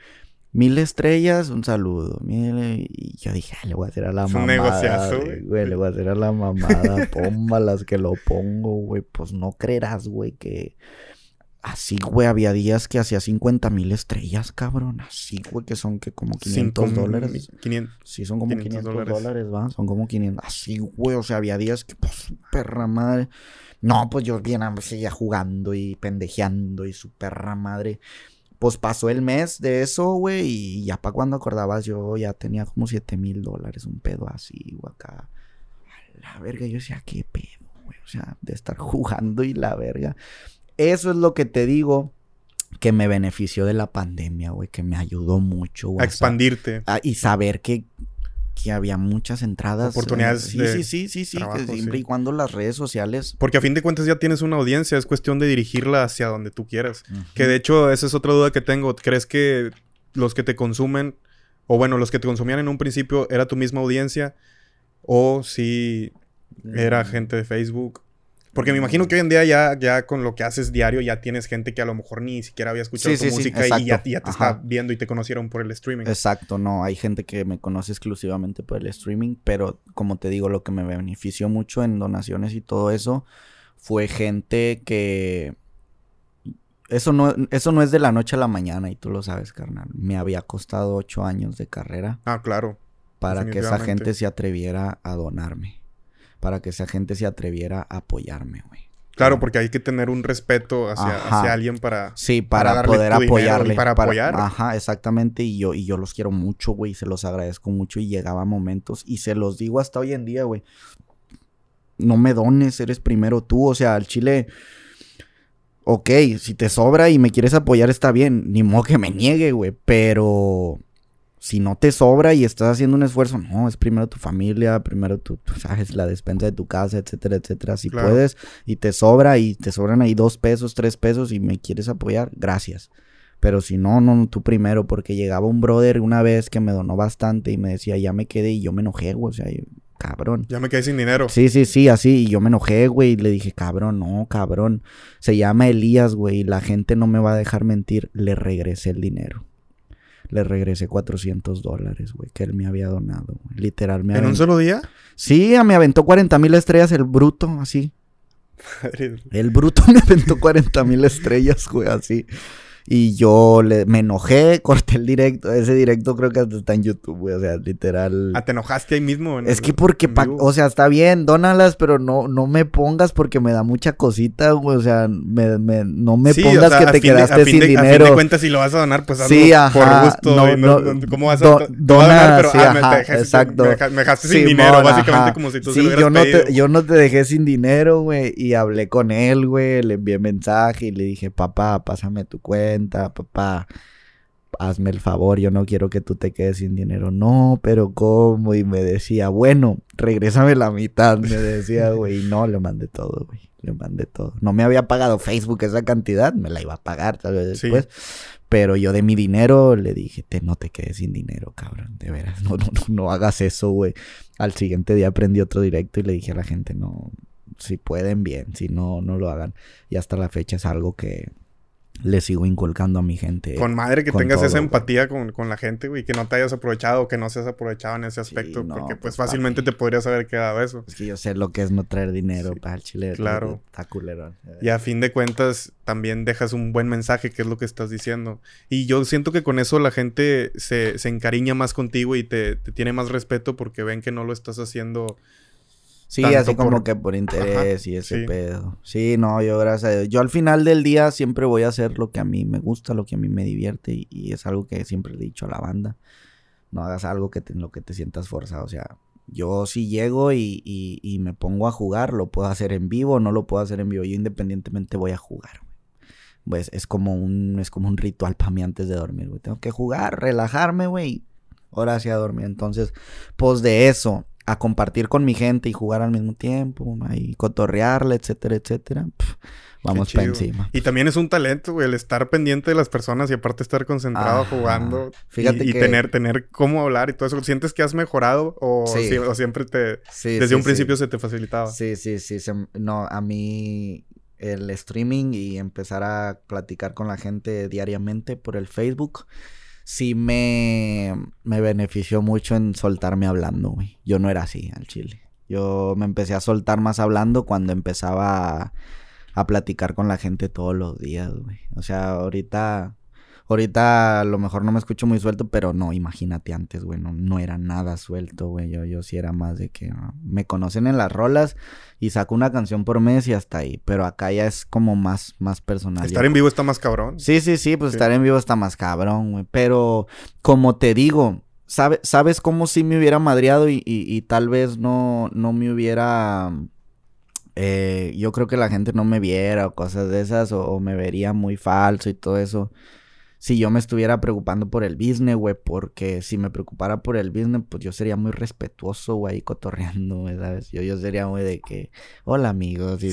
mil estrellas, un saludo. Mil, y yo dije, "Ah, le voy a hacer a la Es un mamada. negociazo, güey, le voy a hacer a la mamada. Pómbalas que lo pongo, güey. Pues no creerás, güey, que así, güey, había días que hacía 50 mil estrellas, cabrón. Así, güey, que son que como 500 Cinco dólares. mil- 500. Sí, son como 500 500 dólares. ¿va? Son como 500. Así, güey. O sea, había días que, pues, perra madre. No, pues yo bien ah, seguía jugando y pendejeando y su perra madre. Pues pasó el mes de eso, güey. Y ya para cuando acordabas, yo ya tenía como 7 mil dólares, un pedo así, güey, acá. A la verga, yo decía, qué pedo, güey. O sea, de estar [LAUGHS] jugando y la verga. Eso es lo que te digo que me benefició de la pandemia, güey. Que me ayudó mucho, güey. A expandirte. Y saber que, que había muchas entradas. Oportunidades eh, sí, de sí, sí, sí, sí, trabajo, que siempre sí. y cuando las redes sociales. Porque a fin de cuentas ya tienes una audiencia, es cuestión de dirigirla hacia donde tú quieras. Que de hecho, esa es otra duda que tengo. ¿Crees que los que te consumen, o bueno, los que te consumían en un principio, era tu misma audiencia? ¿O si era Mm. gente de Facebook? Porque me imagino que hoy en día ya, ya con lo que haces diario ya tienes gente que a lo mejor ni siquiera había escuchado Sí, tu sí, sí, música y ya, te Ajá. está viendo y te conocieron por el streaming. Exacto, no, hay gente que me conoce exclusivamente por el streaming, pero como te digo, lo que me benefició mucho en donaciones y todo eso fue gente que eso no, eso no es de la noche a la mañana y tú lo sabes, carnal. Me había costado ocho años de carrera Ah, claro. para que esa gente se atreviera a donarme, para que esa gente se atreviera a apoyarme, güey. Claro, porque hay que tener un respeto hacia, hacia alguien para... Sí, para poder y apoyarle. para apoyar. Ajá, exactamente. Y yo, y yo los quiero mucho, güey. y Se los agradezco mucho. Y llegaba momentos. Y se los digo hasta hoy en día, güey. No me dones, eres primero tú. O sea, al chile. Ok, si te sobra y me quieres apoyar, está bien. Ni modo que me niegue, güey. Pero si no te sobra y estás haciendo un esfuerzo, no, es primero tu familia, primero tu, tú sabes, la despensa de tu casa, etcétera, etcétera. Si Claro. puedes y te sobra y te sobran ahí dos pesos, tres pesos y me quieres apoyar, gracias. Pero si no, no, no, tú primero, porque llegaba un brother una vez que me donó bastante y me decía, ya me quedé y yo me enojé, güey, o sea, yo, cabrón. Ya me quedé sin dinero. Sí, sí, sí, así. Y yo me enojé, güey. Y le dije, cabrón, no, cabrón. Se llama Elías, güey. Y la gente no me va a dejar mentir. Le regresé el dinero. Le regresé 400 dólares, güey, que él me había donado. güey. Literal, me ¿En un solo día? Sí, me aventó 40 mil estrellas el bruto, así. [LAUGHS] Madre- El bruto [LAUGHS] me aventó 40 mil estrellas, güey, así. Y yo le, me enojé, [LAUGHS] corté el directo. Ese directo creo que hasta está en YouTube, güey. O sea, literal. Ah, ¿te enojaste ahí mismo? en Es el- que porque, pa- o sea, está bien, dónalas, pero no, no me pongas porque me da mucha cosita, güey. O sea, me, me- no me Sí, pongas o sea, que te de- quedaste sin de- A fin dinero. de cuentas, si lo vas a donar, pues hazlo Sí, ajá, por gusto. no, ¿Cómo vas a, do- donar, dona, pero sí, ah, me, ajá, dejaste, exacto. me deja- me dejaste sin dinero, básicamente ajá. como si tú Sí, se lo yo no, pedido. te, yo no te dejé sin dinero, güey. Y hablé con él, güey. Le envié mensaje y le dije, papá, pásame tu cuenta, papá. Hazme el favor, yo no quiero que tú te quedes sin dinero. No, pero ¿cómo? Y me decía, bueno, regrésame la mitad, me decía, [LAUGHS] güey. No, le mandé todo, güey. Le mandé todo. No me había pagado Facebook esa cantidad, me la iba a pagar tal vez Sí. después. Pero yo de mi dinero le dije, te, no te quedes sin dinero, cabrón. De veras, no, no, no, no hagas eso, güey. Al siguiente día aprendí otro directo y le dije a la gente, no, si pueden, bien, si no, no lo hagan. Y hasta la fecha es algo que le sigo inculcando a mi gente. Con madre que con tengas todo, esa empatía con, con la gente, güey, que no te hayas aprovechado o que no seas aprovechado en ese aspecto, no, porque pues, pues fácilmente te podrías haber quedado eso. Es que yo sé lo que es no traer dinero Sí, para el chile. claro. Está culerón. Y a fin de cuentas también dejas un buen mensaje, que es lo que estás diciendo. Y yo siento que con eso la gente se, se encariña más contigo y te, te tiene más respeto porque ven que no lo estás haciendo. Sí, así como por- que por interés y ese sí. pedo. Sí, no, yo gracias a Dios. Yo al final del día siempre voy a hacer lo que a mí me gusta, lo que a mí me divierte y, y es algo que siempre he dicho a la banda. no hagas algo que en lo que te sientas forzado. O sea, yo si llego y, y, me pongo a jugar, lo puedo hacer en vivo, no lo puedo hacer en vivo. Yo independientemente voy a jugar. Pues es como un, es como un ritual para mí antes de dormir, güey. Tengo que jugar, relajarme, güey. Ahora sí a dormir. Entonces, pues de eso, a compartir con mi gente y jugar al mismo tiempo, y cotorrearle, etcétera, etcétera. vamos para encima. Y también es un talento, güey, el estar pendiente de las personas y aparte estar concentrado jugando. Fíjate y, tener, tener cómo hablar y todo eso. ¿Sientes que has mejorado o, siempre te... desde un principio se te facilitaba? Sí, sí, sí. no, a mí el streaming y empezar a platicar con la gente diariamente por el Facebook sí me, me benefició mucho en soltarme hablando, güey. Yo no era así al chile. Yo me empecé a soltar más hablando cuando empezaba a, a platicar con la gente todos los días, güey. O sea, ahorita Ahorita a lo mejor no me escucho muy suelto, pero no, imagínate antes, güey, no, era nada suelto, güey. Yo, yo sí era más de que ah, me conocen en las rolas y saco una canción por mes y hasta ahí. Pero acá ya es como más, más personal. Estar en vivo está más cabrón. Sí, sí, sí, pues estar en vivo está más cabrón, güey. Pero como te digo, ¿sabes cómo si me hubiera madreado y, y, tal vez no, no me hubiera... Eh, yo creo que la gente no me viera o cosas de esas o me vería muy falso y todo eso si yo me estuviera preocupando por el business, güey, porque si me preocupara por el business, pues yo sería muy respetuoso, güey, cotorreando, güey, ¿sabes? Yo, yo sería muy de que, hola amigos, y,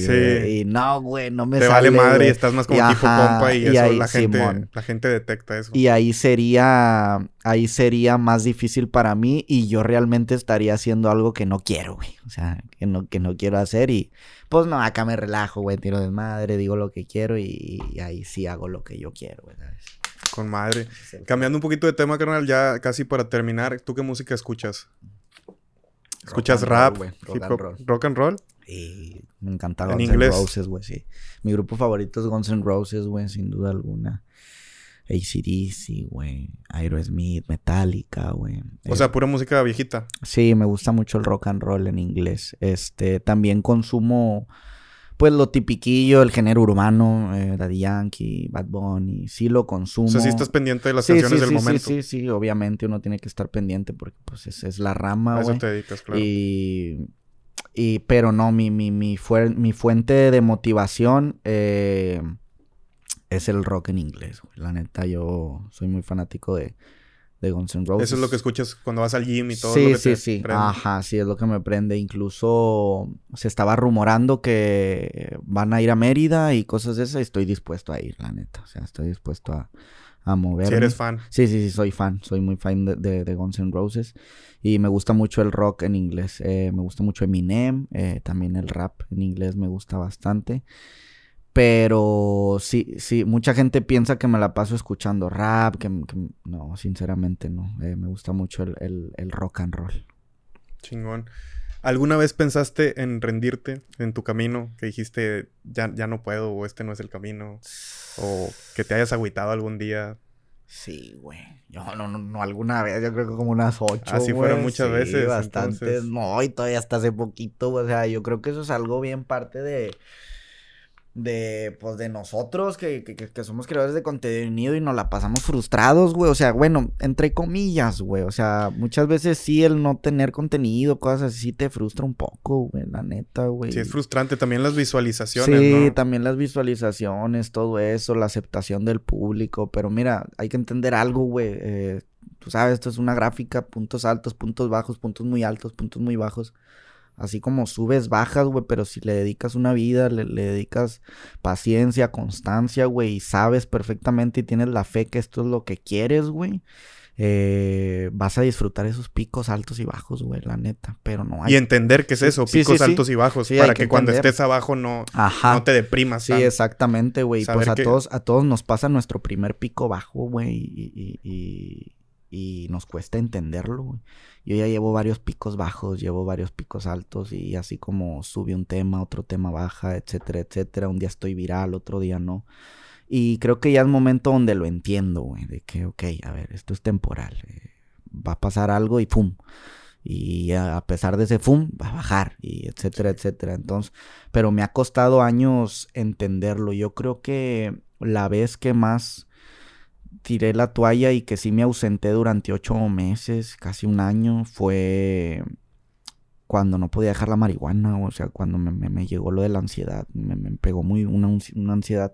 y no, güey, no me Te vale madre y estás más como tipo compa y, eso la gente, la gente detecta eso. Y ahí sería, ahí sería más difícil para mí y yo realmente estaría haciendo algo que no quiero, güey, o sea, que no, que no quiero hacer y pues no, acá me relajo, güey, tiro de madre, digo lo que quiero y, y ahí sí hago lo que yo quiero, güey, ¿sabes? Con madre. Cambiando un poquito de tema, carnal, ya casi para terminar, ¿tú qué música escuchas? ¿Escuchas rap, rock, and roll. rock and roll? Y me encanta Guns N' Roses, güey, sí. Mi grupo favorito es Guns N' Roses, güey, sin duda alguna. ACDC, güey. Aerosmith, Metallica, güey. O sea, pura música viejita. Sí, me gusta mucho el rock and roll en inglés. Este, también consumo pues lo tipiquillo, el género urbano, eh, Daddy Yankee, Bad Bunny, sí lo consumo. O sea, sí estás pendiente de las canciones del momento. Sí, sí, sí, obviamente uno tiene que estar pendiente porque pues es, es la rama, güey. eso te dedicas, claro. Y, y pero no, mi, mi, mi, mi fuente de motivación eh, es el rock en inglés, güey. La neta, yo soy muy fanático de de Guns N' Roses. Eso es lo que escuchas cuando vas al gym y todo. Sí, lo que sí, sí. Ajá, sí, es lo que me prende. Incluso se estaba rumorando que van a ir a Mérida y cosas de esas. Y estoy dispuesto a ir, la neta. O sea, estoy dispuesto a, a moverme. Si eres fan. Sí, sí, sí, soy fan. Soy muy fan de, de, Guns N' Roses. Y me gusta mucho el rock en inglés. Eh, me gusta mucho Eminem. Eh, también el rap en inglés me gusta bastante. Pero sí, sí, mucha gente piensa que me la paso escuchando rap, que, no, sinceramente no. Eh, me gusta mucho el, rock and roll. Chingón. ¿Alguna vez pensaste en rendirte en tu camino? Que dijiste, ya, ya no puedo, o este no es el camino. O que te hayas agüitado algún día. Sí, güey. Yo no, no, no, alguna vez, yo creo que como unas ocho. Así fueron muchas veces. Bastantes. No, y todavía hasta hace poquito. O sea, yo creo que eso es algo bien parte de de, pues, de nosotros que, que, que, somos creadores de contenido y nos la pasamos frustrados, güey. O sea, bueno, entre comillas, güey. O sea, muchas veces sí el no tener contenido, cosas así, sí te frustra un poco, güey, la neta, güey. Sí, es frustrante. También las visualizaciones, Sí, también las visualizaciones, todo eso, la aceptación del público. Pero mira, hay que entender algo, güey. Eh, tú sabes, esto es una gráfica, puntos altos, puntos bajos, puntos muy altos, puntos muy bajos así como subes, bajas, güey, pero si le dedicas una vida, le, dedicas paciencia, constancia, güey, y sabes perfectamente y tienes la fe que esto es lo que quieres, güey. Eh, vas a disfrutar esos picos altos y bajos, güey, la neta, pero no hay... Y entender qué es eso, picos altos y bajos, para que, cuando estés abajo no, no te deprimas. Sí, exactamente, güey. Pues a todos, a todos nos pasa nuestro primer pico bajo, güey, y, y, y, nos cuesta entenderlo, güey yo ya llevo varios picos bajos, llevo varios picos altos y así como sube un tema, otro tema baja, etcétera, etcétera. Un día estoy viral, otro día no. Y creo que ya es momento donde lo entiendo, güey, de que, ok, a ver, esto es temporal. Eh, va a pasar algo y pum. Y a pesar de ese pum, va a bajar, y etcétera, etcétera. Entonces, pero me ha costado años entenderlo. Yo creo que la vez que más tiré la toalla y que sí me ausenté durante ocho meses, casi un año, fue cuando no podía dejar la marihuana, o sea, cuando me, llegó lo de la ansiedad, me, pegó muy una, una, ansiedad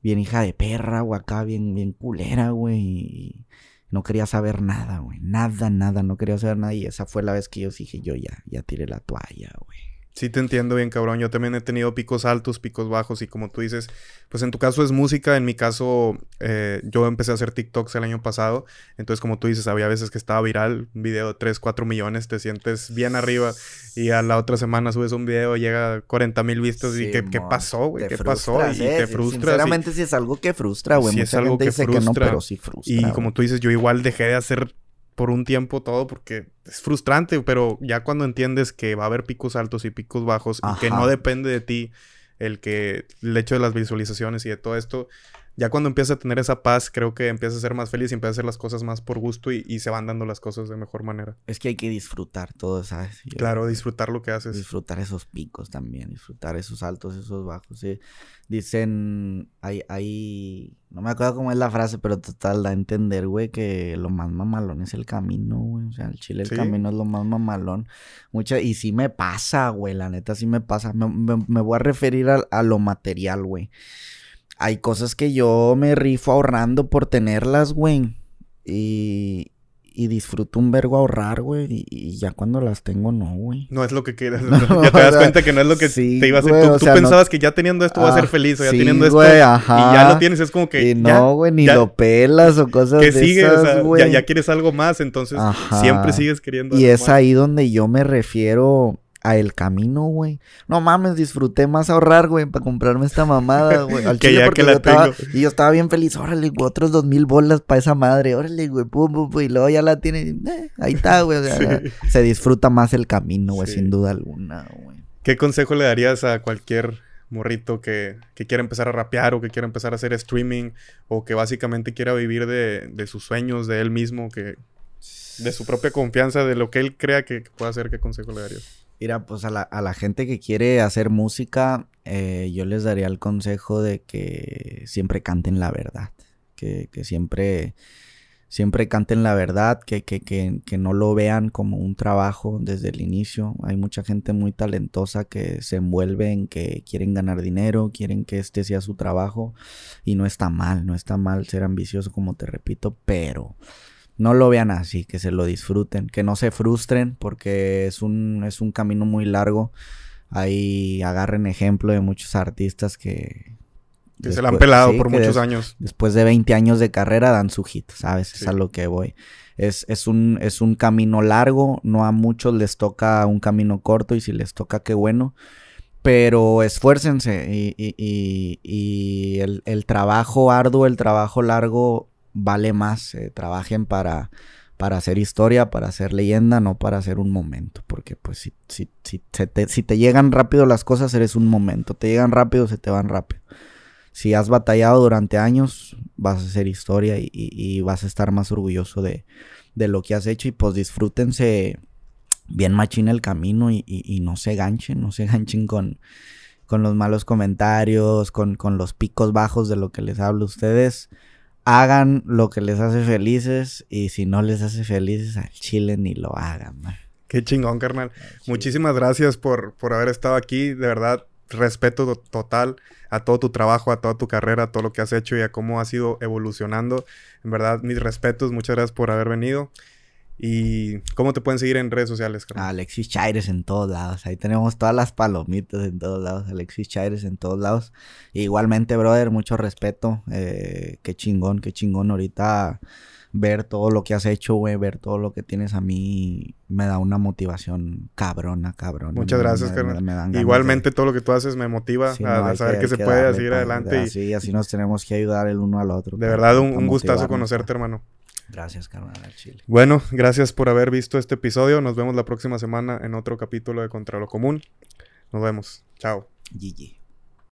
bien hija de perra, o acá, bien, bien culera, güey, y no quería saber nada, güey, nada, nada, no quería saber nada, y esa fue la vez que yo dije, yo ya, ya tiré la toalla, güey. Sí, te entiendo bien, cabrón. Yo también he tenido picos altos, picos bajos y como tú dices, pues en tu caso es música, en mi caso eh, yo empecé a hacer TikToks el año pasado, entonces como tú dices, había veces que estaba viral, un video de 3, 4 millones, te sientes bien arriba y a la otra semana subes un video, llega a 40 mil vistos y ¿qué, ¿qué, pasó, güey? ¿Qué pasó? Y te frustras. Sinceramente sí es algo que frustra, güey. Sí es algo que frustra. pero sí frustra. Y como tú dices, yo igual dejé de hacer por un tiempo todo porque es frustrante, pero ya cuando entiendes que va a haber picos altos y picos bajos y que no depende de ti el que el hecho de las visualizaciones y de todo esto, ya cuando empiezas a tener esa paz, creo que empiezas a ser más feliz y empiezas a hacer las cosas más por gusto y, se van dando las cosas de mejor manera. Es que hay que disfrutar todo, ¿sabes? claro, disfrutar lo que haces. Disfrutar esos picos también, disfrutar esos altos, esos bajos. ¿sí? Dicen, hay, hay, no me acuerdo cómo es la frase, pero total, da a entender, güey, que lo más mamalón es el camino, güey. O sea, el chile, el camino es lo más mamalón. Mucha, y sí me pasa, güey, la neta sí me pasa. Me, voy a referir a, a lo material, güey hay cosas que yo me rifo ahorrando por tenerlas, güey. Y, y disfruto un vergo ahorrar, güey. Y, ya cuando las tengo, no, güey. No es lo que quieras. [LAUGHS] ya te das cuenta que no es lo que te iba a hacer. tú, pensabas que ya teniendo esto voy a ser ah, feliz o ya teniendo esto. y ya lo tienes, es como que. Y no, güey, ni lo pelas o cosas que de sigues, esas, ya, ya, quieres algo más, entonces siempre sigues queriendo. Y es ahí donde yo me refiero a el camino, güey. No mames, disfruté más ahorrar, güey, para comprarme esta mamada, [LAUGHS] güey. Al chile porque yo estaba, y yo estaba bien feliz. Órale, güey, otros dos mil bolas para esa madre. Órale, güey, pum, pum, pum. Y luego ya la tiene. Eh, ahí está, güey. Se disfruta más el camino, güey, sin duda alguna, güey. ¿Qué consejo le darías a cualquier morrito que, que, quiera empezar a rapear o que quiera empezar a hacer streaming o que básicamente quiera vivir de, de sus sueños, de él mismo, que de su propia confianza, de lo que él crea que, pueda hacer, ¿qué consejo le darías? Mira, pues a la, a la gente que quiere hacer música, eh, yo les daría el consejo de que siempre canten la verdad. Que, que siempre, siempre canten la verdad, que, que, que, no lo vean como un trabajo desde el inicio. Hay mucha gente muy talentosa que se envuelve en que quieren ganar dinero, quieren que este sea su trabajo. Y no está mal, no está mal ser ambicioso, como te repito, pero no lo vean así, que se lo disfruten, que no se frustren porque es un, es un camino muy largo. Ahí agarren ejemplo de muchos artistas que... Que se la han pelado por muchos años. Después de 20 años de carrera dan su hit, ¿sabes? Es a lo que voy. Es, es, un, es un camino largo, no a muchos les toca un camino corto y si les toca, qué bueno. Pero esfuércense y, y, y, el, el trabajo arduo, el trabajo largo vale más. Trabajen para, para hacer historia, para hacer leyenda, no para hacer un momento. Porque pues si, si, si, te, si te llegan rápido las cosas, eres un momento. Te llegan rápido, se te van rápido. Si has batallado durante años, vas a hacer historia y, vas a estar más orgulloso de, de, lo que has hecho. Y pues disfrútense bien machín el camino y, no se ganchen, no se [LAUGHS] ganchen con, con los malos comentarios, con, con los picos bajos de lo que les hablo a ustedes hagan lo que les hace felices y si no les hace felices al chile ni lo hagan. Qué chingón, carnal. Muchísimas gracias por, por haber estado aquí. De verdad, respeto total a todo tu trabajo, a toda tu carrera, a todo lo que has hecho y a cómo has ido evolucionando. En verdad, mis respetos. Muchas gracias por haber venido. ¿Y cómo te pueden seguir en redes sociales? Alexis Chaires en todos lados. Ahí tenemos todas las palomitas en todos lados. Alexis Chaires en todos lados. igualmente, brother, mucho respeto. Eh, qué chingón, qué chingón ahorita ver todo lo que has hecho, güey, ver todo lo que tienes a mí me da una motivación cabrona, cabrón. Muchas gracias, carnal. Igualmente todo lo que tú haces me motiva a, saber que, se puede seguir adelante. y... así nos tenemos que ayudar el uno al otro. De verdad, un gustazo conocerte, hermano. Gracias, carnal, Chile. Bueno, gracias por haber visto este episodio. Nos vemos la próxima semana en otro capítulo de Contra lo Común. Nos vemos. Chao. GG.